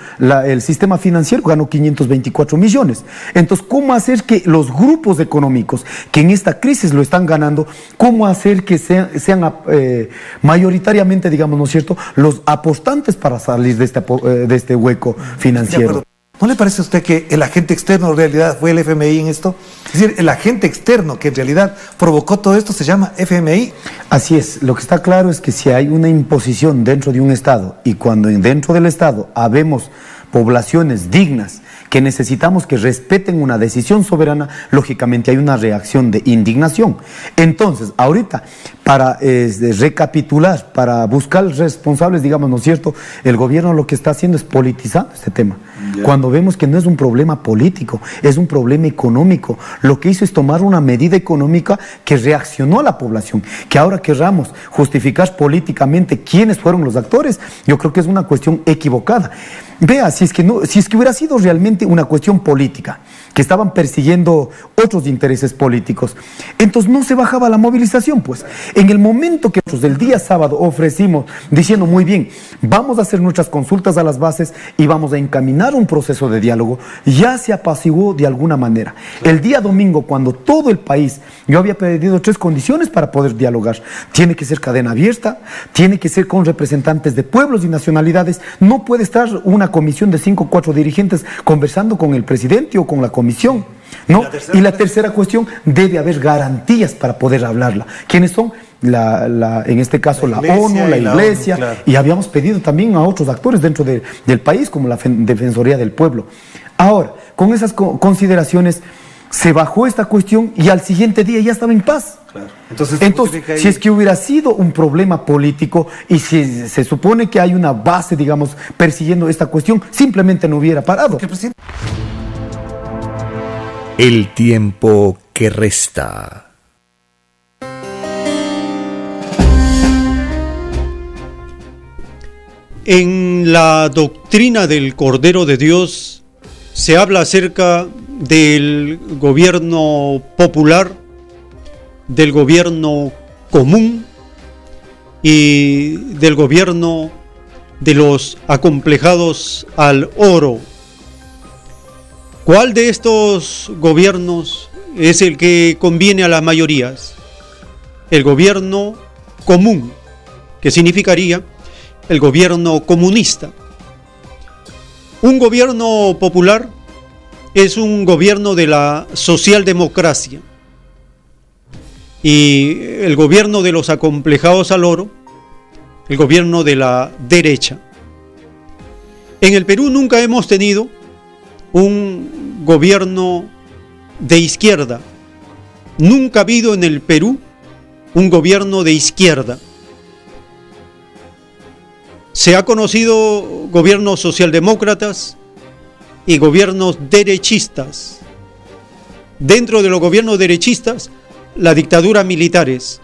el sistema financiero ganó 524 millones. Entonces, ¿cómo hacer que los grupos económicos que en esta crisis lo están ganando, cómo hacer que sean, sean eh, mayoritariamente, digamos, ¿no es cierto?, los apostantes para salir de este, eh, de este hueco financiero? ¿No le parece a usted que el agente externo en realidad fue el FMI en esto? Es decir, el agente externo que en realidad provocó todo esto se llama FMI. Así es, lo que está claro es que si hay una imposición dentro de un Estado y cuando dentro del Estado habemos poblaciones dignas que necesitamos que respeten una decisión soberana, lógicamente hay una reacción de indignación. Entonces, ahorita, para recapitular, para buscar responsables, digamos, ¿no es cierto? El gobierno lo que está haciendo es politizar este tema. Cuando vemos que no es un problema político, es un problema económico. Lo que hizo es tomar una medida económica que reaccionó a la población. Que ahora querramos justificar políticamente quiénes fueron los actores, yo creo que es una cuestión equivocada. Vea, si es que, no, si es que hubiera sido realmente una cuestión política, que estaban persiguiendo otros intereses políticos, entonces no se bajaba la movilización, pues. En el momento que nosotros el día sábado ofrecimos, diciendo muy bien, vamos a hacer nuestras consultas a las bases y vamos a encaminar un proceso de diálogo, ya se apaciguó de alguna manera. El día domingo, cuando todo el país, yo había pedido tres condiciones para poder dialogar. Tiene que ser cadena abierta, tiene que ser con representantes de pueblos y nacionalidades, no puede estar una comisión de cinco o cuatro dirigentes conversando con el presidente o con la comisión. ¿no? Y la tercera, cuestión, debe haber garantías para poder hablarla. ¿Quiénes son? La, en este caso la, ONU, la, Iglesia, y habíamos pedido también a otros actores dentro del país, como la Defensoría del Pueblo. Ahora, con esas consideraciones, se bajó esta cuestión y al siguiente día ya estaba en paz. Entonces, Entonces si es que hubiera sido un problema político y si se supone que hay una base, digamos, persiguiendo esta cuestión, simplemente no hubiera parado. El tiempo que resta. En la doctrina del Cordero de Dios se habla acerca del gobierno popular, del gobierno común y del gobierno de los acomplejados al oro. ¿Cuál de estos gobiernos es el que conviene a las mayorías? El gobierno común, que significaría el gobierno comunista. Un gobierno popular es un gobierno de la socialdemocracia y el gobierno de los acomplejados al oro, el gobierno de la derecha. En el Perú nunca hemos tenido un gobierno de izquierda. Nunca ha habido en el Perú un gobierno de izquierda. Se ha conocido gobiernos socialdemócratas y gobiernos derechistas. Dentro de los gobiernos derechistas, la dictadura militares.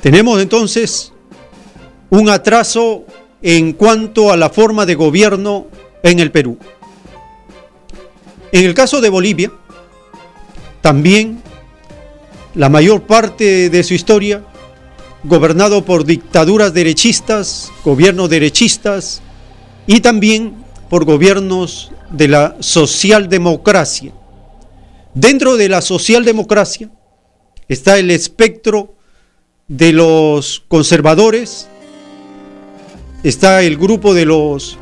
Tenemos entonces un atraso en cuanto a la forma de gobierno en el Perú. En el caso de Bolivia, también la mayor parte de su historia gobernado por dictaduras derechistas, gobiernos derechistas y también por gobiernos de la socialdemocracia. Dentro de la socialdemocracia está el espectro de los conservadores, está el grupo de los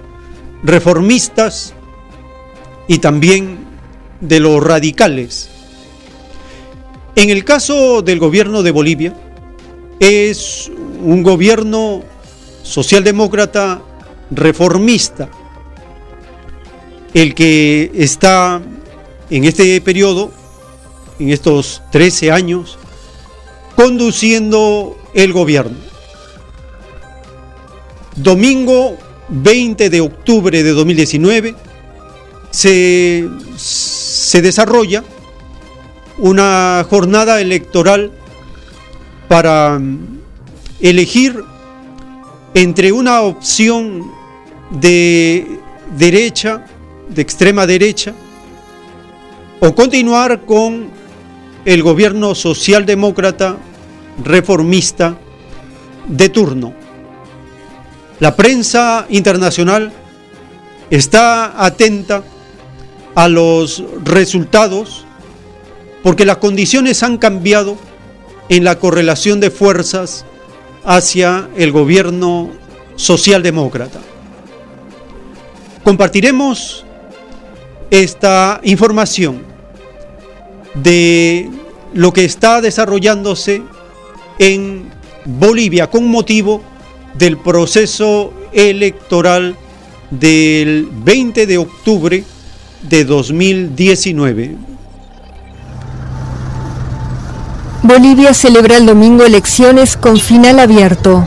reformistas y también de los radicales. En el caso del gobierno de Bolivia, es un gobierno socialdemócrata reformista el que está en este periodo, en estos 13 años, conduciendo el gobierno. Domingo 20 de octubre de 2019 se, se desarrolla una jornada electoral para mm, elegir entre una opción de derecha, de extrema derecha, o continuar con el gobierno socialdemócrata reformista de turno. La prensa internacional está atenta a los resultados porque las condiciones han cambiado en la correlación de fuerzas hacia el gobierno socialdemócrata. Compartiremos esta información de lo que está desarrollándose en Bolivia con motivo del proceso electoral del 20 de octubre de 2019. Bolivia celebra el domingo elecciones con final abierto.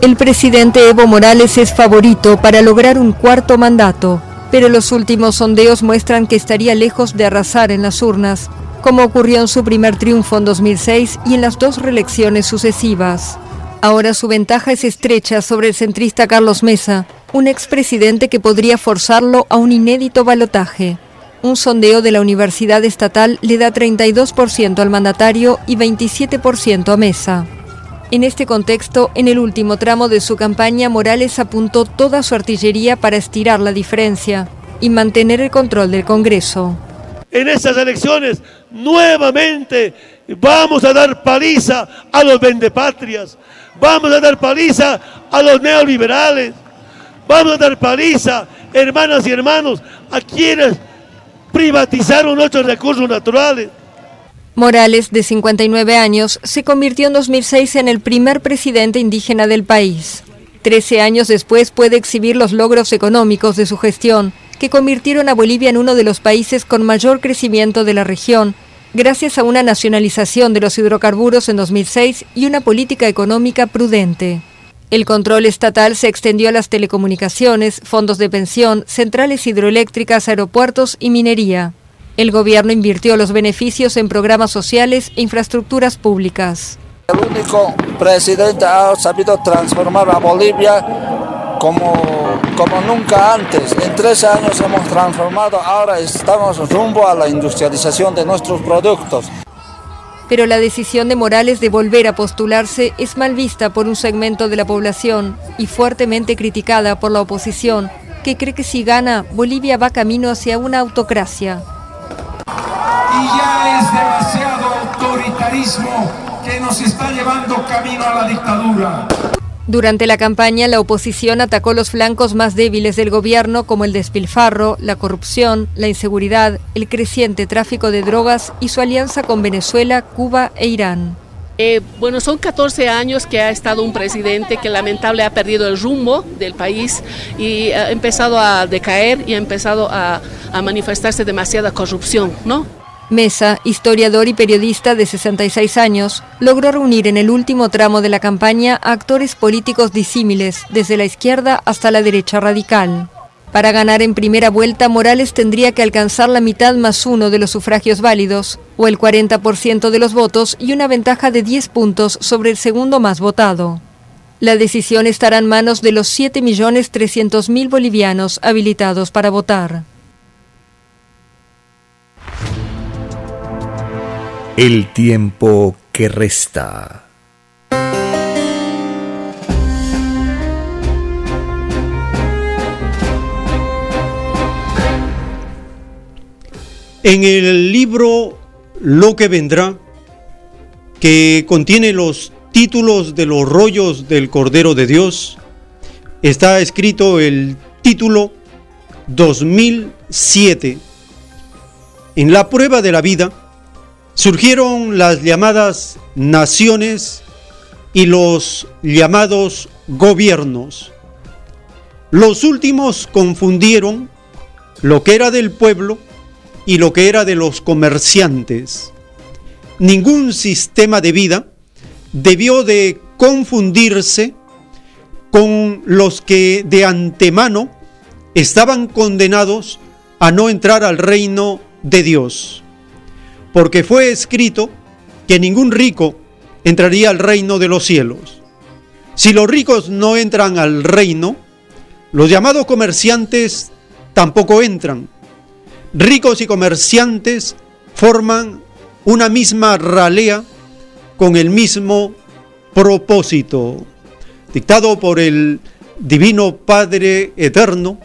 El presidente Evo Morales es favorito para lograr un cuarto mandato, pero los últimos sondeos muestran que estaría lejos de arrasar en las urnas, como ocurrió en su primer triunfo en 2006 y en las dos reelecciones sucesivas. Ahora su ventaja es estrecha sobre el centrista Carlos Mesa, un expresidente que podría forzarlo a un inédito balotaje. Un sondeo de la Universidad Estatal le da 32% al mandatario y 27% a Mesa. En este contexto, en el último tramo de su campaña, Morales apuntó toda su artillería para estirar la diferencia y mantener el control del Congreso. En estas elecciones, nuevamente vamos a dar paliza a los vendepatrias, vamos a dar paliza a los neoliberales, vamos a dar paliza, hermanas y hermanos, a quienes privatizaron nuestros recursos naturales. Morales, de 59 años, se convirtió en 2006 en el primer presidente indígena del país. Trece años después puede exhibir los logros económicos de su gestión, que convirtieron a Bolivia en uno de los países con mayor crecimiento de la región, gracias a una nacionalización de los hidrocarburos en 2006 y una política económica prudente. El control estatal se extendió a las telecomunicaciones, fondos de pensión, centrales hidroeléctricas, aeropuertos y minería. El gobierno invirtió los beneficios en programas sociales e infraestructuras públicas. El único presidente ha sabido transformar a Bolivia como, como nunca antes. En 13 años hemos transformado, ahora estamos rumbo a la industrialización de nuestros productos. Pero la decisión de Morales de volver a postularse es mal vista por un segmento de la población y fuertemente criticada por la oposición, que cree que si gana, Bolivia va camino hacia una autocracia. Y ya es demasiado autoritarismo que nos está llevando camino a la dictadura. Durante la campaña, la oposición atacó los flancos más débiles del gobierno como el despilfarro, la corrupción, la inseguridad, el creciente tráfico de drogas y su alianza con Venezuela, Cuba e Irán. Eh, bueno, son 14 años que ha estado un presidente que lamentable ha perdido el rumbo del país y ha empezado a decaer y ha empezado a, a manifestarse demasiada corrupción, ¿no? Mesa, historiador y periodista de 66 años, logró reunir en el último tramo de la campaña a actores políticos disímiles, desde la izquierda hasta la derecha radical. Para ganar en primera vuelta, Morales tendría que alcanzar la mitad más uno de los sufragios válidos, o el 40% de los votos y una ventaja de 10 puntos sobre el segundo más votado. La decisión estará en manos de los 7.300.000 bolivianos habilitados para votar. El tiempo que resta. En el libro Lo que vendrá, que contiene los títulos de los rollos del Cordero de Dios, está escrito el título 2007. En la prueba de la vida, surgieron las llamadas naciones y los llamados gobiernos. Los últimos confundieron lo que era del pueblo y lo que era de los comerciantes. Ningún sistema de vida debió de confundirse con los que de antemano estaban condenados a no entrar al reino de Dios porque fue escrito que ningún rico entraría al reino de los cielos. Si los ricos no entran al reino, los llamados comerciantes tampoco entran. Ricos y comerciantes forman una misma ralea con el mismo propósito, dictado por el Divino Padre Eterno,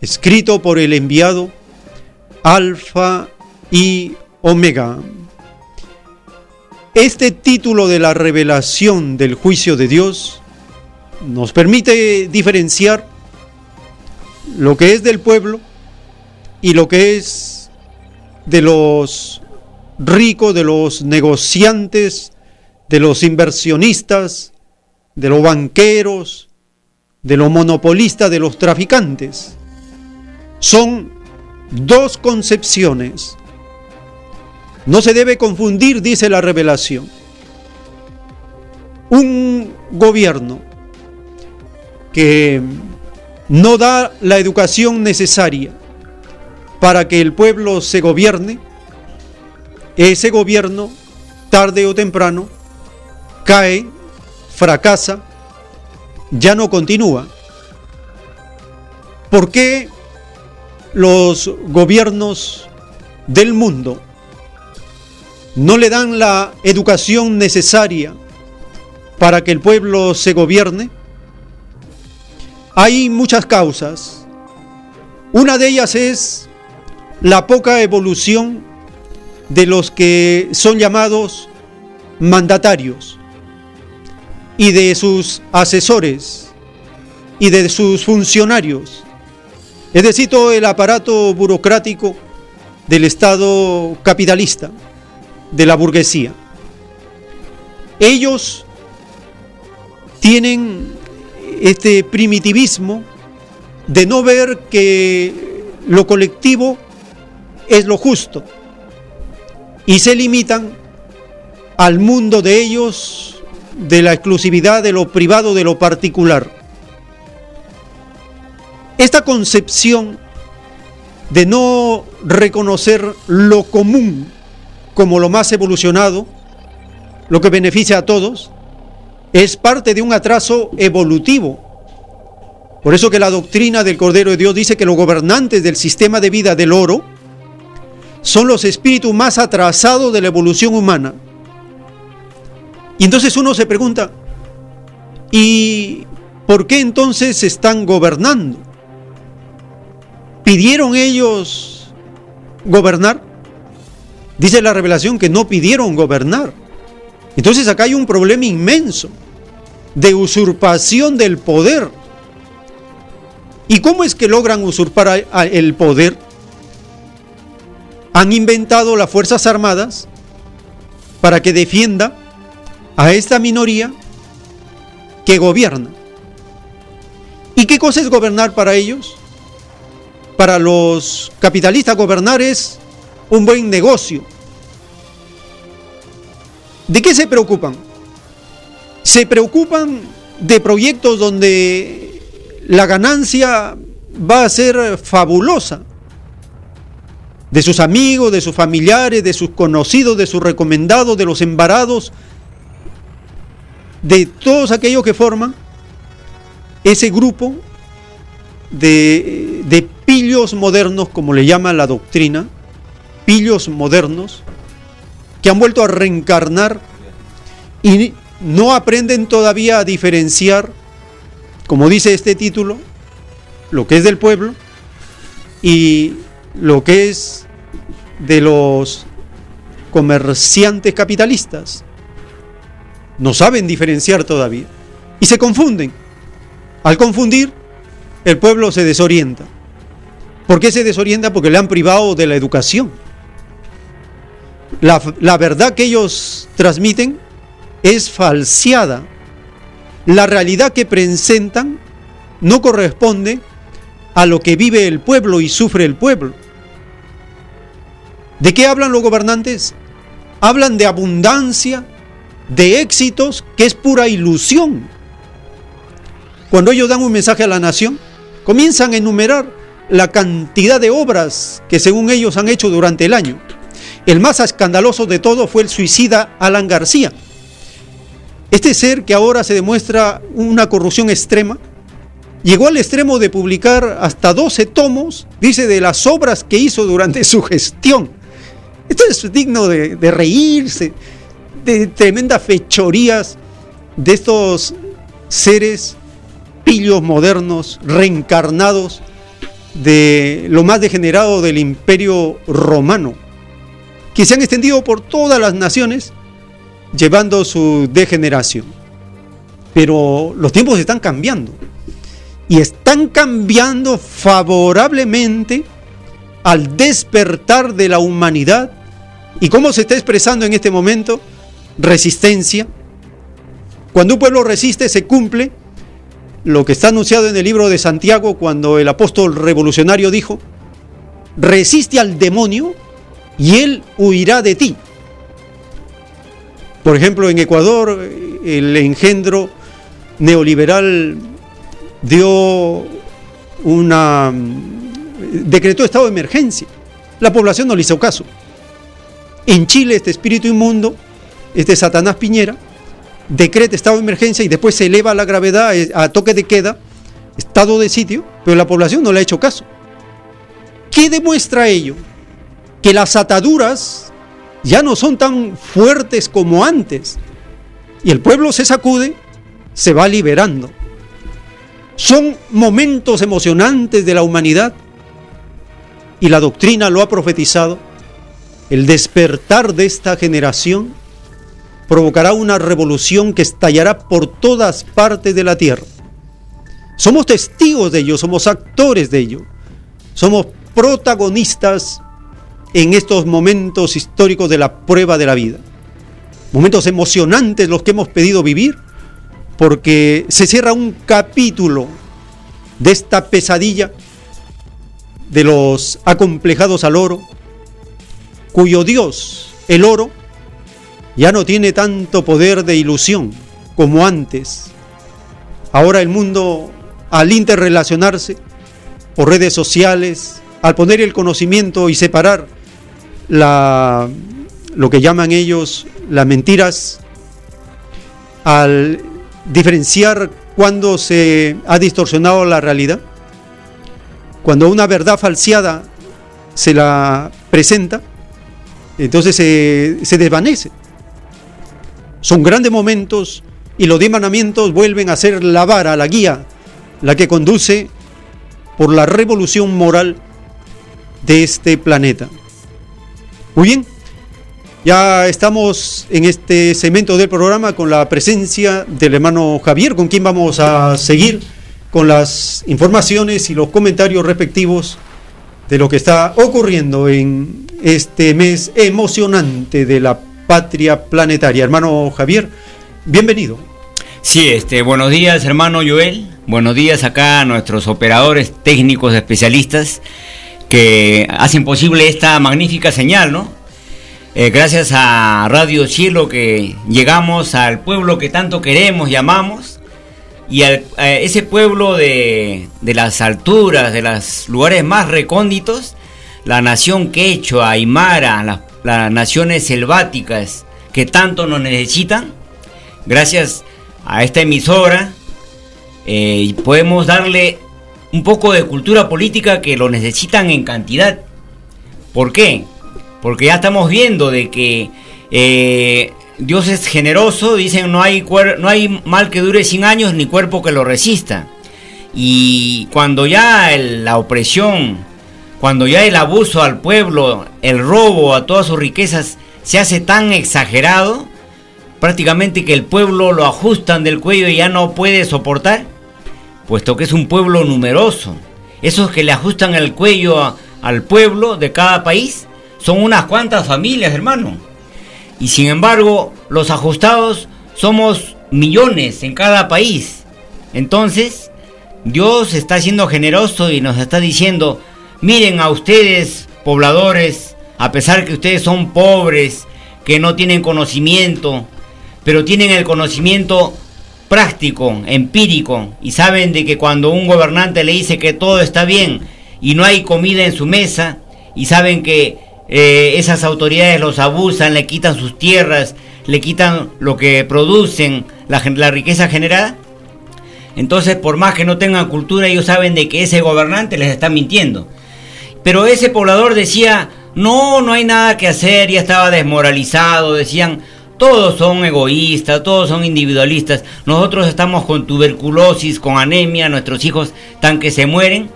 escrito por el enviado Alfa y Omega. Este título de la revelación del juicio de Dios nos permite diferenciar lo que es del pueblo y lo que es de los ricos, de los negociantes, de los inversionistas, de los banqueros, de los monopolistas, de los traficantes. Son dos concepciones no se debe confundir, dice la revelación. Un gobierno que no da la educación necesaria para que el pueblo se gobierne, ese gobierno, tarde o temprano, cae, fracasa, ya no continúa. ¿Por qué los gobiernos del mundo no le dan la educación necesaria para que el pueblo se gobierne? Hay muchas causas. Una de ellas es la poca evolución de los que son llamados mandatarios y de sus asesores y de sus funcionarios. Es decir, todo el aparato burocrático del Estado capitalista de la burguesía. Ellos tienen este primitivismo de no ver que lo colectivo es lo justo y se limitan al mundo de ellos, de la exclusividad de lo privado, de lo particular. Esta concepción de no reconocer lo común como lo más evolucionado, lo que beneficia a todos, es parte de un atraso evolutivo. Por eso que la doctrina del Cordero de Dios dice que los gobernantes del sistema de vida del oro son los espíritus más atrasados de la evolución humana. Y entonces uno se pregunta, ¿y por qué entonces están gobernando? ¿Pidieron ellos gobernar? Dice la revelación que no pidieron gobernar. Entonces acá hay un problema inmenso de usurpación del poder. ¿Y cómo es que logran usurpar el poder? Han inventado las Fuerzas Armadas para que defienda a esta minoría que gobierna. ¿Y qué cosa es gobernar para ellos? Para los capitalistas gobernar es un buen negocio. ¿De qué se preocupan? Se preocupan de proyectos donde la ganancia va a ser fabulosa. De sus amigos, de sus familiares, de sus conocidos, de sus recomendados, de los embarados, de todos aquellos que forman ese grupo de, de pillos modernos, como le llama la doctrina, pillos modernos, que han vuelto a reencarnar y no aprenden todavía a diferenciar, como dice este título, lo que es del pueblo y lo que es de los comerciantes capitalistas. No saben diferenciar todavía. Y se confunden. Al confundir, el pueblo se desorienta. ¿Por qué se desorienta? Porque le han privado de la educación. La, la verdad que ellos transmiten es falseada. La realidad que presentan no corresponde a lo que vive el pueblo y sufre el pueblo. ¿De qué hablan los gobernantes? Hablan de abundancia, de éxitos, que es pura ilusión. Cuando ellos dan un mensaje a la nación, comienzan a enumerar la cantidad de obras que según ellos han hecho durante el año. El más escandaloso de todo fue el suicida Alan García. Este ser que ahora se demuestra una corrupción extrema, llegó al extremo de publicar hasta 12 tomos, dice, de las obras que hizo durante su gestión. Esto es digno de, reírse, de tremendas fechorías de estos seres pillos modernos, reencarnados de lo más degenerado del imperio romano, que se han extendido por todas las naciones llevando su degeneración. Pero los tiempos están cambiando y están cambiando favorablemente al despertar de la humanidad. ¿Y cómo se está expresando en este momento? Resistencia. Cuando un pueblo resiste se cumple lo que está anunciado en el libro de Santiago cuando el apóstol revolucionario dijo, resiste al demonio y él huirá de ti. Por ejemplo, en Ecuador el engendro neoliberal dio una decretó estado de emergencia. La población no le hizo caso. En Chile este espíritu inmundo, este Satanás Piñera, decreta estado de emergencia y después se eleva la gravedad a toque de queda, estado de sitio, pero la población no le ha hecho caso. ¿Qué demuestra ello? Que las ataduras ya no son tan fuertes como antes. Y el pueblo se sacude, se va liberando. Son momentos emocionantes de la humanidad. Y la doctrina lo ha profetizado. El despertar de esta generación provocará una revolución que estallará por todas partes de la tierra. Somos testigos de ello, somos actores de ello. Somos protagonistas en estos momentos históricos de la prueba de la vida. Momentos emocionantes los que hemos pedido vivir, porque se cierra un capítulo de esta pesadilla de los acomplejados al oro, cuyo Dios, el oro, ya no tiene tanto poder de ilusión como antes. Ahora el mundo, al interrelacionarse por redes sociales, al poner el conocimiento y separar la, lo que llaman ellos las mentiras al diferenciar cuando se ha distorsionado la realidad. Cuando una verdad falseada se la presenta, entonces se, se desvanece. Son grandes momentos y los diez vuelven a ser la vara, la guía, la que conduce por la revolución moral de este planeta. Muy bien, ya estamos en este segmento del programa con la presencia del hermano Javier, con quien vamos a seguir con las informaciones y los comentarios respectivos de lo que está ocurriendo en este mes emocionante de la patria planetaria. Hermano Javier, bienvenido. Sí, este, buenos días, hermano Joel. Buenos días acá a nuestros operadores técnicos especialistas que hacen posible esta magnífica señal, ¿no? Eh, gracias a Radio Cielo que llegamos al pueblo que tanto queremos y amamos y a ese pueblo de, las alturas, de los lugares más recónditos, la nación quechua, aymara, las, las naciones selváticas que tanto nos necesitan, gracias a esta emisora eh, podemos darle un poco de cultura política que lo necesitan en cantidad. ¿Por qué? Porque ya estamos viendo de que eh, Dios es generoso, dicen no hay, no hay mal que dure 100 años ni cuerpo que lo resista. Y cuando ya la opresión, cuando ya el abuso al pueblo, el robo a todas sus riquezas se hace tan exagerado, prácticamente que el pueblo lo ajustan del cuello y ya no puede soportar, puesto que es un pueblo numeroso. Esos que le ajustan el cuello al pueblo de cada país son unas cuantas familias, hermano. Y sin embargo, los ajustados somos millones en cada país. Entonces, Dios está siendo generoso y nos está diciendo, miren a ustedes, pobladores, a pesar que ustedes son pobres, que no tienen conocimiento, pero tienen el conocimiento práctico, empírico, y saben de que cuando un gobernante le dice que todo está bien y no hay comida en su mesa, y saben que eh, esas autoridades los abusan, le quitan sus tierras, le quitan lo que producen, la, la riqueza generada, entonces por más que no tengan cultura, ellos saben de que ese gobernante les está mintiendo. Pero ese poblador decía, no, no hay nada que hacer, ya estaba desmoralizado, decían, todos son egoístas, todos son individualistas. Nosotros estamos con tuberculosis, con anemia, nuestros hijos están que se mueren.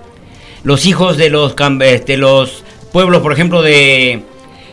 Los hijos de los, este, los pueblos, por ejemplo, de,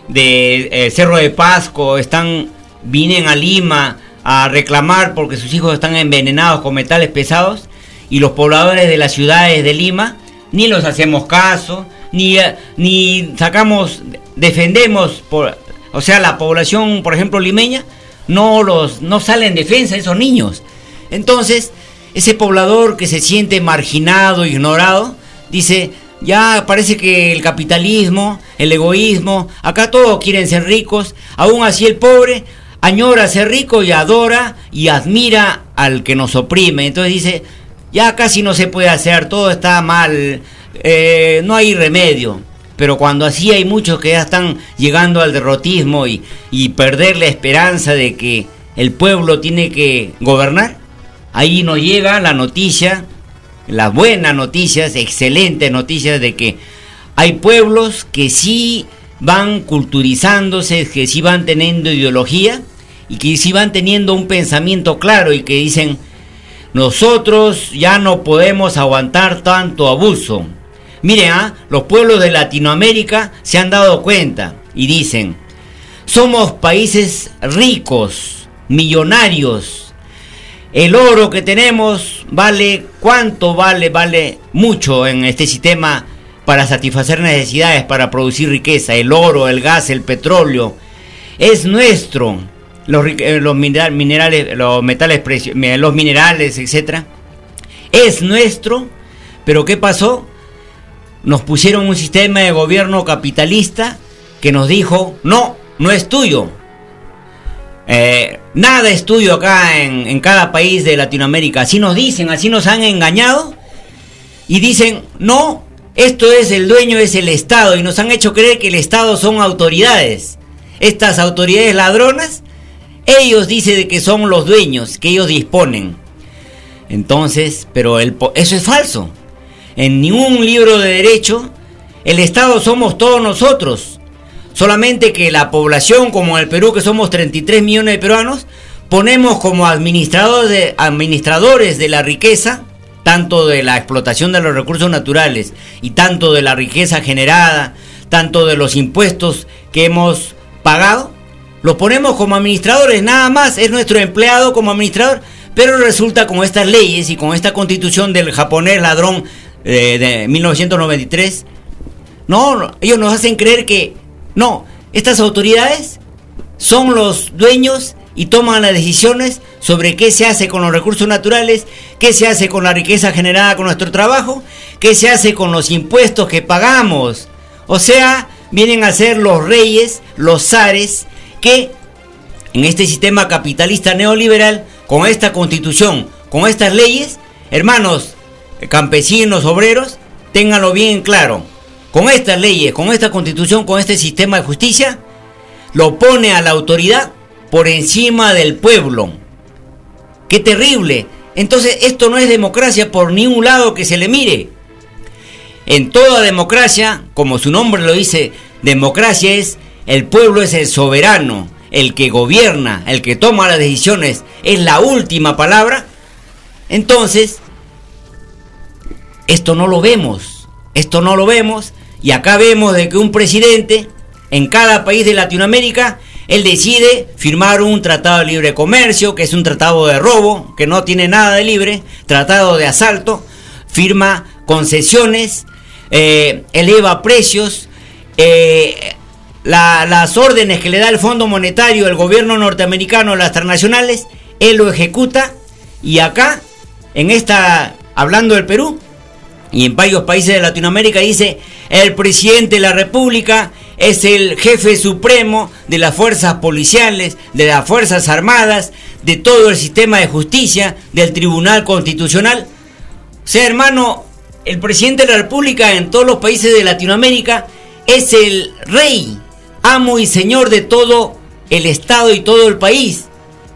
de eh, Cerro de Pasco, están, vienen a Lima a reclamar porque sus hijos están envenenados con metales pesados. Y los pobladores de las ciudades de Lima ni los hacemos caso, ni, eh, ni sacamos, defendemos por, o sea, la población, por ejemplo, limeña, no, los, no sale en defensa de esos niños. Entonces, ese poblador que se siente marginado, ignorado, dice, ya parece que el capitalismo, el egoísmo, acá todos quieren ser ricos, aún así el pobre añora ser rico y adora y admira al que nos oprime. Entonces dice, ya casi no se puede hacer, todo está mal, eh, no hay remedio pero cuando así hay muchos que ya están llegando al derrotismo y, perder la esperanza de que el pueblo tiene que gobernar, ahí nos llega la noticia, las buenas noticias, excelentes noticias de que hay pueblos que sí van culturizándose, que sí van teniendo ideología y que sí van teniendo un pensamiento claro y que dicen, nosotros ya no podemos aguantar tanto abuso, Miren, ¿ah? los pueblos de Latinoamérica se han dado cuenta y dicen, somos países ricos, millonarios. El oro que tenemos vale, ¿cuánto vale? Vale mucho en este sistema para satisfacer necesidades, para producir riqueza. El oro, el gas, el petróleo. Es nuestro. Los, eh, minerales, los metales, los minerales, etc. Es nuestro. Pero ¿qué pasó? nos pusieron un sistema de gobierno capitalista que nos dijo, no, no es tuyo. Eh, nada es tuyo acá en, en cada país de Latinoamérica. Así nos dicen, así nos han engañado. Y dicen, no, esto es el dueño, es el Estado. Y nos han hecho creer que el Estado son autoridades. Estas autoridades ladronas Ellos dicen que son los dueños, que ellos disponen. Entonces, pero el, eso es falso. En ningún libro de derecho, el Estado somos todos nosotros. Solamente que la población, como el Perú, que somos 33 millones de peruanos, ponemos como administradores de, administradores de la riqueza, tanto de la explotación de los recursos naturales y tanto de la riqueza generada, tanto de los impuestos que hemos pagado, lo ponemos como administradores, nada más, es nuestro empleado como administrador, pero resulta con estas leyes y con esta constitución del japonés ladrón eh, de 1993, no, ellos nos hacen creer que no, estas autoridades son los dueños y toman las decisiones sobre qué se hace con los recursos naturales, qué se hace con la riqueza generada con nuestro trabajo, qué se hace con los impuestos que pagamos. O sea, vienen a ser los reyes, los zares, que en este sistema capitalista neoliberal, con esta constitución, con estas leyes, hermanos, campesinos, obreros, ténganlo bien claro, con estas leyes, con esta constitución, con este sistema de justicia, lo pone a la autoridad por encima del pueblo. ¡Qué terrible! Entonces esto no es democracia por ningún lado que se le mire. En toda democracia, como su nombre lo dice, democracia es el pueblo es el soberano, el que gobierna, el que toma las decisiones, es la última palabra. Entonces, esto no lo vemos, esto no lo vemos. Y acá vemos de que un presidente en cada país de Latinoamérica él decide firmar un tratado de libre comercio, que es un tratado de robo, que no tiene nada de libre, tratado de asalto, firma concesiones, eh, eleva precios, eh, las órdenes que le da el Fondo Monetario, el gobierno norteamericano, las transnacionales, él lo ejecuta. Y acá, en esta, hablando del Perú, y en varios países de Latinoamérica dice, el presidente de la República es el jefe supremo de las fuerzas policiales, de las fuerzas armadas, de todo el sistema de justicia, del Tribunal Constitucional. O sea, hermano, el presidente de la República en todos los países de Latinoamérica es el rey, amo y señor de todo el Estado y todo el país.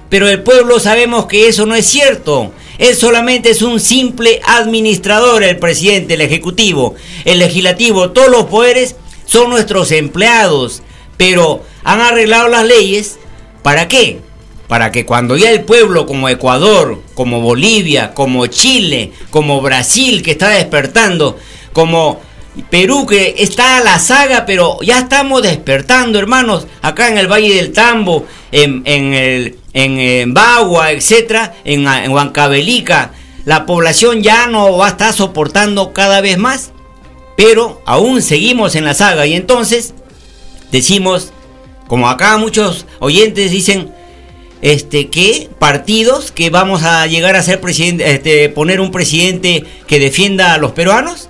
Pero el pueblo sabemos que eso no es cierto. Él solamente es un simple administrador, el presidente, el ejecutivo, el legislativo, todos los poderes son nuestros empleados, pero han arreglado las leyes, ¿para qué? Para que cuando ya el pueblo como Ecuador, como Bolivia, como Chile, como Brasil que está despertando, como Perú que está a la saga, pero ya estamos despertando, hermanos, acá en el Valle del Tambo, en, el, en, Bagua, etcétera, en, en Huancavelica, la población ya no va a estar soportando cada vez más, pero aún seguimos en la saga y entonces decimos, como acá muchos oyentes dicen, este que partidos que vamos a llegar a ser presidente, este, poner un presidente que defienda a los peruanos.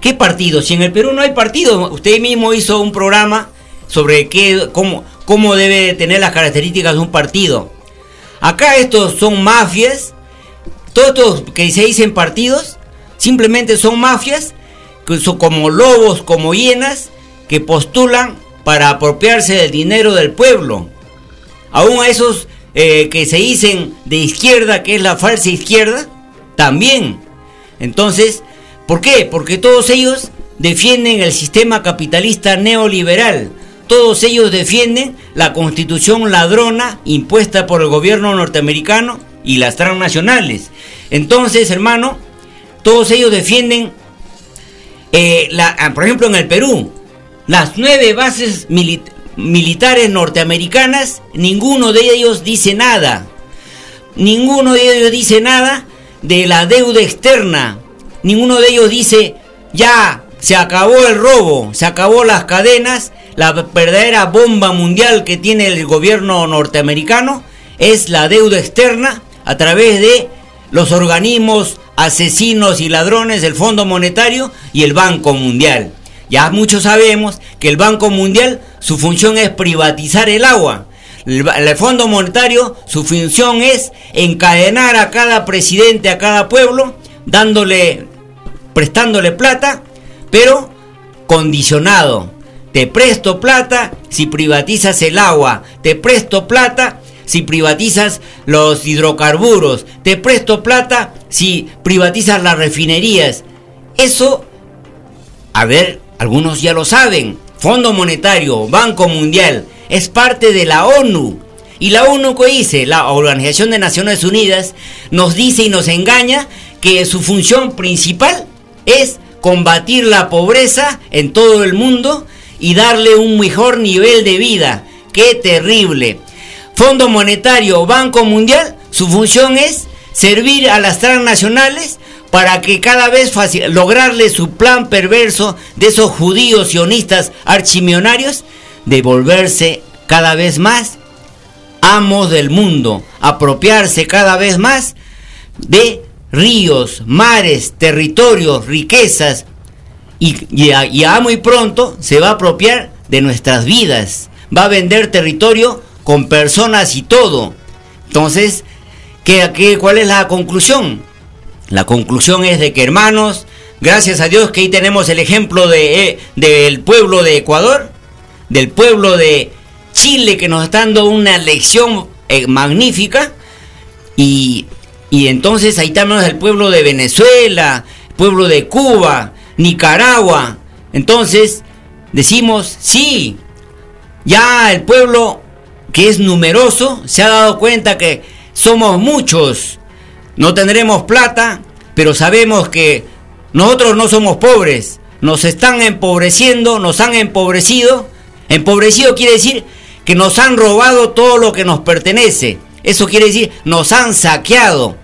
¿Qué partido? Si en el Perú no hay partido, usted mismo hizo un programa sobre qué, cómo, cómo debe tener las características de un partido. Acá estos son mafias, todos estos que se dicen partidos, simplemente son mafias, que son como lobos, como hienas, que postulan para apropiarse del dinero del pueblo. Aún a esos eh, que se dicen de izquierda, que es la falsa izquierda, también. Entonces, ¿Por qué? Porque todos ellos defienden el sistema capitalista neoliberal. Todos ellos defienden la constitución ladrona impuesta por el gobierno norteamericano y las transnacionales. Entonces, hermano, todos ellos defienden, eh, ah, por ejemplo, en el Perú, las nueve bases militares norteamericanas, ninguno de ellos dice nada. Ninguno de ellos dice nada de la deuda externa ninguno de ellos dice, ya, se acabó el robo, se acabó las cadenas, la verdadera bomba mundial que tiene el gobierno norteamericano es la deuda externa a través de los organismos asesinos y ladrones del Fondo Monetario y el Banco Mundial. Ya muchos sabemos que el Banco Mundial su función es privatizar el agua. El, Fondo Monetario su función es encadenar a cada presidente, a cada pueblo, dándole prestándole plata, pero condicionado. Te presto plata si privatizas el agua. Te presto plata si privatizas los hidrocarburos, te presto plata si privatizas las refinerías. Eso, a ver, algunos ya lo saben. Fondo Monetario, Banco Mundial, es parte de la ONU. Y la ONU que dice, la Organización de Naciones Unidas, nos dice y nos engaña que su función principal es combatir la pobreza en todo el mundo y darle un mejor nivel de vida. ¡Qué terrible! Fondo Monetario, Banco Mundial, su función es servir a las transnacionales para que cada vez lograrle su plan perverso de esos judíos sionistas archimillonarios de volverse cada vez más amos del mundo, apropiarse cada vez más de ríos, mares, territorios, riquezas y ya, muy pronto se va a apropiar de nuestras vidas, va a vender territorio con personas y todo. Entonces, ¿qué, qué, cuál es la conclusión? La conclusión es de que hermanos, gracias a Dios que ahí tenemos el ejemplo de, eh, del pueblo de Ecuador, del pueblo de Chile que nos está dando una lección eh, magnífica y, y, entonces ahí tenemos el pueblo de Venezuela, pueblo de Cuba, Nicaragua. Entonces decimos, sí, ya el pueblo que es numeroso se ha dado cuenta que somos muchos no tendremos plata, pero sabemos que nosotros no somos pobres. Nos están empobreciendo, nos han empobrecido. Empobrecido quiere decir que nos han robado todo lo que nos pertenece. Eso quiere decir, nos han saqueado.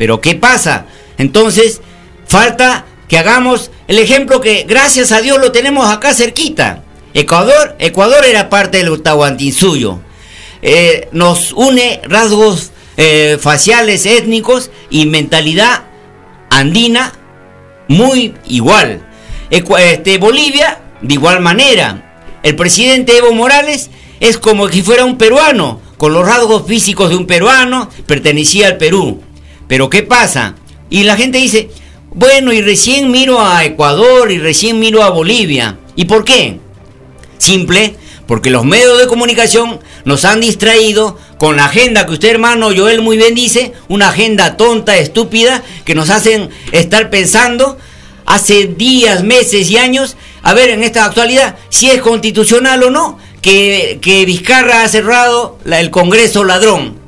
Pero ¿qué pasa? Entonces, falta que hagamos el ejemplo que gracias a Dios lo tenemos acá cerquita. Ecuador, Ecuador era parte del Tahuantinsuyo. Eh, nos une rasgos eh, faciales étnicos y mentalidad andina muy igual. Este, Bolivia, de igual manera. El presidente Evo Morales es como si fuera un peruano, con los rasgos físicos de un peruano, pertenecía al Perú. Pero ¿qué pasa? Y la gente dice, bueno, y recién miro a Ecuador y recién miro a Bolivia. ¿Y por qué? Simple, porque los medios de comunicación nos han distraído con la agenda que usted hermano Joel muy bien dice, una agenda tonta, estúpida, que nos hacen estar pensando hace días, meses y años, a ver en esta actualidad si es constitucional o no, que, que Vizcarra ha cerrado el Congreso ladrón.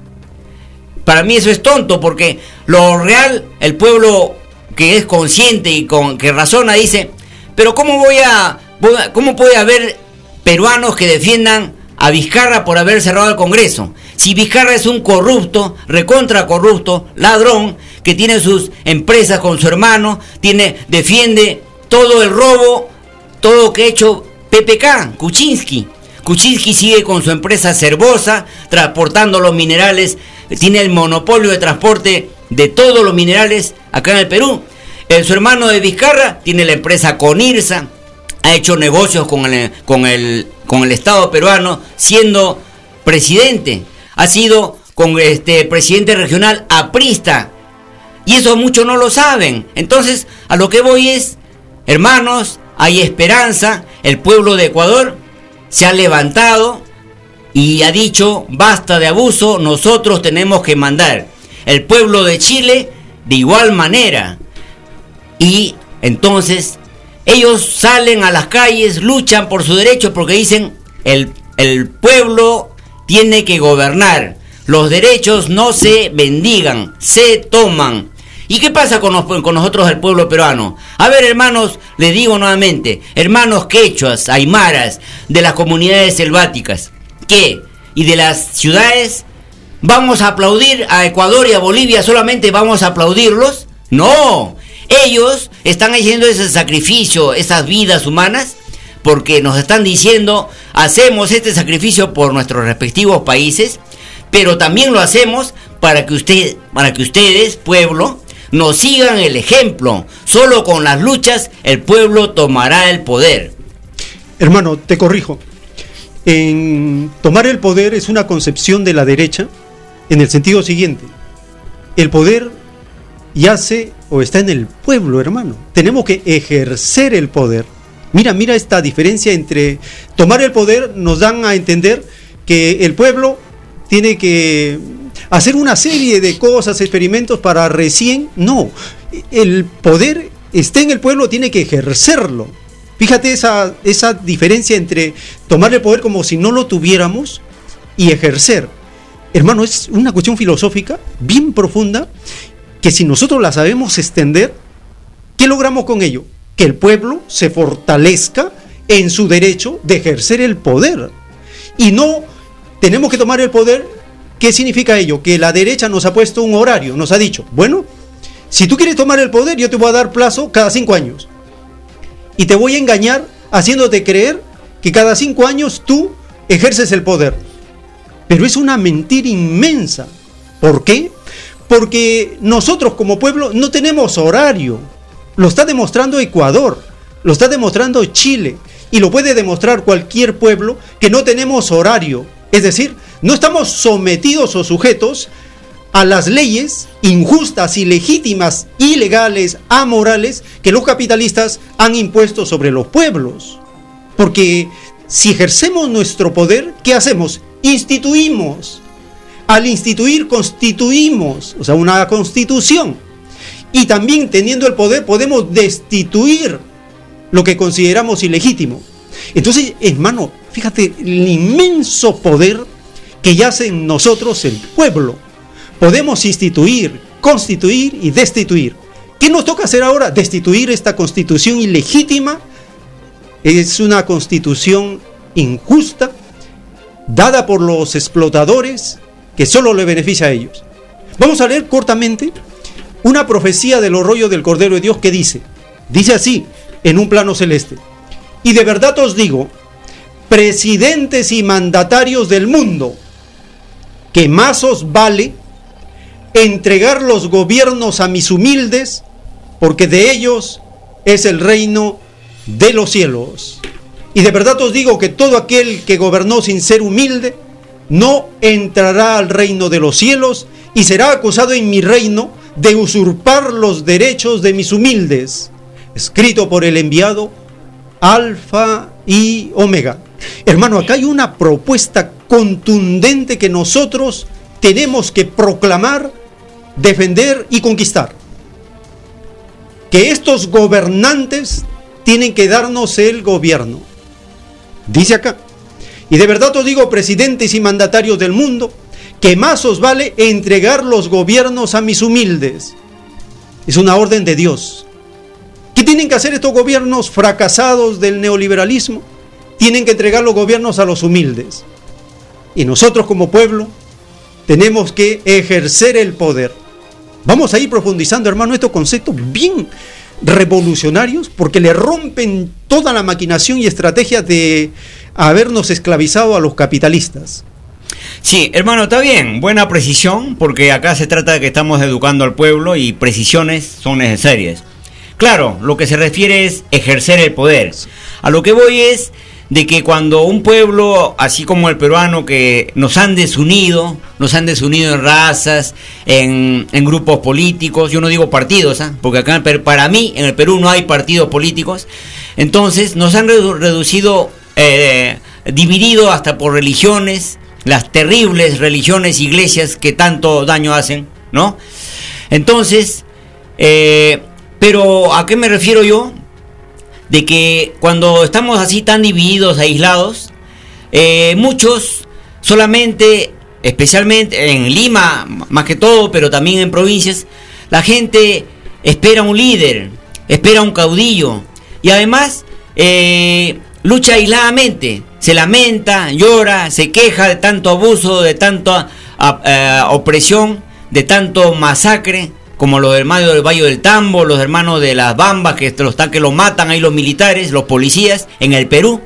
Para mí eso es tonto porque lo real, el pueblo que es consciente y con que razona dice, pero ¿cómo voy a, cómo puede haber peruanos que defiendan a Vizcarra por haber cerrado el Congreso? Si Vizcarra es un corrupto, recontra corrupto, ladrón, que tiene sus empresas con su hermano, tiene, defiende todo el robo, todo que ha hecho PPK, Kuczynski. Kuczynski sigue con su empresa Cervosa, transportando los minerales, tiene el monopolio de transporte de todos los minerales acá en el Perú. Su hermano de Vizcarra tiene la empresa Conirsa, ha hecho negocios con el, con el, con el Estado peruano, siendo presidente ha sido con este presidente regional aprista. Y eso muchos no lo saben. Entonces, a lo que voy es, hermanos, hay esperanza. El pueblo de Ecuador se ha levantado y ha dicho, basta de abuso, nosotros tenemos que mandar. El pueblo de Chile, de igual manera. Y entonces, ellos salen a las calles, luchan por su derecho porque dicen, el, el pueblo tiene que gobernar. Los derechos no se bendigan, se toman. ¿Y qué pasa con, nosotros, el pueblo peruano? A ver, hermanos, les digo nuevamente, hermanos quechuas, aymaras, de las comunidades selváticas, ¿qué? ¿Y de las ciudades? ¿Vamos a aplaudir a Ecuador y a Bolivia solamente vamos a aplaudirlos? No, ellos están haciendo ese sacrificio, esas vidas humanas, porque nos están diciendo, hacemos este sacrificio por nuestros respectivos países, pero también lo hacemos para que usted, para que ustedes, pueblo, nos sigan el ejemplo. Solo con las luchas el pueblo tomará el poder. Hermano, te corrijo. Tomar el poder es una concepción de la derecha en el sentido siguiente. El poder yace o está en el pueblo, hermano. Tenemos que ejercer el poder. Mira, mira esta diferencia entre tomar el poder, nos dan a entender que el pueblo tiene que hacer una serie de cosas, experimentos para recién, no, el poder está en el pueblo, tiene que ejercerlo. Fíjate esa, esa diferencia entre tomar el poder como si no lo tuviéramos y ejercer. Hermano, es una cuestión filosófica bien profunda que si nosotros la sabemos extender, ¿qué logramos con ello? Que el pueblo se fortalezca en su derecho de ejercer el poder. Y no tenemos que tomar el poder. ¿Qué significa ello? Que la derecha nos ha puesto un horario, nos ha dicho, bueno, si tú quieres tomar el poder, yo te voy a dar plazo cada cinco años. Y te voy a engañar haciéndote creer que cada cinco años tú ejerces el poder. Pero es una mentira inmensa. ¿Por qué? Porque nosotros como pueblo no tenemos horario. Lo está demostrando Ecuador, lo está demostrando Chile y lo puede demostrar cualquier pueblo que no tenemos horario. Es decir, no estamos sometidos o sujetos a las leyes injustas, ilegítimas, ilegales, amorales que los capitalistas han impuesto sobre los pueblos. Porque si ejercemos nuestro poder, ¿qué hacemos? Instituimos. Al instituir constituimos, o sea, una constitución. Y también teniendo el poder podemos destituir lo que consideramos ilegítimo. Entonces, hermano, fíjate el inmenso poder que yace en nosotros el pueblo. Podemos instituir, constituir y destituir. ¿Qué nos toca hacer ahora? Destituir esta constitución ilegítima. Es una constitución injusta, dada por los explotadores, que solo le beneficia a ellos. Vamos a leer cortamente una profecía del rollo del Cordero de Dios que dice, dice así, en un plano celeste. Y de verdad os digo, presidentes y mandatarios del mundo, que más os vale entregar los gobiernos a mis humildes, porque de ellos es el reino de los cielos. Y de verdad os digo que todo aquel que gobernó sin ser humilde, no entrará al reino de los cielos y será acusado en mi reino de usurpar los derechos de mis humildes. Escrito por el enviado Alfa y Omega. Hermano, acá hay una propuesta contundente que nosotros tenemos que proclamar, defender y conquistar. Que estos gobernantes tienen que darnos el gobierno. Dice acá, y de verdad os digo, presidentes y mandatarios del mundo, que más os vale entregar los gobiernos a mis humildes. Es una orden de Dios. ¿Qué tienen que hacer estos gobiernos fracasados del neoliberalismo? Tienen que entregar los gobiernos a los humildes. Y nosotros como pueblo tenemos que ejercer el poder. Vamos a ir profundizando, hermano, estos conceptos bien revolucionarios porque le rompen toda la maquinación y estrategia de habernos esclavizado a los capitalistas. Sí, hermano, está bien, buena precisión, porque acá se trata de que estamos educando al pueblo y precisiones son necesarias. Claro, lo que se refiere es ejercer el poder. A lo que voy es de que cuando un pueblo, así como el peruano, que nos han desunido, nos han desunido en razas, en, grupos políticos, yo no digo partidos, ¿ah? porque acá para mí en el Perú no hay partidos políticos, entonces nos han reducido, eh, dividido hasta por religiones, las terribles religiones, iglesias que tanto daño hacen, ¿no? Entonces, eh, pero ¿a qué me refiero yo? De que cuando estamos así tan divididos, aislados, eh, muchos solamente, especialmente en Lima, más que todo, pero también en provincias, la gente espera un líder, espera un caudillo. Y además eh, lucha aisladamente, se lamenta, llora, se queja de tanto abuso, de tanta eh, opresión, de tanto masacre como los hermanos del Valle del Tambo, los hermanos de las Bambas, que los que los matan ahí los militares, los policías en el Perú.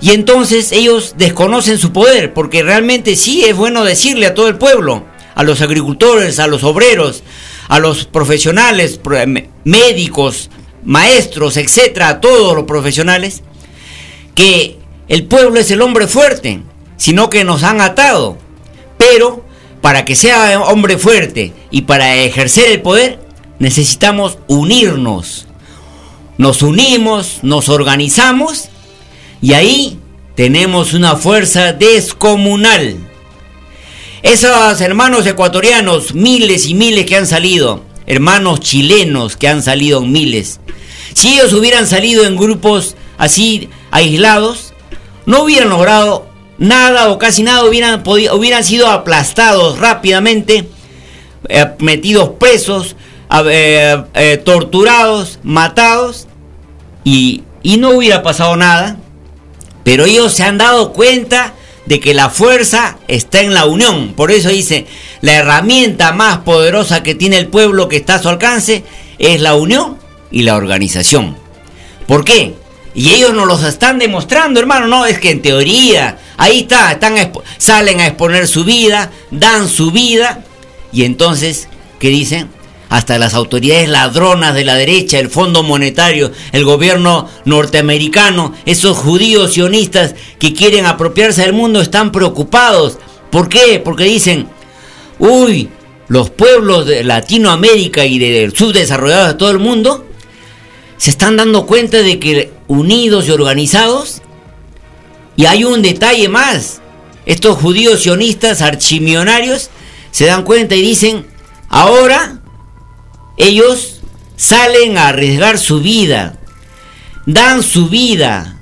Y entonces ellos desconocen su poder, porque realmente sí es bueno decirle a todo el pueblo, a los agricultores, a los obreros, a los profesionales, médicos, maestros, etcétera, a todos los profesionales, que el pueblo es el hombre fuerte, sino que nos han atado. Pero para que sea hombre fuerte y para ejercer el poder, necesitamos unirnos. Nos unimos, nos organizamos y ahí tenemos una fuerza descomunal. Esos hermanos ecuatorianos, miles y miles que han salido, hermanos chilenos que han salido en miles, si ellos hubieran salido en grupos así aislados, no hubieran logrado nada o casi nada, hubieran, podido, hubieran sido aplastados rápidamente, eh, metidos presos, eh, torturados, matados, y, y no hubiera pasado nada. Pero ellos se han dado cuenta de que la fuerza está en la unión. Por eso dice, la herramienta más poderosa que tiene el pueblo que está a su alcance es la unión y la organización. ¿Por qué? Y ellos nos los están demostrando, hermano. No, es que en teoría, ahí está, están salen a exponer su vida, dan su vida. Y entonces, ¿qué dicen? hasta las autoridades ladronas de la derecha, el Fondo Monetario, el gobierno norteamericano, esos judíos sionistas que quieren apropiarse del mundo están preocupados. ¿Por qué? Porque dicen, uy, los pueblos de Latinoamérica y del subdesarrollado de todo el mundo se están dando cuenta de que unidos y organizados, y hay un detalle más, estos judíos sionistas archimionarios se dan cuenta y dicen, ahora ellos salen a arriesgar su vida, dan su vida.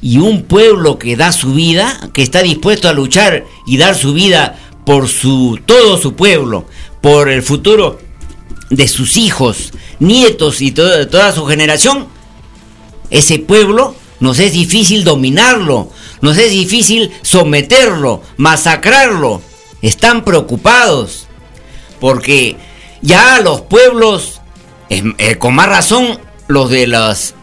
Y un pueblo que da su vida, que está dispuesto a luchar y dar su vida por su todo su pueblo, por el futuro de sus hijos, nietos y toda su generación, ese pueblo nos es difícil dominarlo, nos es difícil someterlo, masacrarlo. Están preocupados porque ya los pueblos, eh, con más razón, los de las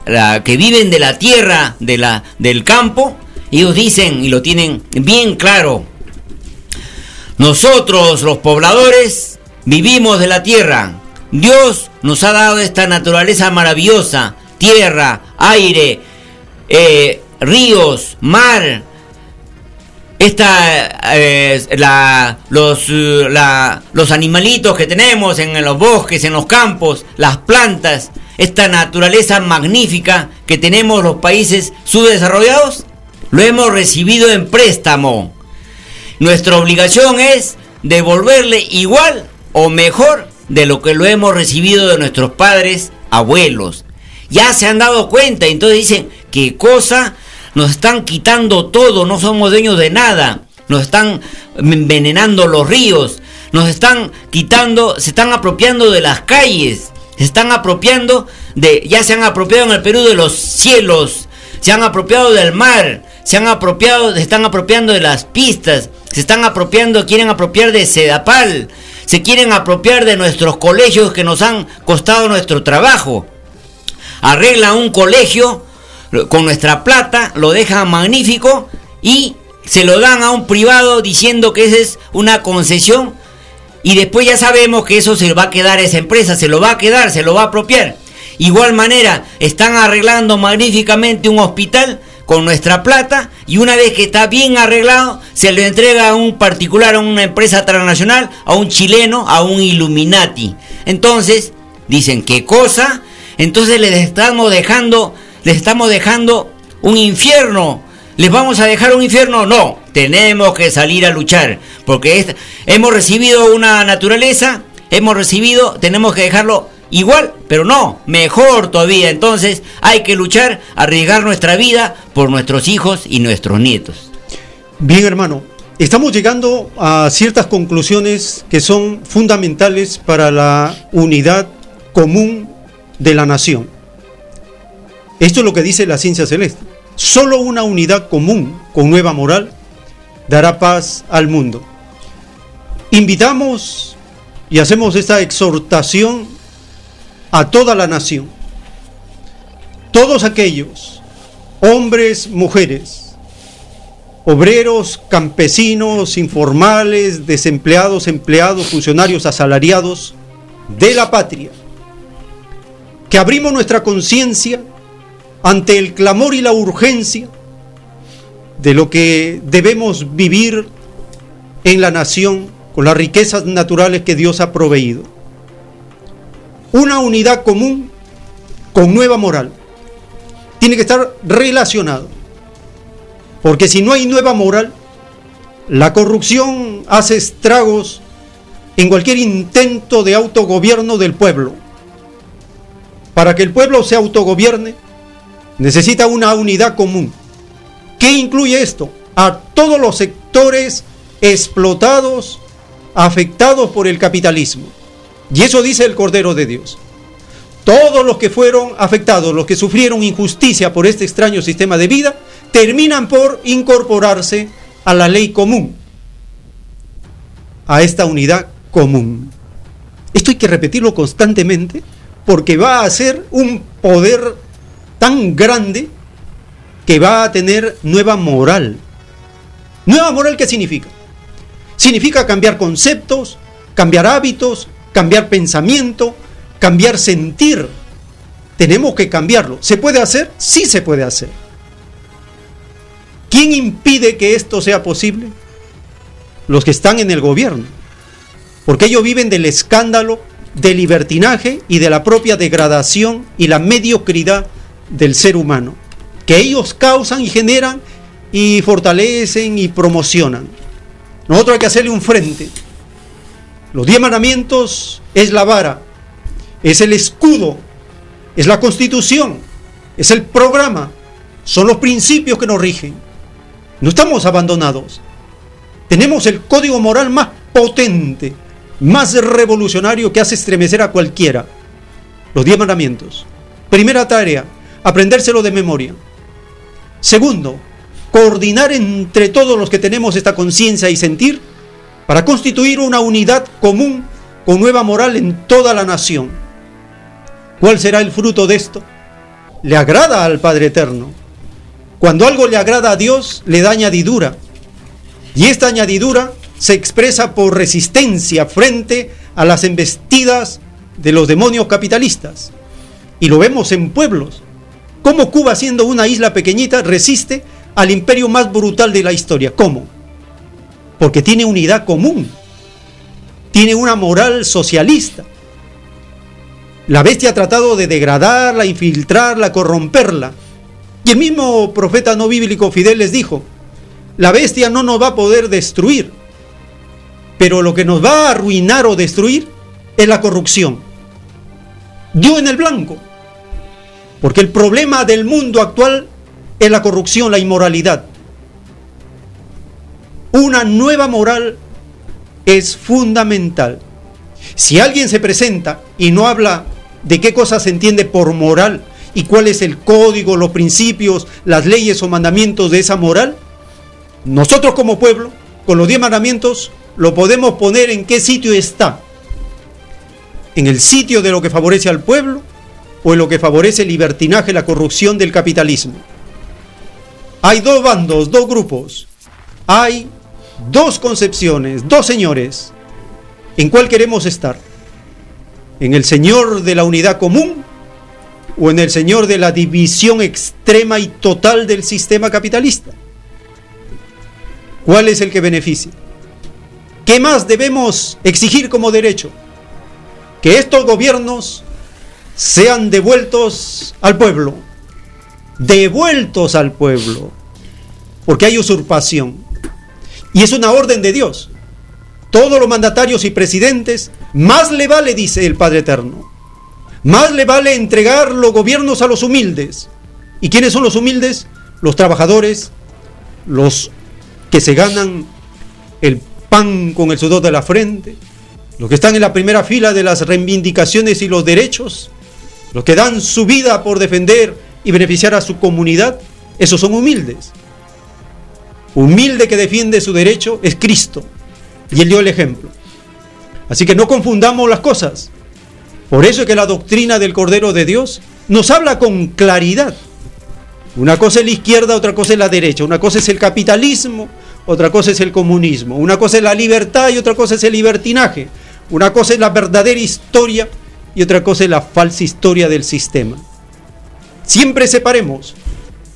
que viven de la tierra, de la, del campo, ellos dicen y lo tienen bien claro. Nosotros, los pobladores, vivimos de la tierra. Dios nos ha dado esta naturaleza maravillosa, tierra, aire, eh, ríos, mar, esta, eh, los, la, los animalitos que tenemos en los bosques, en los campos, las plantas, esta naturaleza magnífica que tenemos los países subdesarrollados, lo hemos recibido en préstamo. Nuestra obligación es devolverle igual o mejor de lo que lo hemos recibido de nuestros padres, abuelos. Ya se han dado cuenta, entonces dicen, ¿qué cosa nos están quitando todo, no somos dueños de nada, nos están envenenando los ríos, nos están quitando, se están apropiando de las calles, se están apropiando de, ya se han apropiado en el Perú de los cielos, se han apropiado del mar, se han apropiado, se están apropiando de las pistas, se están apropiando, quieren apropiar de Sedapal, se quieren apropiar de nuestros colegios que nos han costado nuestro trabajo. Arregla un colegio con nuestra plata, lo dejan magnífico y se lo dan a un privado diciendo que esa es una concesión y después ya sabemos que eso se va a quedar a esa empresa, se lo va a quedar, se lo va a apropiar. Igual manera, están arreglando magníficamente un hospital con nuestra plata y una vez que está bien arreglado, se lo entrega a un particular, a una empresa transnacional, a un chileno, a un Illuminati. Entonces, dicen, ¿qué cosa? Entonces les estamos dejando les estamos dejando un infierno. ¿Les vamos a dejar un infierno? No, tenemos que salir a luchar, porque hemos recibido una naturaleza, hemos recibido, tenemos que dejarlo igual, pero no, mejor todavía. Entonces hay que luchar, arriesgar nuestra vida por nuestros hijos y nuestros nietos. Bien, hermano, estamos llegando a ciertas conclusiones que son fundamentales para la unidad común de la nación. Esto es lo que dice la ciencia celeste. Solo una unidad común con nueva moral dará paz al mundo. Invitamos y hacemos esta exhortación a toda la nación. Todos aquellos, hombres, mujeres, obreros, campesinos, informales, desempleados, empleados, funcionarios asalariados de la patria, que abrimos nuestra conciencia ante el clamor y la urgencia de lo que debemos vivir en la nación con las riquezas naturales que Dios ha proveído. Una unidad común con nueva moral. Tiene que estar relacionado. Porque si no hay nueva moral, La corrupción hace estragos en cualquier intento de autogobierno del pueblo. Para que el pueblo se autogobierne, necesita una unidad común. ¿Qué incluye esto? A todos los sectores explotados, afectados por el capitalismo. Y eso dice el Cordero de Dios. Todos los que fueron afectados, los que sufrieron injusticia por este extraño sistema de vida, terminan por incorporarse a la ley común, a esta unidad común. Esto hay que repetirlo constantemente porque va a ser un poder tan grande que va a tener nueva moral. ¿Nueva moral qué significa? Significa cambiar conceptos, cambiar hábitos, cambiar pensamiento, cambiar sentir. Tenemos que cambiarlo. ¿Se puede hacer? Sí se puede hacer. ¿Quién impide que esto sea posible? Los que están en el gobierno. Porque ellos viven del escándalo, del libertinaje y de la propia degradación y la mediocridad del ser humano. Que ellos causan y generan y fortalecen y promocionan. Nosotros hay que hacerle un frente. Los diez mandamientos es la vara, es el escudo, es la constitución, es el programa, son los principios que nos rigen. No estamos abandonados. Tenemos el código moral más potente, más revolucionario que hace estremecer a cualquiera. Los diez mandamientos. Primera tarea, aprendérselo de memoria. Segundo, coordinar entre todos los que tenemos esta conciencia y sentir para constituir una unidad común con nueva moral en toda la nación. ¿Cuál será el fruto de esto? Le agrada al Padre Eterno. Cuando algo le agrada a Dios, le da añadidura. Y esta añadidura se expresa por resistencia frente a las embestidas de los demonios capitalistas. Y lo vemos en pueblos. Cómo Cuba, siendo una isla pequeñita, resiste al imperio más brutal de la historia. ¿Cómo? Porque tiene unidad común. Tiene una moral socialista. La bestia ha tratado de degradarla, infiltrarla, corromperla. Y el mismo profeta no bíblico Fidel les dijo, la bestia no nos va a poder destruir, pero lo que nos va a arruinar o destruir es la corrupción. Dio en el blanco, porque el problema del mundo actual es la corrupción, la inmoralidad. Una nueva moral es fundamental. Si alguien se presenta y no habla de qué cosa se entiende por moral, y cuál es el código, los principios, las leyes o mandamientos de esa moral, nosotros como pueblo, con los diez mandamientos, lo podemos poner en qué sitio está. En el sitio de lo que favorece al pueblo o en lo que favorece el libertinaje, la corrupción del capitalismo. Hay dos bandos, dos grupos. Hay dos concepciones, dos señores. ¿En cuál queremos estar? ¿En el Señor de la unidad común o en el señor de la división extrema y total del sistema capitalista? ¿Cuál es el que beneficia? ¿Qué más debemos exigir como derecho? Que estos gobiernos sean devueltos al pueblo, devueltos al pueblo, porque hay usurpación. Y es una orden de Dios. Todos los mandatarios y presidentes, más le vale, dice el Padre Eterno, más le vale entregar los gobiernos a los humildes. ¿Y quiénes son los humildes? Los trabajadores, los que se ganan el pan con el sudor de la frente, los que están en la primera fila de las reivindicaciones y los derechos, los que dan su vida por defender y beneficiar a su comunidad, esos son humildes. Humilde que defiende su derecho es Cristo. Y él dio el ejemplo. Así que no confundamos las cosas. Por eso es que la doctrina del Cordero de Dios nos habla con claridad. Una cosa es la izquierda, otra cosa es la derecha. Una cosa es el capitalismo, otra cosa es el comunismo. Una cosa es la libertad y otra cosa es el libertinaje. Una cosa es la verdadera historia y otra cosa es la falsa historia del sistema. Siempre separemos,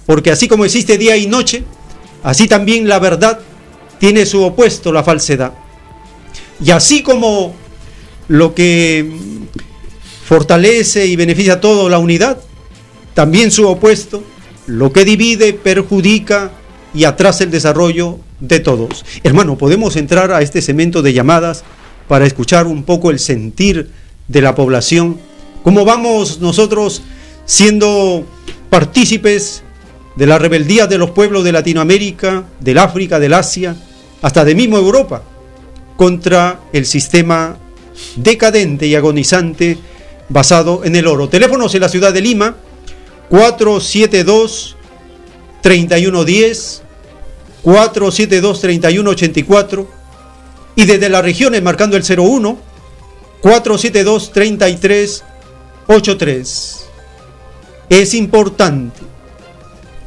porque así como existe día y noche, así también la verdad tiene su opuesto, la falsedad. Y así como lo que fortalece y beneficia a todo la unidad, también su opuesto, lo que divide, perjudica y atrasa el desarrollo, de todos. Hermano, podemos entrar a este cemento de llamadas para escuchar un poco el sentir de la población. ¿Cómo vamos nosotros siendo partícipes de la rebeldía de los pueblos de Latinoamérica, del África, del Asia, hasta de mismo Europa, contra el sistema decadente y agonizante basado en el oro. Teléfonos en la ciudad de Lima, 472 3110 472 3184 y desde las regiones marcando el 01 472 3383. Es importante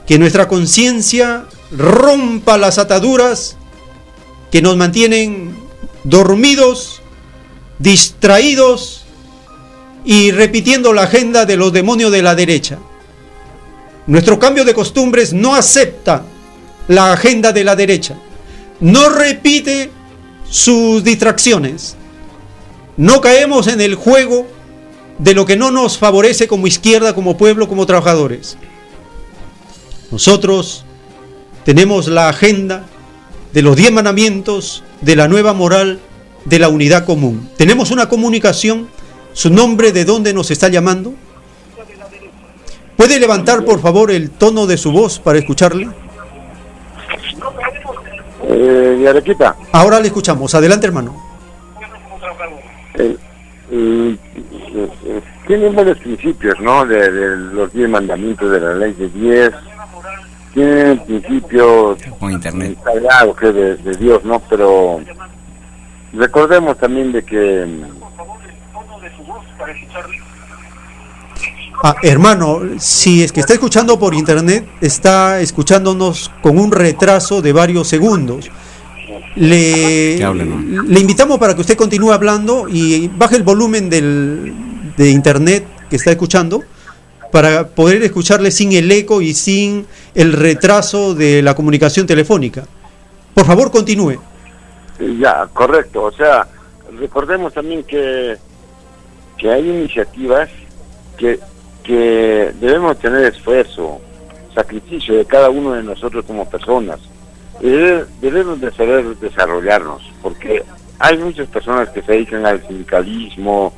que nuestra conciencia rompa las ataduras que nos mantienen dormidos, distraídos y repitiendo la agenda de los demonios de la derecha. Nuestro cambio de costumbres no acepta la agenda de la derecha, no repite sus distracciones, no caemos en el juego de lo que no nos favorece como izquierda, como pueblo, como trabajadores. Nosotros tenemos la agenda de los diez mandamientos, de la nueva moral, de la unidad común. Tenemos una comunicación, su nombre de dónde nos está llamando. ¿Puede levantar por favor el tono de su voz para escucharle? Eh, Arequipa. Ahora le escuchamos. Adelante, hermano. Eh, eh, tiene buenos principios, ¿no? De, de los diez mandamientos de la ley de diez tiene principios internet. sagrados que de, de Dios, ¿no? Pero recordemos también de que Ah, hermano, si es que está escuchando por internet, está escuchándonos con un retraso de varios segundos. Le, le invitamos para que usted continúe hablando y baje el volumen del, de internet que está escuchando para poder escucharle sin el eco y sin el retraso de la comunicación telefónica. Por favor, continúe. Ya, correcto. O sea, recordemos también que, que hay iniciativas que, que debemos tener esfuerzo, sacrificio de cada uno de nosotros como personas. Debemos de saber desarrollarnos, porque hay muchas personas que se dedican al sindicalismo,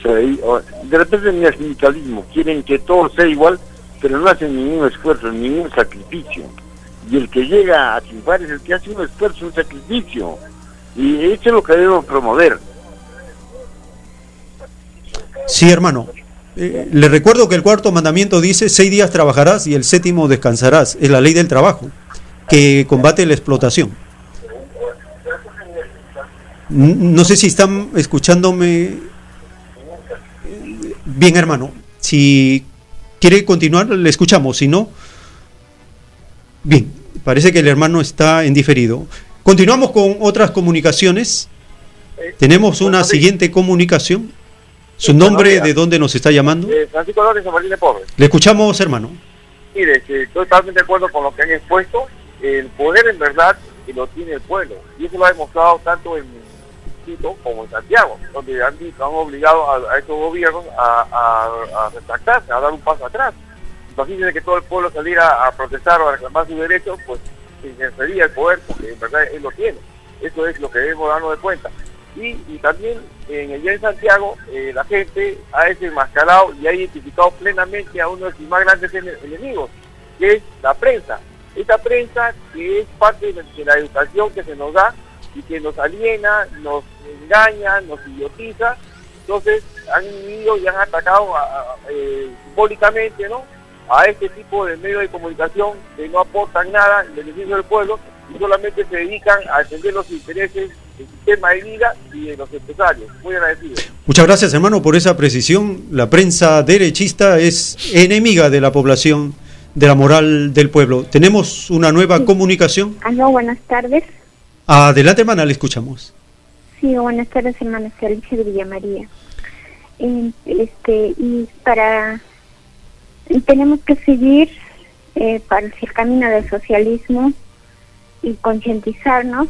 se dedi- o- de repente ni al sindicalismo, quieren que todo sea igual, pero no hacen ningún esfuerzo, ningún sacrificio. Y el que llega a triunfar es el que hace un esfuerzo, un sacrificio. Y eso es lo que debemos promover. Sí, hermano. Eh, le recuerdo que el cuarto mandamiento dice, seis días trabajarás y el séptimo descansarás. Es la ley del trabajo, que combate la explotación. No sé si están escuchándome bien, hermano. Si quiere continuar, le escuchamos. Si no, bien, parece que el hermano está en diferido. Continuamos con otras comunicaciones. Tenemos una siguiente comunicación. ¿Su nombre de dónde nos está llamando? Eh, Francisco López San Martín de Porres. Le escuchamos, hermano. Mire, estoy totalmente de acuerdo con lo que han expuesto. El poder en verdad lo tiene el pueblo. Y eso lo ha demostrado tanto en Quito como en Santiago, donde han, han obligado a, a estos gobiernos a, a, a retractarse, a dar un paso atrás. Imagínense que todo el pueblo saliera a protestar o a reclamar sus derechos, pues se ejercería el poder, porque en verdad él lo tiene. Eso es lo que debemos darnos de cuenta. Y, y también en el día de Santiago, eh, la gente ha desenmascarado y ha identificado plenamente a uno de sus más grandes ene- enemigos, que es la prensa. Esta prensa que es parte de la, educación que se nos da y que nos aliena, nos engaña, nos idiotiza. Entonces han ido y han atacado eh, simbólicamente ¿no? a este tipo de medios de comunicación que no aportan nada en beneficio del pueblo y solamente se dedican a defender los intereses del sistema de vida y de los empresarios. Muy agradecido. Muchas gracias, hermano, por esa precisión. La prensa derechista es enemiga de la población, de la moral del pueblo. Tenemos una nueva comunicación. Aló, buenas tardes. Adelante, hermana, le escuchamos. Sí, buenas tardes, hermana Alicia de Villamaría. Eh, este, y para. Tenemos que seguir eh, para el camino del socialismo y concientizarnos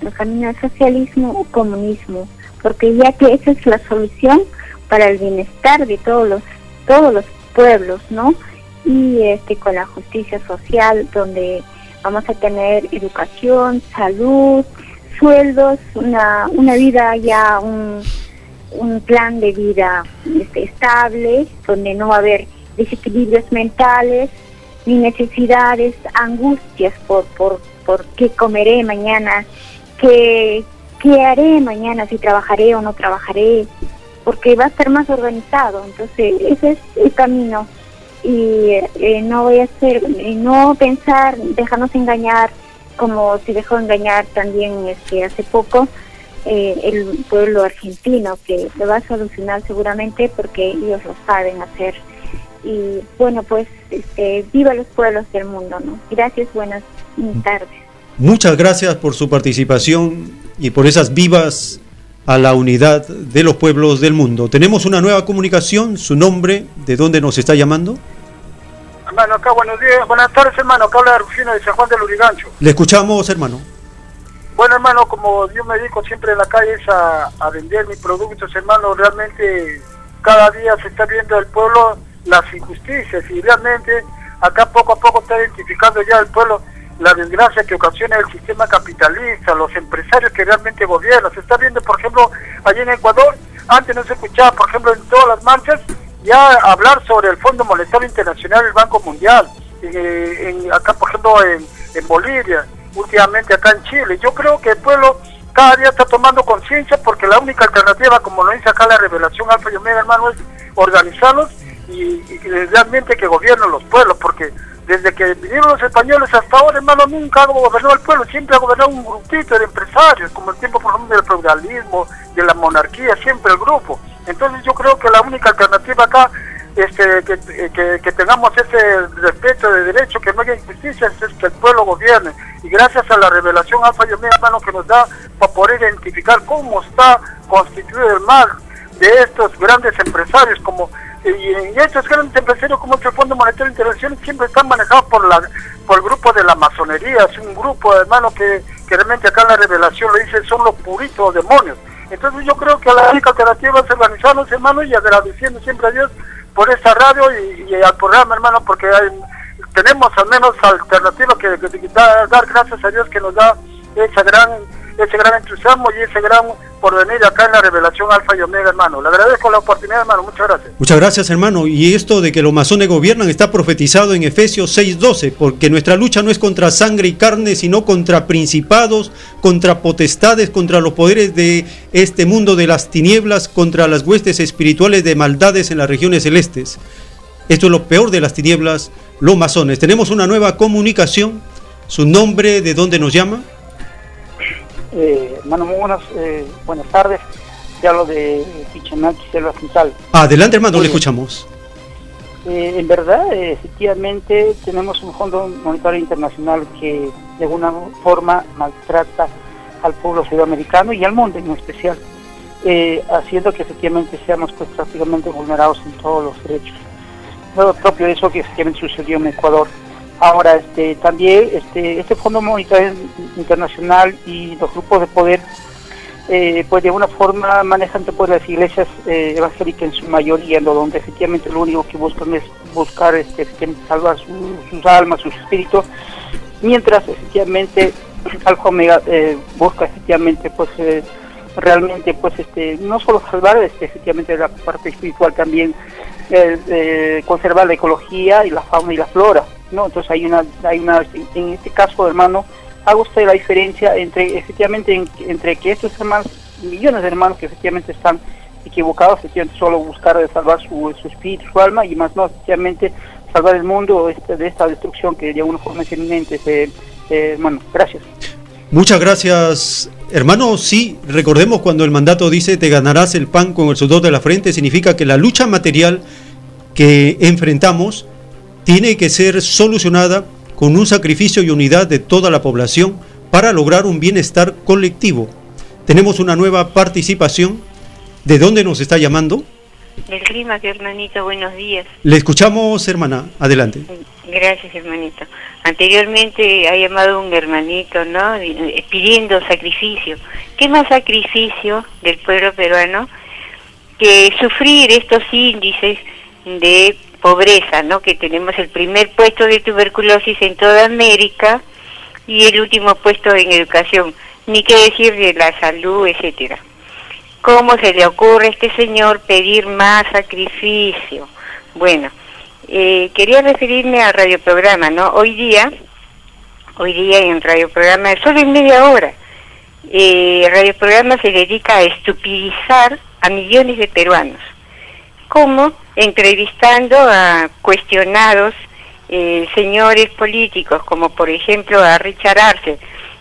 el camino del socialismo o comunismo, porque ya que esa es la solución para el bienestar de todos los todos los pueblos, ¿no? Y este con la justicia social donde vamos a tener educación, salud, sueldos, una, una vida ya, un, un plan de vida este, estable, donde no va a haber desequilibrios mentales, ni necesidades, angustias por, por, por qué comeré mañana, qué, qué haré mañana, si trabajaré o no trabajaré, porque va a estar más organizado. Entonces, ese es el camino. Y eh, no voy a ser, no pensar, dejarnos engañar, como se dejó engañar también este, hace poco eh, el pueblo argentino, que lo va a solucionar seguramente porque ellos lo saben hacer. Y bueno, pues este, viva los pueblos del mundo, ¿no? Gracias, buenas tardes. Muchas gracias por su participación y por esas vivas a la unidad de los pueblos del mundo. Tenemos una nueva comunicación, su nombre, de dónde nos está llamando. Hermano, acá buenos días, buenas tardes hermano, acá habla Rufino de San Juan del Urigancho. Le escuchamos, hermano. Bueno hermano, como yo me dedico siempre en la calle es a, a vender mis productos, hermano, realmente cada día se está viendo el pueblo las injusticias y realmente acá poco a poco está identificando ya el pueblo la desgracia que ocasiona el sistema capitalista, los empresarios que realmente gobiernan. Se está viendo, por ejemplo, allí en Ecuador, antes no se escuchaba, por ejemplo, en todas las marchas, ya hablar sobre el Fondo Monetario Internacional, el Banco Mundial, eh, en, acá, por ejemplo, en, en Bolivia, últimamente acá en Chile. Yo creo que el pueblo cada día está tomando conciencia porque la única alternativa, como lo dice acá la revelación Alfa y Omega, hermano, es organizarlos y, y realmente que gobiernen los pueblos, porque desde que vinieron los españoles hasta ahora, hermano, nunca ha gobernado el pueblo, siempre ha gobernado un grupito de empresarios, como el tiempo, por ejemplo, del feudalismo, de la monarquía, siempre el grupo. Entonces yo creo que la única alternativa acá este, que, que, tengamos ese respeto de derecho, que no haya injusticia, es que el pueblo gobierne. Y gracias a la revelación Alfa y Omega, hermano, que nos da para poder identificar cómo está constituido el mal de estos grandes empresarios, como y, estos grandes empresarios como el Fondo Monetario Internacional siempre están manejados por la por el grupo de la masonería, es un grupo hermano que, que realmente acá en la revelación lo dice son los puritos demonios. Entonces yo creo que la única alternativa es organizarnos hermano y agradeciendo siempre a Dios por esta radio y, al programa hermano porque tenemos al menos alternativa que, que, dar gracias a Dios que nos da esa gran ese gran entusiasmo y ese gran por venir acá en la revelación Alfa y Omega, hermano. Le agradezco la oportunidad, hermano. Muchas gracias. Muchas gracias, hermano. Y esto de que los masones gobiernan está profetizado en Efesios 6:12, porque nuestra lucha no es contra sangre y carne, sino contra principados, contra potestades, contra los poderes de este mundo de las tinieblas, contra las huestes espirituales de maldades en las regiones celestes. Esto es lo peor de las tinieblas, los masones. Tenemos una nueva comunicación. ¿Su nombre de dónde nos llama? Eh, hermano, muy buenas, eh, buenas tardes. Te hablo de Pichanachi, Selva Central. Adelante, hermano, le escuchamos. Eh, en verdad, eh, efectivamente, tenemos un Fondo Monetario Internacional que de alguna forma maltrata al pueblo sudamericano y al mundo en especial, haciendo que efectivamente seamos pues prácticamente vulnerados en todos los derechos. Lo propio de eso que efectivamente sucedió en Ecuador. Ahora, este, también este, este Fondo Monetario Internacional y los grupos de poder, eh, pues de alguna forma manejan pues, las iglesias eh, evangélicas en su mayoría, donde efectivamente lo único que buscan es buscar este, salvar sus almas, sus espíritus, mientras efectivamente Alfa Omega eh, busca efectivamente pues realmente pues este no solo salvar este, efectivamente la parte espiritual también conservar la ecología y la fauna y la flora ¿no? Entonces hay una, hay una, en este caso, hermano, hago usted la diferencia entre, efectivamente, entre que estos hermanos, millones de hermanos que efectivamente están equivocados, efectivamente solo buscar salvar su, su espíritu, su alma, y más no, efectivamente, salvar el mundo este, de esta destrucción que de alguna forma es inminente, eh, eh, hermano. Gracias. Muchas gracias, hermano. Sí, recordemos cuando el mandato dice te ganarás el pan con el sudor de la frente, significa que la lucha material que enfrentamos tiene que ser solucionada con un sacrificio y unidad de toda la población para lograr un bienestar colectivo. Tenemos una nueva participación. ¿De dónde nos está llamando? Del clima, hermanito, buenos días. Le escuchamos, hermana, adelante. Gracias, hermanito. Anteriormente ha llamado un hermanito, ¿no? Pidiendo sacrificio. ¿Qué más sacrificio del pueblo peruano que sufrir estos índices de pobreza, ¿no? Que tenemos el primer puesto de tuberculosis en toda América y el último puesto en educación, ni qué decir de la salud, etcétera. ¿Cómo se le ocurre a este señor pedir más sacrificio? Bueno, eh, quería referirme al radioprograma, ¿no? Hoy día, hoy día en radioprograma, solo en media hora, eh, radioprograma se dedica a estupidizar a millones de peruanos. ¿Cómo? Entrevistando a cuestionados eh, señores políticos, como por ejemplo a Richard Arce,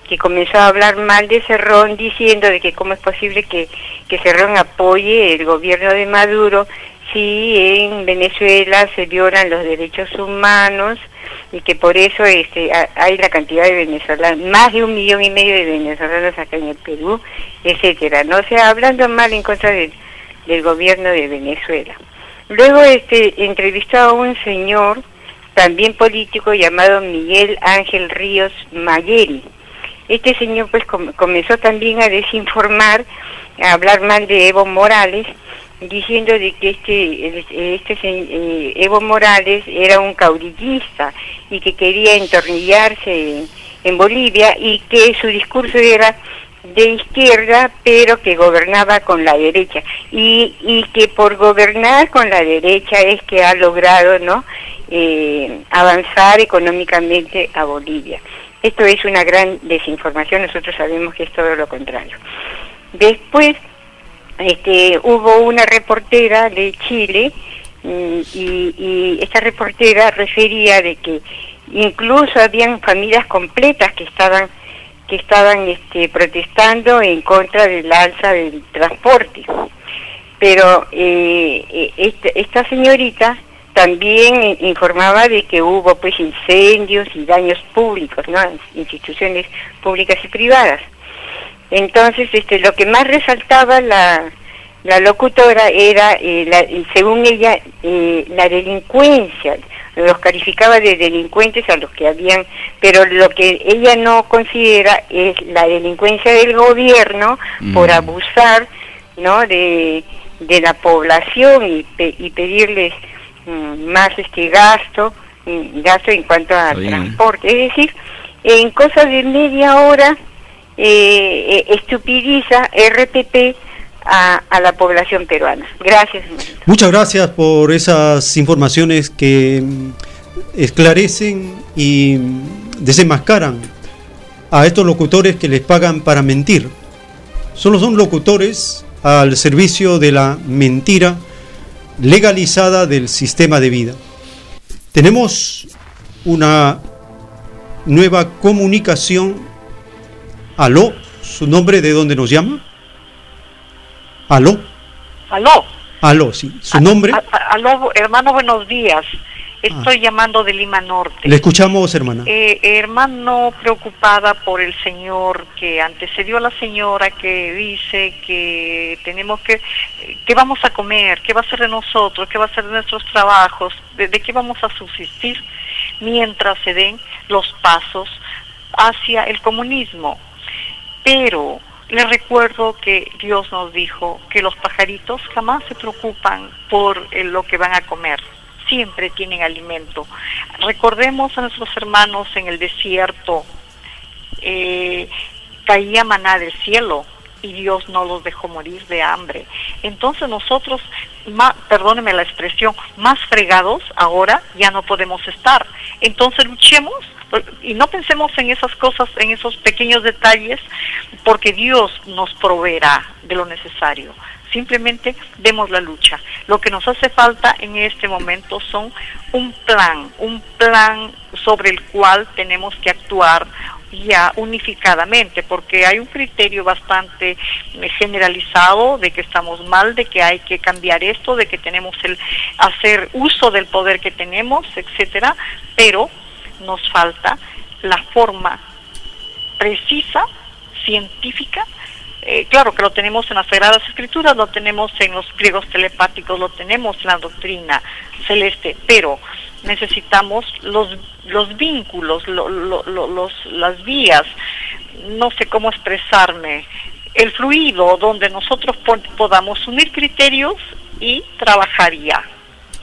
que comenzó a hablar mal de Cerrón diciendo de que cómo es posible que, que Cerrón apoye el gobierno de Maduro si en Venezuela se violan los derechos humanos y que por eso este, hay la cantidad de venezolanos, más de un millón y medio de venezolanos acá en el Perú, etcétera, ¿no? O sea, hablando mal en contra del, del gobierno de Venezuela. Luego este, entrevistó a un señor, también político, llamado Miguel Ángel Ríos Mayeri. Este señor pues comenzó también a desinformar, a hablar mal de Evo Morales, diciendo de que este, este eh, Evo Morales era un caudillista y que quería entornillarse en, Bolivia y que su discurso era de izquierda pero que gobernaba con la derecha. Y, y que por gobernar con la derecha es que ha logrado no eh, avanzar económicamente a Bolivia. Esto es una gran desinformación nosotros sabemos que es todo lo contrario. Después este, hubo una reportera de Chile mm, y, esta reportera refería de que incluso habían familias completas que estaban que estaban este, protestando en contra del alza del transporte. Pero eh, eh, esta, esta señorita también informaba de que hubo pues incendios y daños públicos, ¿no? instituciones públicas y privadas. Entonces, este, lo que más resaltaba la, la locutora era, eh, según ella, eh, la delincuencia, los calificaba de delincuentes a los que habían, pero lo que ella no considera es la delincuencia del gobierno por mm. abusar, ¿no? De, de la población y, y pedirles mm, más este gasto, mm, gasto en cuanto a transporte, es decir, en cosas de media hora eh, eh, estupidiza RTP a, la población peruana. Gracias. Muchas gracias por esas informaciones que esclarecen y desenmascaran a estos locutores que les pagan para mentir. Solo son locutores al servicio de la mentira legalizada del sistema de vida. Tenemos una nueva comunicación Aló, ¿su nombre de dónde nos llama? Aló. Aló. Aló, sí. ¿Su nombre? aló, hermano, buenos días. Estoy ah. llamando de Lima Norte. Le escuchamos, hermana. Eh, hermano, preocupada por el señor que antecedió a la señora que dice que tenemos que, ¿qué vamos a comer? ¿Qué va a ser de nosotros? ¿Qué va a ser de nuestros trabajos? ¿De, de qué vamos a subsistir mientras se den los pasos hacia el comunismo? Pero les recuerdo que Dios nos dijo que los pajaritos jamás se preocupan por lo que van a comer, siempre tienen alimento. Recordemos a nuestros hermanos en el desierto, eh, caía maná del cielo y Dios no los dejó morir de hambre. Entonces nosotros, más, perdóneme la expresión, más fregados ahora ya no podemos estar. Entonces luchemos y no pensemos en esas cosas, en esos pequeños detalles, porque Dios nos proveerá de lo necesario. Simplemente demos la lucha. Lo que nos hace falta en este momento son un plan, un plan sobre el cual tenemos que actuar ya unificadamente, porque hay un criterio bastante eh, generalizado de que estamos mal, de que hay que cambiar esto, de que tenemos el hacer uso del poder que tenemos, etcétera, pero nos falta la forma precisa, científica. Eh, claro que lo tenemos en las Sagradas Escrituras, lo tenemos en los griegos telepáticos, lo tenemos en la doctrina celeste, pero necesitamos los, los vínculos, los, las vías, no sé cómo expresarme, el fluido donde nosotros podamos unir criterios y trabajar ya.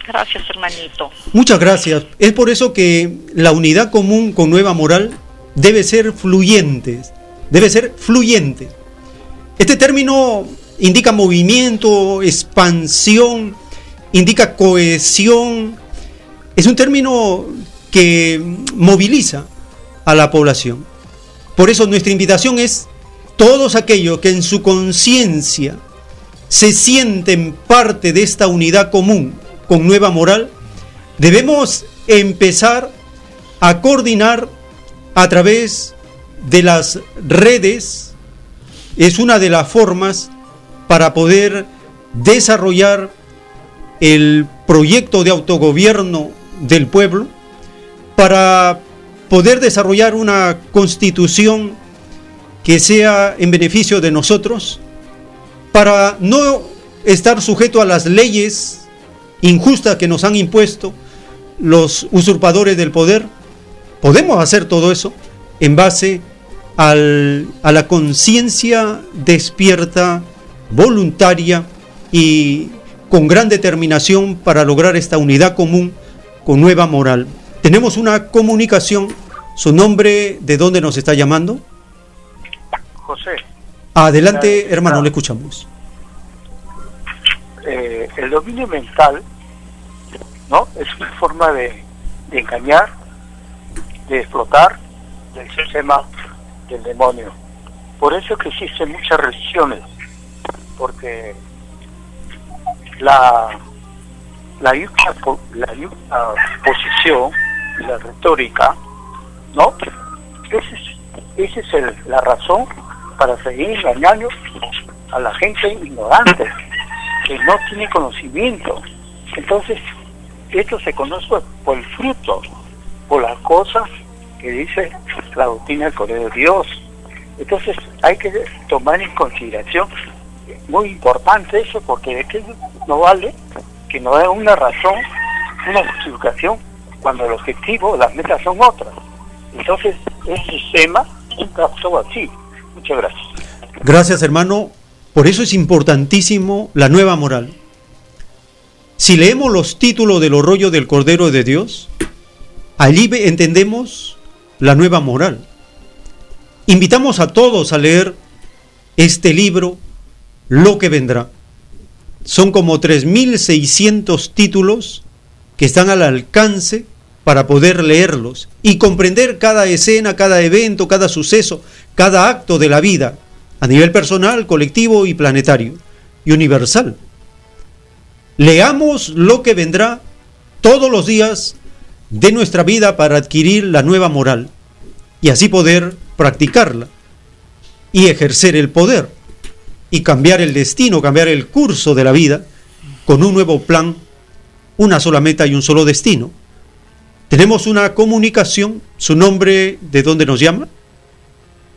Gracias, hermanito. Muchas gracias. Es por eso que la unidad común con nueva moral debe ser fluyente, debe ser fluyente. Este término indica movimiento, expansión, indica cohesión. Es un término que moviliza a la población. Por eso nuestra invitación es todos aquellos que en su conciencia se sienten parte de esta unidad común con nueva moral, debemos empezar a coordinar a través de las redes. Es una de las formas para poder desarrollar el proyecto de autogobierno del pueblo, para poder desarrollar una constitución que sea en beneficio de nosotros, para no estar sujeto a las leyes injustas que nos han impuesto los usurpadores del poder. Podemos hacer todo eso en base al, a la conciencia despierta, voluntaria y con gran determinación para lograr esta unidad común con nueva moral. Tenemos una comunicación. ¿Su nombre de dónde nos está llamando? José. Adelante, hermano, le escuchamos. Eh, el dominio mental, ¿no? Es una forma de, de engañar, de explotar del sistema del demonio. Por eso que existen muchas religiones, porque la la, la, la posición, la retórica, ¿no? Esa es, el, la razón para seguir engañando a la gente ignorante, que no tiene conocimiento. Entonces, esto se conoce por el fruto, por las cosas que dice la doctrina del Cordero de Dios. Entonces, hay que tomar en consideración, muy importante eso, porque de qué no vale que no es una razón, una justificación, cuando el objetivo, las metas son otras. Entonces, el sistema nunca actuó así. Muchas gracias. Gracias, hermano. Por eso es importantísimo la nueva moral. Si leemos los títulos del rollo del Cordero de Dios, allí entendemos la nueva moral. Invitamos a todos a leer este libro, Lo que vendrá. Son como 3.600 títulos que están al alcance para poder leerlos y comprender cada escena, cada evento, cada suceso, cada acto de la vida, a nivel personal, colectivo y planetario, y universal. Leamos lo que vendrá todos los días de nuestra vida para adquirir la nueva moral y así poder practicarla y ejercer el poder y cambiar el destino, cambiar el curso de la vida con un nuevo plan, una sola meta y un solo destino. Tenemos una comunicación, su nombre, ¿de dónde nos llama?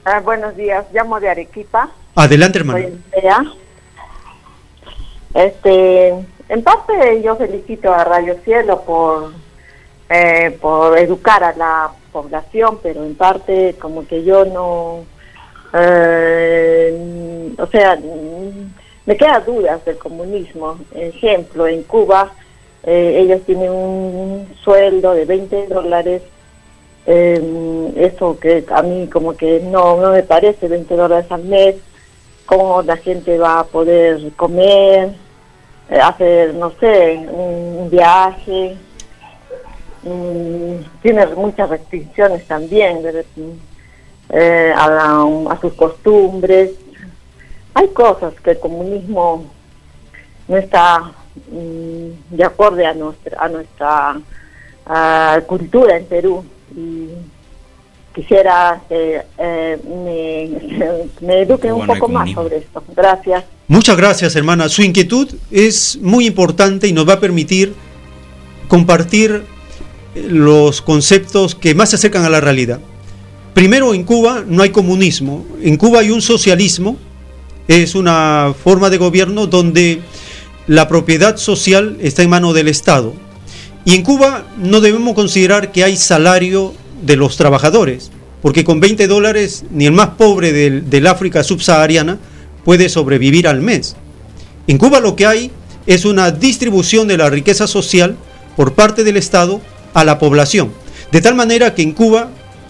Ah, buenos días, llamo de Arequipa. Adelante, hermano. Este, en parte yo felicito a Radio Cielo por, eh, por educar a la población, pero en parte como que yo no eh, o sea, me quedan dudas del comunismo. Ejemplo, en Cuba eh, ellos tienen un sueldo de 20 dólares. Eh, eso que a mí como que no, no me parece 20 dólares al mes. ¿Cómo la gente va a poder comer? Eh, hacer, no sé, un viaje. Mm, tiene muchas restricciones también. Eh, a, sus costumbres. Hay cosas que el comunismo no está mm, de acorde a nuestra, a nuestra cultura en Perú. Quisiera que eh, me, me, eduquen un poco más sobre esto. Gracias. Muchas gracias, hermana. Su inquietud es muy importante y nos va a permitir compartir los conceptos que más se acercan a la realidad. Primero, en Cuba no hay comunismo, en Cuba hay un socialismo, es una forma de gobierno donde la propiedad social está en manos del Estado. Y en Cuba no debemos considerar que hay salario de los trabajadores, porque con 20 dólares ni el más pobre del, del África subsahariana puede sobrevivir al mes. En Cuba lo que hay es una distribución de la riqueza social por parte del Estado a la población, de tal manera que en Cuba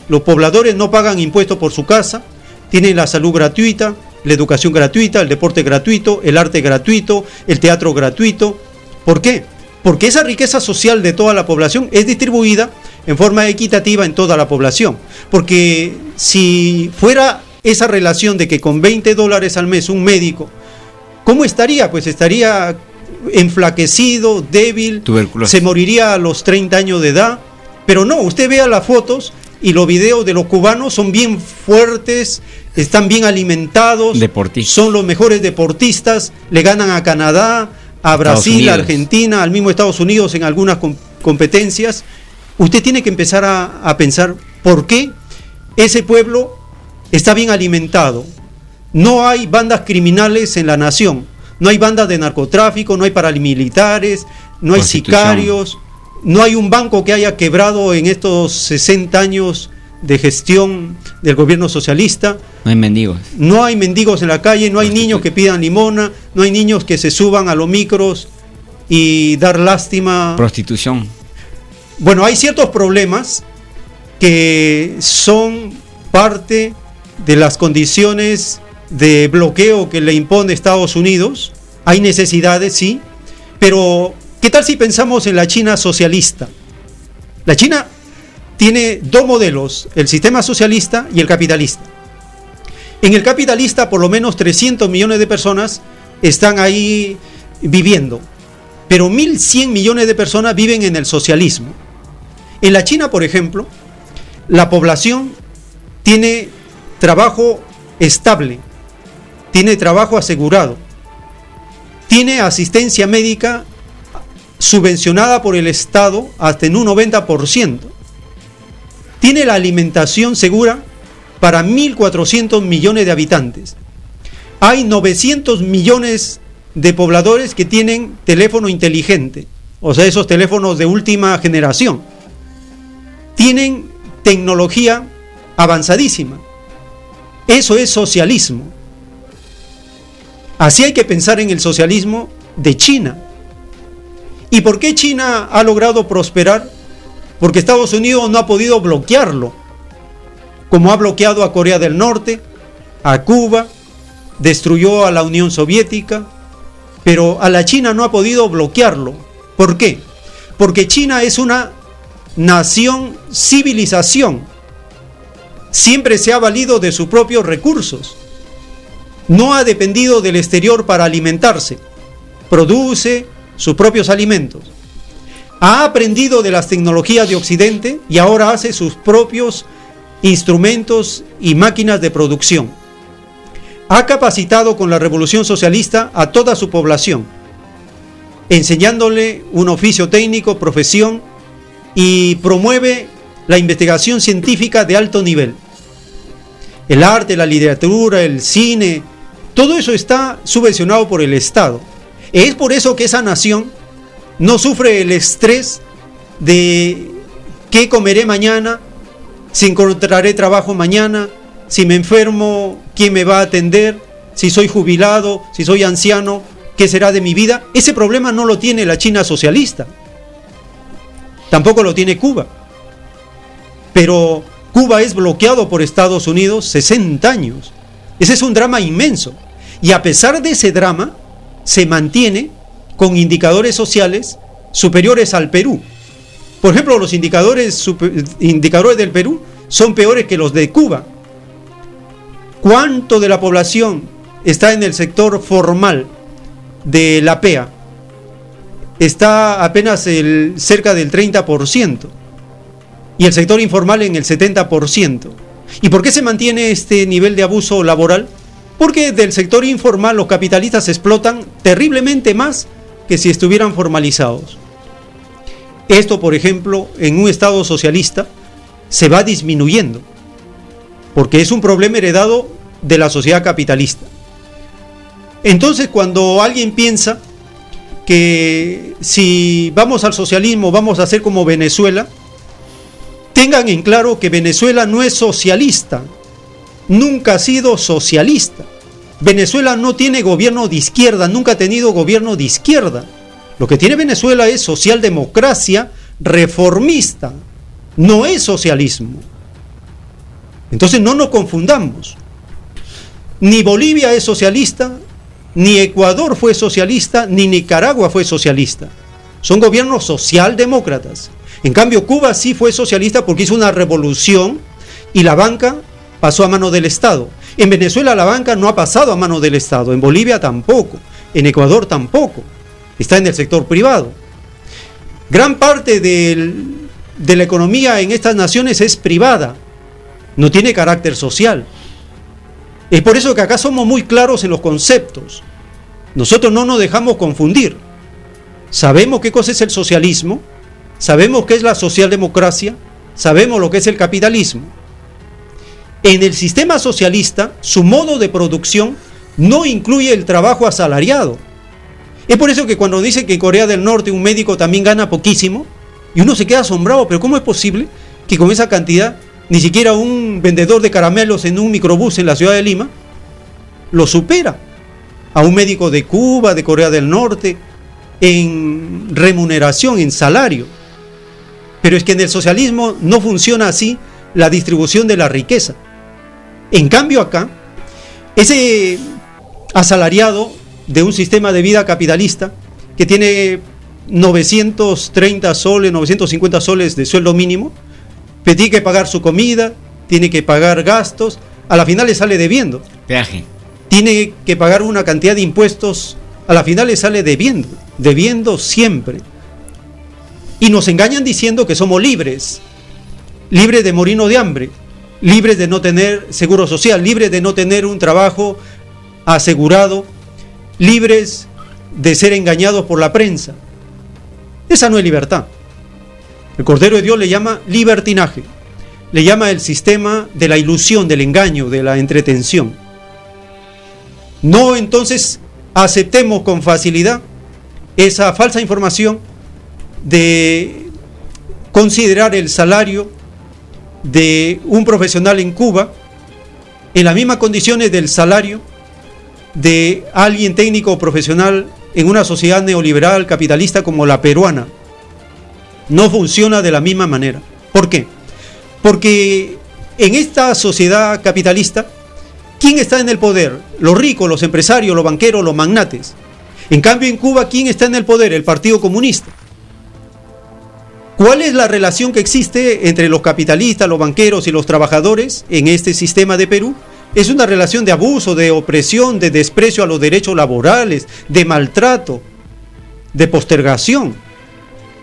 Los pobladores no pagan impuestos por su casa, tienen la salud gratuita, la educación gratuita, el deporte gratuito, el arte gratuito, el teatro gratuito. ¿Por qué? Porque esa riqueza social de toda la población es distribuida en forma equitativa en toda la población. Porque si fuera esa relación de que con 20 dólares al mes un médico, ¿cómo estaría? Pues estaría enflaquecido, débil, se moriría a los 30 años de edad. Pero no, usted vea las fotos y los videos de los cubanos son bien fuertes, están bien alimentados, son los mejores deportistas, le ganan a Canadá, a Brasil, a Argentina, al mismo Estados Unidos en algunas competencias. Usted tiene que empezar a, a pensar por qué ese pueblo está bien alimentado. No hay bandas criminales en la nación, no hay bandas de narcotráfico, no hay paramilitares, no hay sicarios, no hay un banco que haya quebrado en estos 60 años de gestión del gobierno socialista. No hay mendigos. No hay mendigos en la calle, no hay niños que pidan limona, no hay niños que se suban a los micros y dar lástima. Prostitución. Bueno, hay ciertos problemas que son parte de las condiciones de bloqueo que le impone Estados Unidos. Hay necesidades, sí, pero ¿qué tal si pensamos en la China socialista? La China tiene dos modelos, el sistema socialista y el capitalista. En el capitalista, por lo menos 300 millones de personas están ahí viviendo, pero 1.100 millones de personas viven en el socialismo. En la China, por ejemplo, la población tiene trabajo estable, tiene trabajo asegurado, tiene asistencia médica subvencionada por el Estado hasta en un 90%, tiene la alimentación segura para 1.400 millones de habitantes. Hay 900 millones de pobladores que tienen teléfono inteligente, o sea, esos teléfonos de última generación. Tienen tecnología avanzadísima. Eso es socialismo. Así hay que pensar en el socialismo de China. ¿Y por qué China ha logrado prosperar? Porque Estados Unidos no ha podido bloquearlo, como ha bloqueado a Corea del Norte, a Cuba, destruyó a la Unión Soviética, pero a la China no ha podido bloquearlo. ¿Por qué? Porque China es una nación civilización siempre se ha valido de sus propios recursos. No ha dependido del exterior para alimentarse. Produce sus propios alimentos. Ha aprendido de las tecnologías de Occidente y ahora hace sus propios instrumentos y máquinas de producción. Ha capacitado con la revolución socialista a toda su población, enseñándole un oficio técnico, profesión y promueve la investigación científica de alto nivel el arte, la literatura, el cine, todo eso está subvencionado por el Estado. Es por eso que esa nación no sufre el estrés de qué comeré mañana, si encontraré trabajo mañana, si me enfermo, quién me va a atender, si soy jubilado, si soy anciano, qué será de mi vida. Ese problema no lo tiene la China socialista. Tampoco lo tiene Cuba. Pero Cuba es bloqueado por Estados Unidos 60 años. Ese es un drama inmenso. Y a pesar de ese drama, se mantiene con indicadores sociales superiores al Perú. Por ejemplo, los indicadores, indicadores del Perú son peores que los de Cuba. ¿Cuánto de la población está en el sector formal de la PEA? Está apenas el, cerca del 30% y el sector informal en el 70%. ¿Y por qué se mantiene este nivel de abuso laboral? Porque del sector informal los capitalistas explotan terriblemente más que si estuvieran formalizados. Esto, por ejemplo, en un Estado socialista se va disminuyendo, porque es un problema heredado de la sociedad capitalista. Entonces, cuando alguien piensa que si vamos al socialismo vamos a ser como Venezuela, Tengan en claro que Venezuela no es socialista, nunca ha sido socialista. Venezuela no tiene gobierno de izquierda, nunca ha tenido gobierno de izquierda. Lo que tiene Venezuela es socialdemocracia reformista, no es socialismo. Entonces no nos confundamos. Ni Bolivia es socialista, ni Ecuador fue socialista, ni Nicaragua fue socialista. Son gobiernos socialdemócratas. En cambio, Cuba sí fue socialista porque hizo una revolución y la banca pasó a mano del Estado. En Venezuela la banca no ha pasado a mano del Estado, en Bolivia tampoco, en Ecuador tampoco, está en el sector privado. Gran parte de la economía en estas naciones es privada, no tiene carácter social. Es por eso que acá somos muy claros en los conceptos. Nosotros no nos dejamos confundir. Sabemos qué cosa es el socialismo, sabemos qué es la socialdemocracia, sabemos lo que es el capitalismo. En el sistema socialista, su modo de producción no incluye el trabajo asalariado. Es por eso que cuando dice que en Corea del Norte un médico también gana poquísimo, y uno se queda asombrado, pero ¿cómo es posible que con esa cantidad ni siquiera un vendedor de caramelos en un microbús en la ciudad de Lima lo supera a un médico de Cuba, de Corea del Norte, en remuneración, en salario. Pero es que en el socialismo no funciona así la distribución de la riqueza. En cambio acá, ese asalariado de un sistema de vida capitalista que tiene 930 soles, 950 soles de sueldo mínimo, tiene que pagar su comida, tiene que pagar gastos, a la final le sale debiendo. Peaje. Tiene que pagar una cantidad de impuestos, a la final le sale debiendo, debiendo siempre. Y nos engañan diciendo que somos libres, libres de morirnos de hambre, libres de no tener seguro social, libres de no tener un trabajo asegurado, libres de ser engañados por la prensa. Esa no es libertad. El Cordero de Dios le llama libertinaje, le llama el sistema de la ilusión, del engaño, de la entretención. No entonces aceptemos con facilidad esa falsa información de considerar el salario de un profesional en Cuba en las mismas condiciones del salario de alguien técnico o profesional en una sociedad neoliberal capitalista como la peruana no funciona de la misma manera. ¿Por qué? Porque en esta sociedad capitalista, ¿quién está en el poder? Los ricos, los empresarios, los banqueros, los magnates. En cambio, en Cuba, ¿quién está en el poder? El Partido Comunista. ¿Cuál es la relación que existe entre los capitalistas, los banqueros y los trabajadores en este sistema de Perú? Es una relación de abuso, de opresión, de desprecio a los derechos laborales, de maltrato, de postergación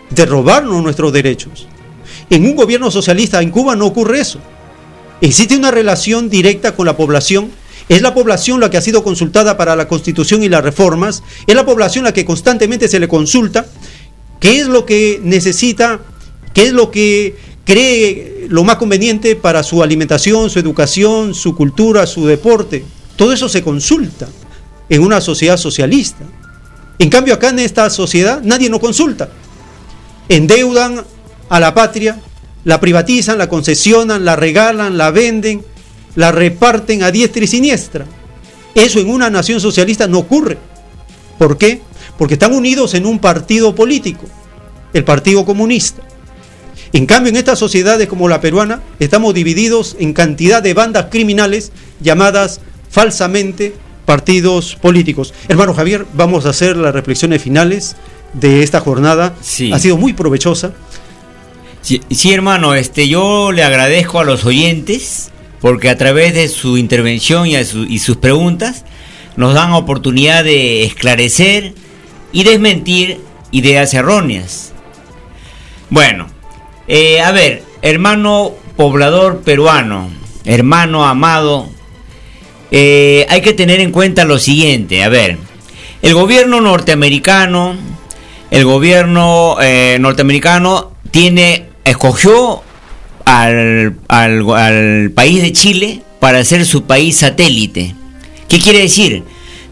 de robarnos nuestros derechos. En un gobierno socialista en Cuba no ocurre eso. Existe una relación directa con la población. Es la población la que ha sido consultada para la constitución y las reformas. Es la población la que constantemente se le consulta qué es lo que necesita, qué es lo que cree lo más conveniente para su alimentación, su educación, su cultura, su deporte. Todo eso se consulta en una sociedad socialista. En cambio acá en esta sociedad nadie nos consulta endeudan a la patria, la privatizan, la concesionan, la regalan, la venden, la reparten a diestra y siniestra. Eso en una nación socialista no ocurre. ¿Por qué? Porque están unidos en un partido político, el Partido Comunista. En cambio, en estas sociedades como la peruana, estamos divididos en cantidad de bandas criminales llamadas falsamente partidos políticos. Hermano Javier, vamos a hacer las reflexiones finales de esta jornada. Ha sido muy provechosa. Sí, hermano, este, yo le agradezco a los oyentes porque a través de su intervención y, y sus preguntas nos dan oportunidad de esclarecer y desmentir ideas erróneas. Bueno, eh, a ver, hermano poblador peruano, hermano amado, eh, hay que tener en cuenta lo siguiente, a ver, el gobierno norteamericano el gobierno eh, norteamericano tiene, escogió al, al, país de Chile para ser su país satélite. ¿Qué quiere decir?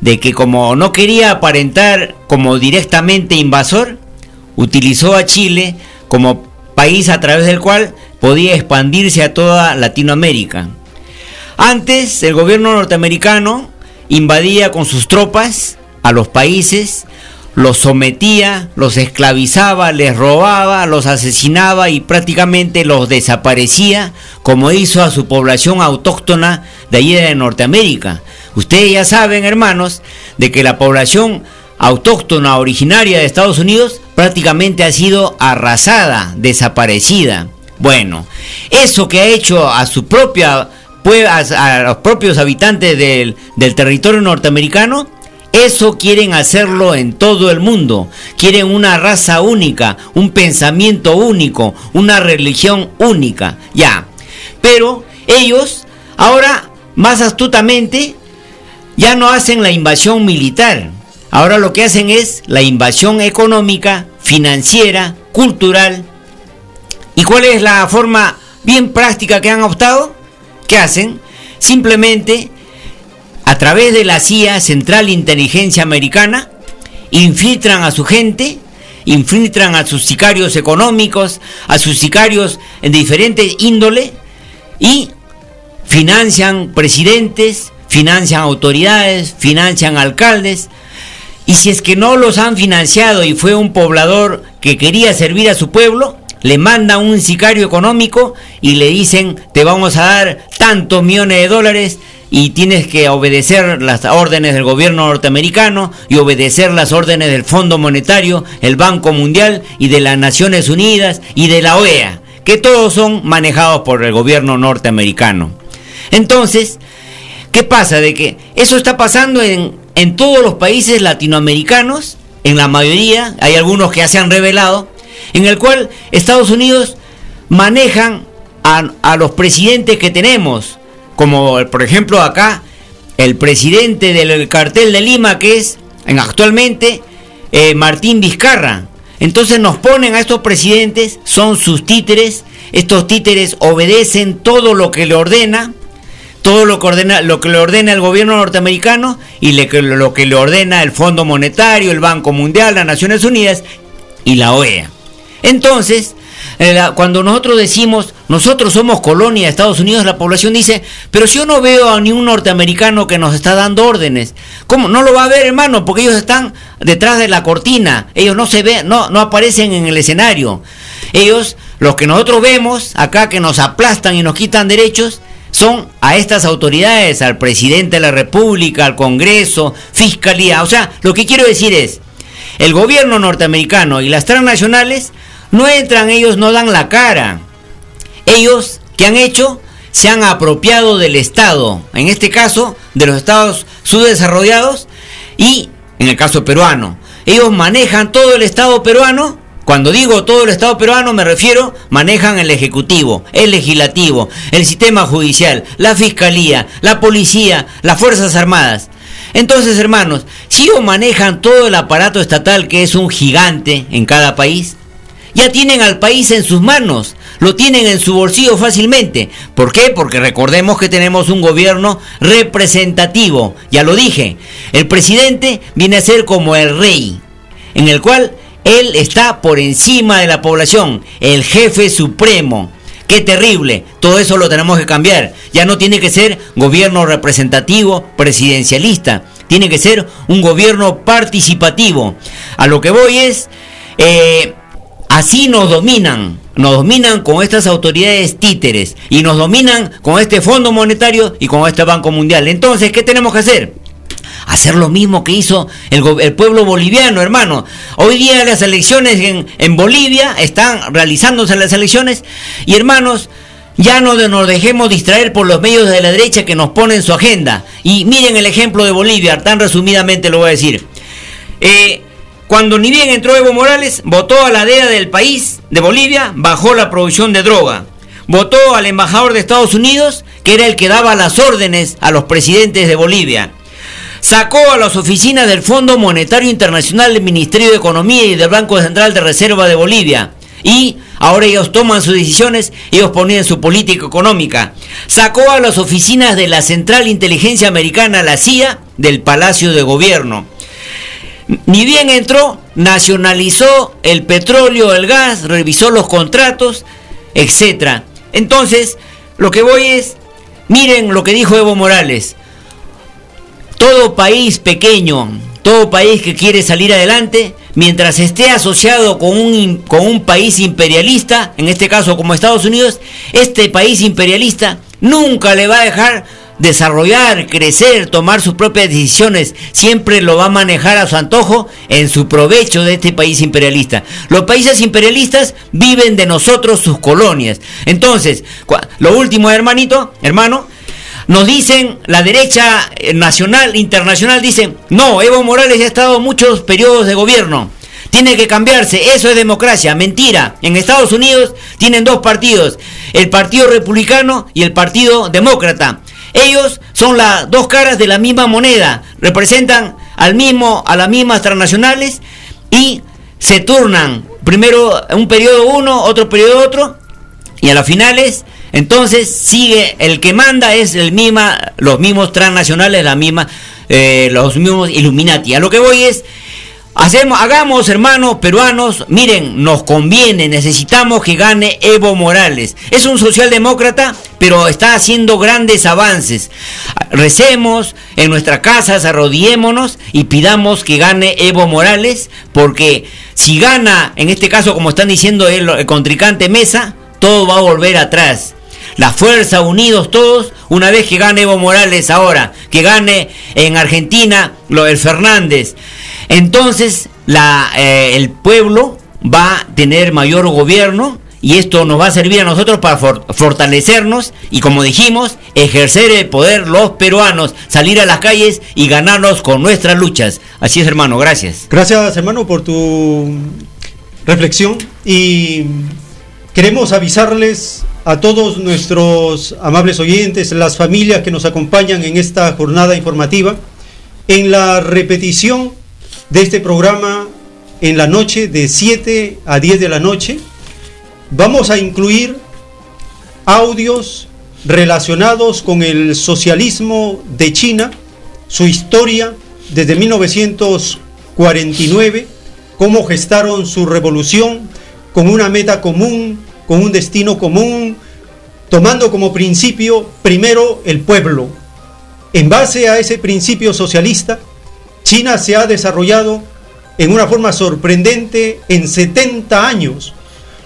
De que como no quería aparentar como directamente invasor, utilizó a Chile como país a través del cual podía expandirse a toda Latinoamérica. Antes el gobierno norteamericano invadía con sus tropas a los países los sometía, los esclavizaba, les robaba, los asesinaba y prácticamente los desaparecía, como hizo a su población autóctona de allí de Norteamérica. Ustedes ya saben, hermanos, de que la población autóctona originaria de Estados Unidos prácticamente ha sido arrasada, desaparecida. Bueno, eso que ha hecho a su propia a, los propios habitantes del, del territorio norteamericano, eso quieren hacerlo en todo el mundo. Quieren una raza única, un pensamiento único, una religión única. Ya. Pero ellos ahora más astutamente ya no hacen la invasión militar. Ahora lo que hacen es la invasión económica, financiera, cultural. ¿Y cuál es la forma bien práctica que han optado? ¿Qué hacen? Simplemente a través de la CIA, Central Inteligencia Americana, infiltran a su gente, infiltran a sus sicarios económicos, a sus sicarios en diferentes índole y financian presidentes, financian autoridades, financian alcaldes. Y si es que no los han financiado y fue un poblador que quería servir a su pueblo, le mandan un sicario económico y le dicen te vamos a dar tantos millones de dólares y tienes que obedecer las órdenes del gobierno norteamericano y obedecer las órdenes del Fondo Monetario, el Banco Mundial y de las Naciones Unidas y de la OEA, que todos son manejados por el gobierno norteamericano. Entonces, ¿qué pasa? De que eso está pasando en, en todos los países latinoamericanos, en la mayoría, hay algunos que ya se han revelado, en el cual Estados Unidos manejan a, a los presidentes que tenemos, como por ejemplo acá el presidente del cartel de Lima que es en, actualmente eh, Martín Vizcarra. Entonces nos ponen a estos presidentes, son sus títeres, estos títeres obedecen todo lo que le ordena, todo lo que ordena, lo que le ordena el gobierno norteamericano y lo que le ordena el Fondo Monetario, el Banco Mundial, las Naciones Unidas y la OEA. Entonces, eh, cuando nosotros decimos, nosotros somos colonia de Estados Unidos, la población dice, pero si yo no veo a ningún norteamericano que nos está dando órdenes, ¿cómo? No lo va a ver, hermano, porque ellos están detrás de la cortina, ellos no se ven, no, no aparecen en el escenario. Ellos, los que nosotros vemos acá que nos aplastan y nos quitan derechos, son a estas autoridades, al presidente de la República, al Congreso, Fiscalía. O sea, lo que quiero decir es, el gobierno norteamericano y las transnacionales no entran, ellos no dan la cara. Ellos, ¿qué han hecho? Se han apropiado del Estado, en este caso, de los estados subdesarrollados y en el caso peruano. Ellos manejan todo el Estado peruano. Cuando digo todo el Estado peruano me refiero, manejan el Ejecutivo, el Legislativo, el sistema judicial, la Fiscalía, la Policía, las Fuerzas Armadas. Entonces, hermanos, si ellos manejan todo el aparato estatal que es un gigante en cada país, ya tienen al país en sus manos, lo tienen en su bolsillo fácilmente. ¿Por qué? Porque recordemos que tenemos un gobierno representativo, ya lo dije, el presidente viene a ser como el rey, en el cual él está por encima de la población, el jefe supremo. Qué terrible, todo eso lo tenemos que cambiar. Ya no tiene que ser gobierno representativo, presidencialista, tiene que ser un gobierno participativo. A lo que voy es... Eh, Así nos dominan, nos dominan con estas autoridades títeres y nos dominan con este Fondo Monetario y con este Banco Mundial. Entonces, ¿qué tenemos que hacer? Hacer lo mismo que hizo el, pueblo boliviano, hermano. Hoy día las elecciones en, Bolivia están realizándose las elecciones y hermanos, ya no nos dejemos distraer por los medios de la derecha que nos ponen su agenda. Y miren el ejemplo de Bolivia, tan resumidamente lo voy a decir. Eh, cuando ni bien entró Evo Morales, votó a la DEA del país, de Bolivia, bajó la producción de droga. Votó al embajador de Estados Unidos, que era el que daba las órdenes a los presidentes de Bolivia. Sacó a las oficinas del Fondo Monetario Internacional del Ministerio de Economía y del Banco Central de Reserva de Bolivia. Y ahora ellos toman sus decisiones, ellos ponían su política económica. Sacó a las oficinas de la Central Inteligencia Americana, la CIA, del Palacio de Gobierno. Ni bien entró, nacionalizó el petróleo, el gas, revisó los contratos, etc. Entonces, lo que voy es, miren lo que dijo Evo Morales. Todo país pequeño, todo país que quiere salir adelante, mientras esté asociado con un, con un país imperialista, en este caso como Estados Unidos, este país imperialista nunca le va a dejar desarrollar, crecer, tomar sus propias decisiones, siempre lo va a manejar a su antojo en su provecho de este país imperialista. Los países imperialistas viven de nosotros sus colonias. Entonces, lo último, hermanito, hermano, nos dicen, la derecha eh, nacional, internacional, dicen, no, Evo Morales ha estado muchos periodos de gobierno. Tiene que cambiarse, eso es democracia, mentira. En Estados Unidos tienen dos partidos, el Partido Republicano y el Partido Demócrata. Ellos son las dos caras de la misma moneda, representan al mismo, a las mismas transnacionales y se turnan. Primero un periodo uno, otro periodo otro, y a las finales entonces sigue, el que manda es el misma, los mismos transnacionales, la misma, eh, los mismos Illuminati. A lo que voy es, hacemos, hagamos hermanos peruanos, miren, nos conviene, necesitamos que gane Evo Morales. Es un socialdemócrata, pero está haciendo grandes avances. Recemos en nuestra casa, arrodillémonos y pidamos que gane Evo Morales, porque si gana, en este caso, como están diciendo el, el contrincante Mesa, todo va a volver atrás la fuerza, unidos todos, una vez que gane Evo Morales ahora, que gane en Argentina lo del Fernández. Entonces la, eh, el pueblo va a tener mayor gobierno y esto nos va a servir a nosotros para fortalecernos y como dijimos, ejercer el poder los peruanos, salir a las calles y ganarnos con nuestras luchas. Así es hermano, gracias. Gracias hermano por tu reflexión y queremos avisarles a todos nuestros amables oyentes, las familias que nos acompañan en esta jornada informativa, en la repetición de este programa en la noche de 7 a 10 de la noche, vamos a incluir audios relacionados con el socialismo de China, su historia desde 1949, cómo gestaron su revolución con una meta común con un destino común, tomando como principio primero el pueblo. En base a ese principio socialista, China se ha desarrollado en una forma sorprendente en 70 años,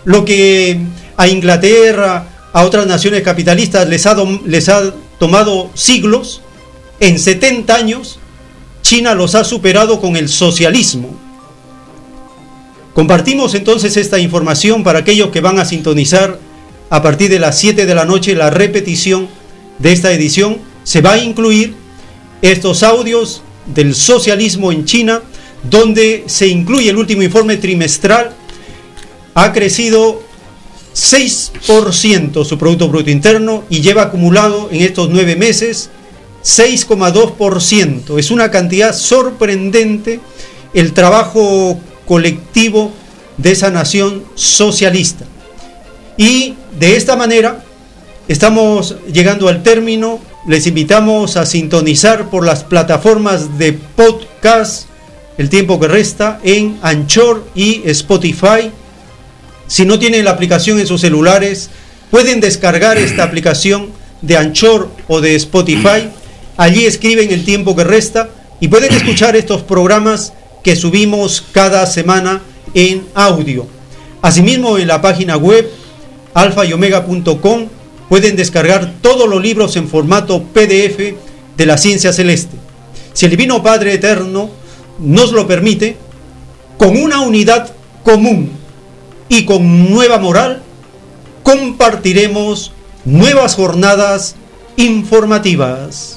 lo que a Inglaterra, a otras naciones capitalistas les ha, tomado siglos, en 70 años China los ha superado con el socialismo. Compartimos entonces esta información para aquellos que van a sintonizar a partir de las 7 de la noche la repetición de esta edición. Se va a incluir estos audios del socialismo en China, donde se incluye el último informe trimestral. Ha crecido 6% su Producto Bruto Interno y lleva acumulado en estos nueve meses 6,2%. Es una cantidad sorprendente el trabajo colectivo de esa nación socialista. Y de esta manera estamos llegando al término. Les invitamos a sintonizar por las plataformas de podcast el tiempo que resta en Anchor y Spotify. Si no tienen la aplicación en sus celulares, pueden descargar esta aplicación de Anchor o de Spotify. Allí escriben el tiempo que resta y pueden escuchar estos programas que subimos cada semana en audio. Asimismo, en la página web alfayomega.com pueden descargar todos los libros en formato PDF de la ciencia celeste. Si el Divino Padre Eterno nos lo permite, con una unidad común y con nueva moral, compartiremos nuevas jornadas informativas.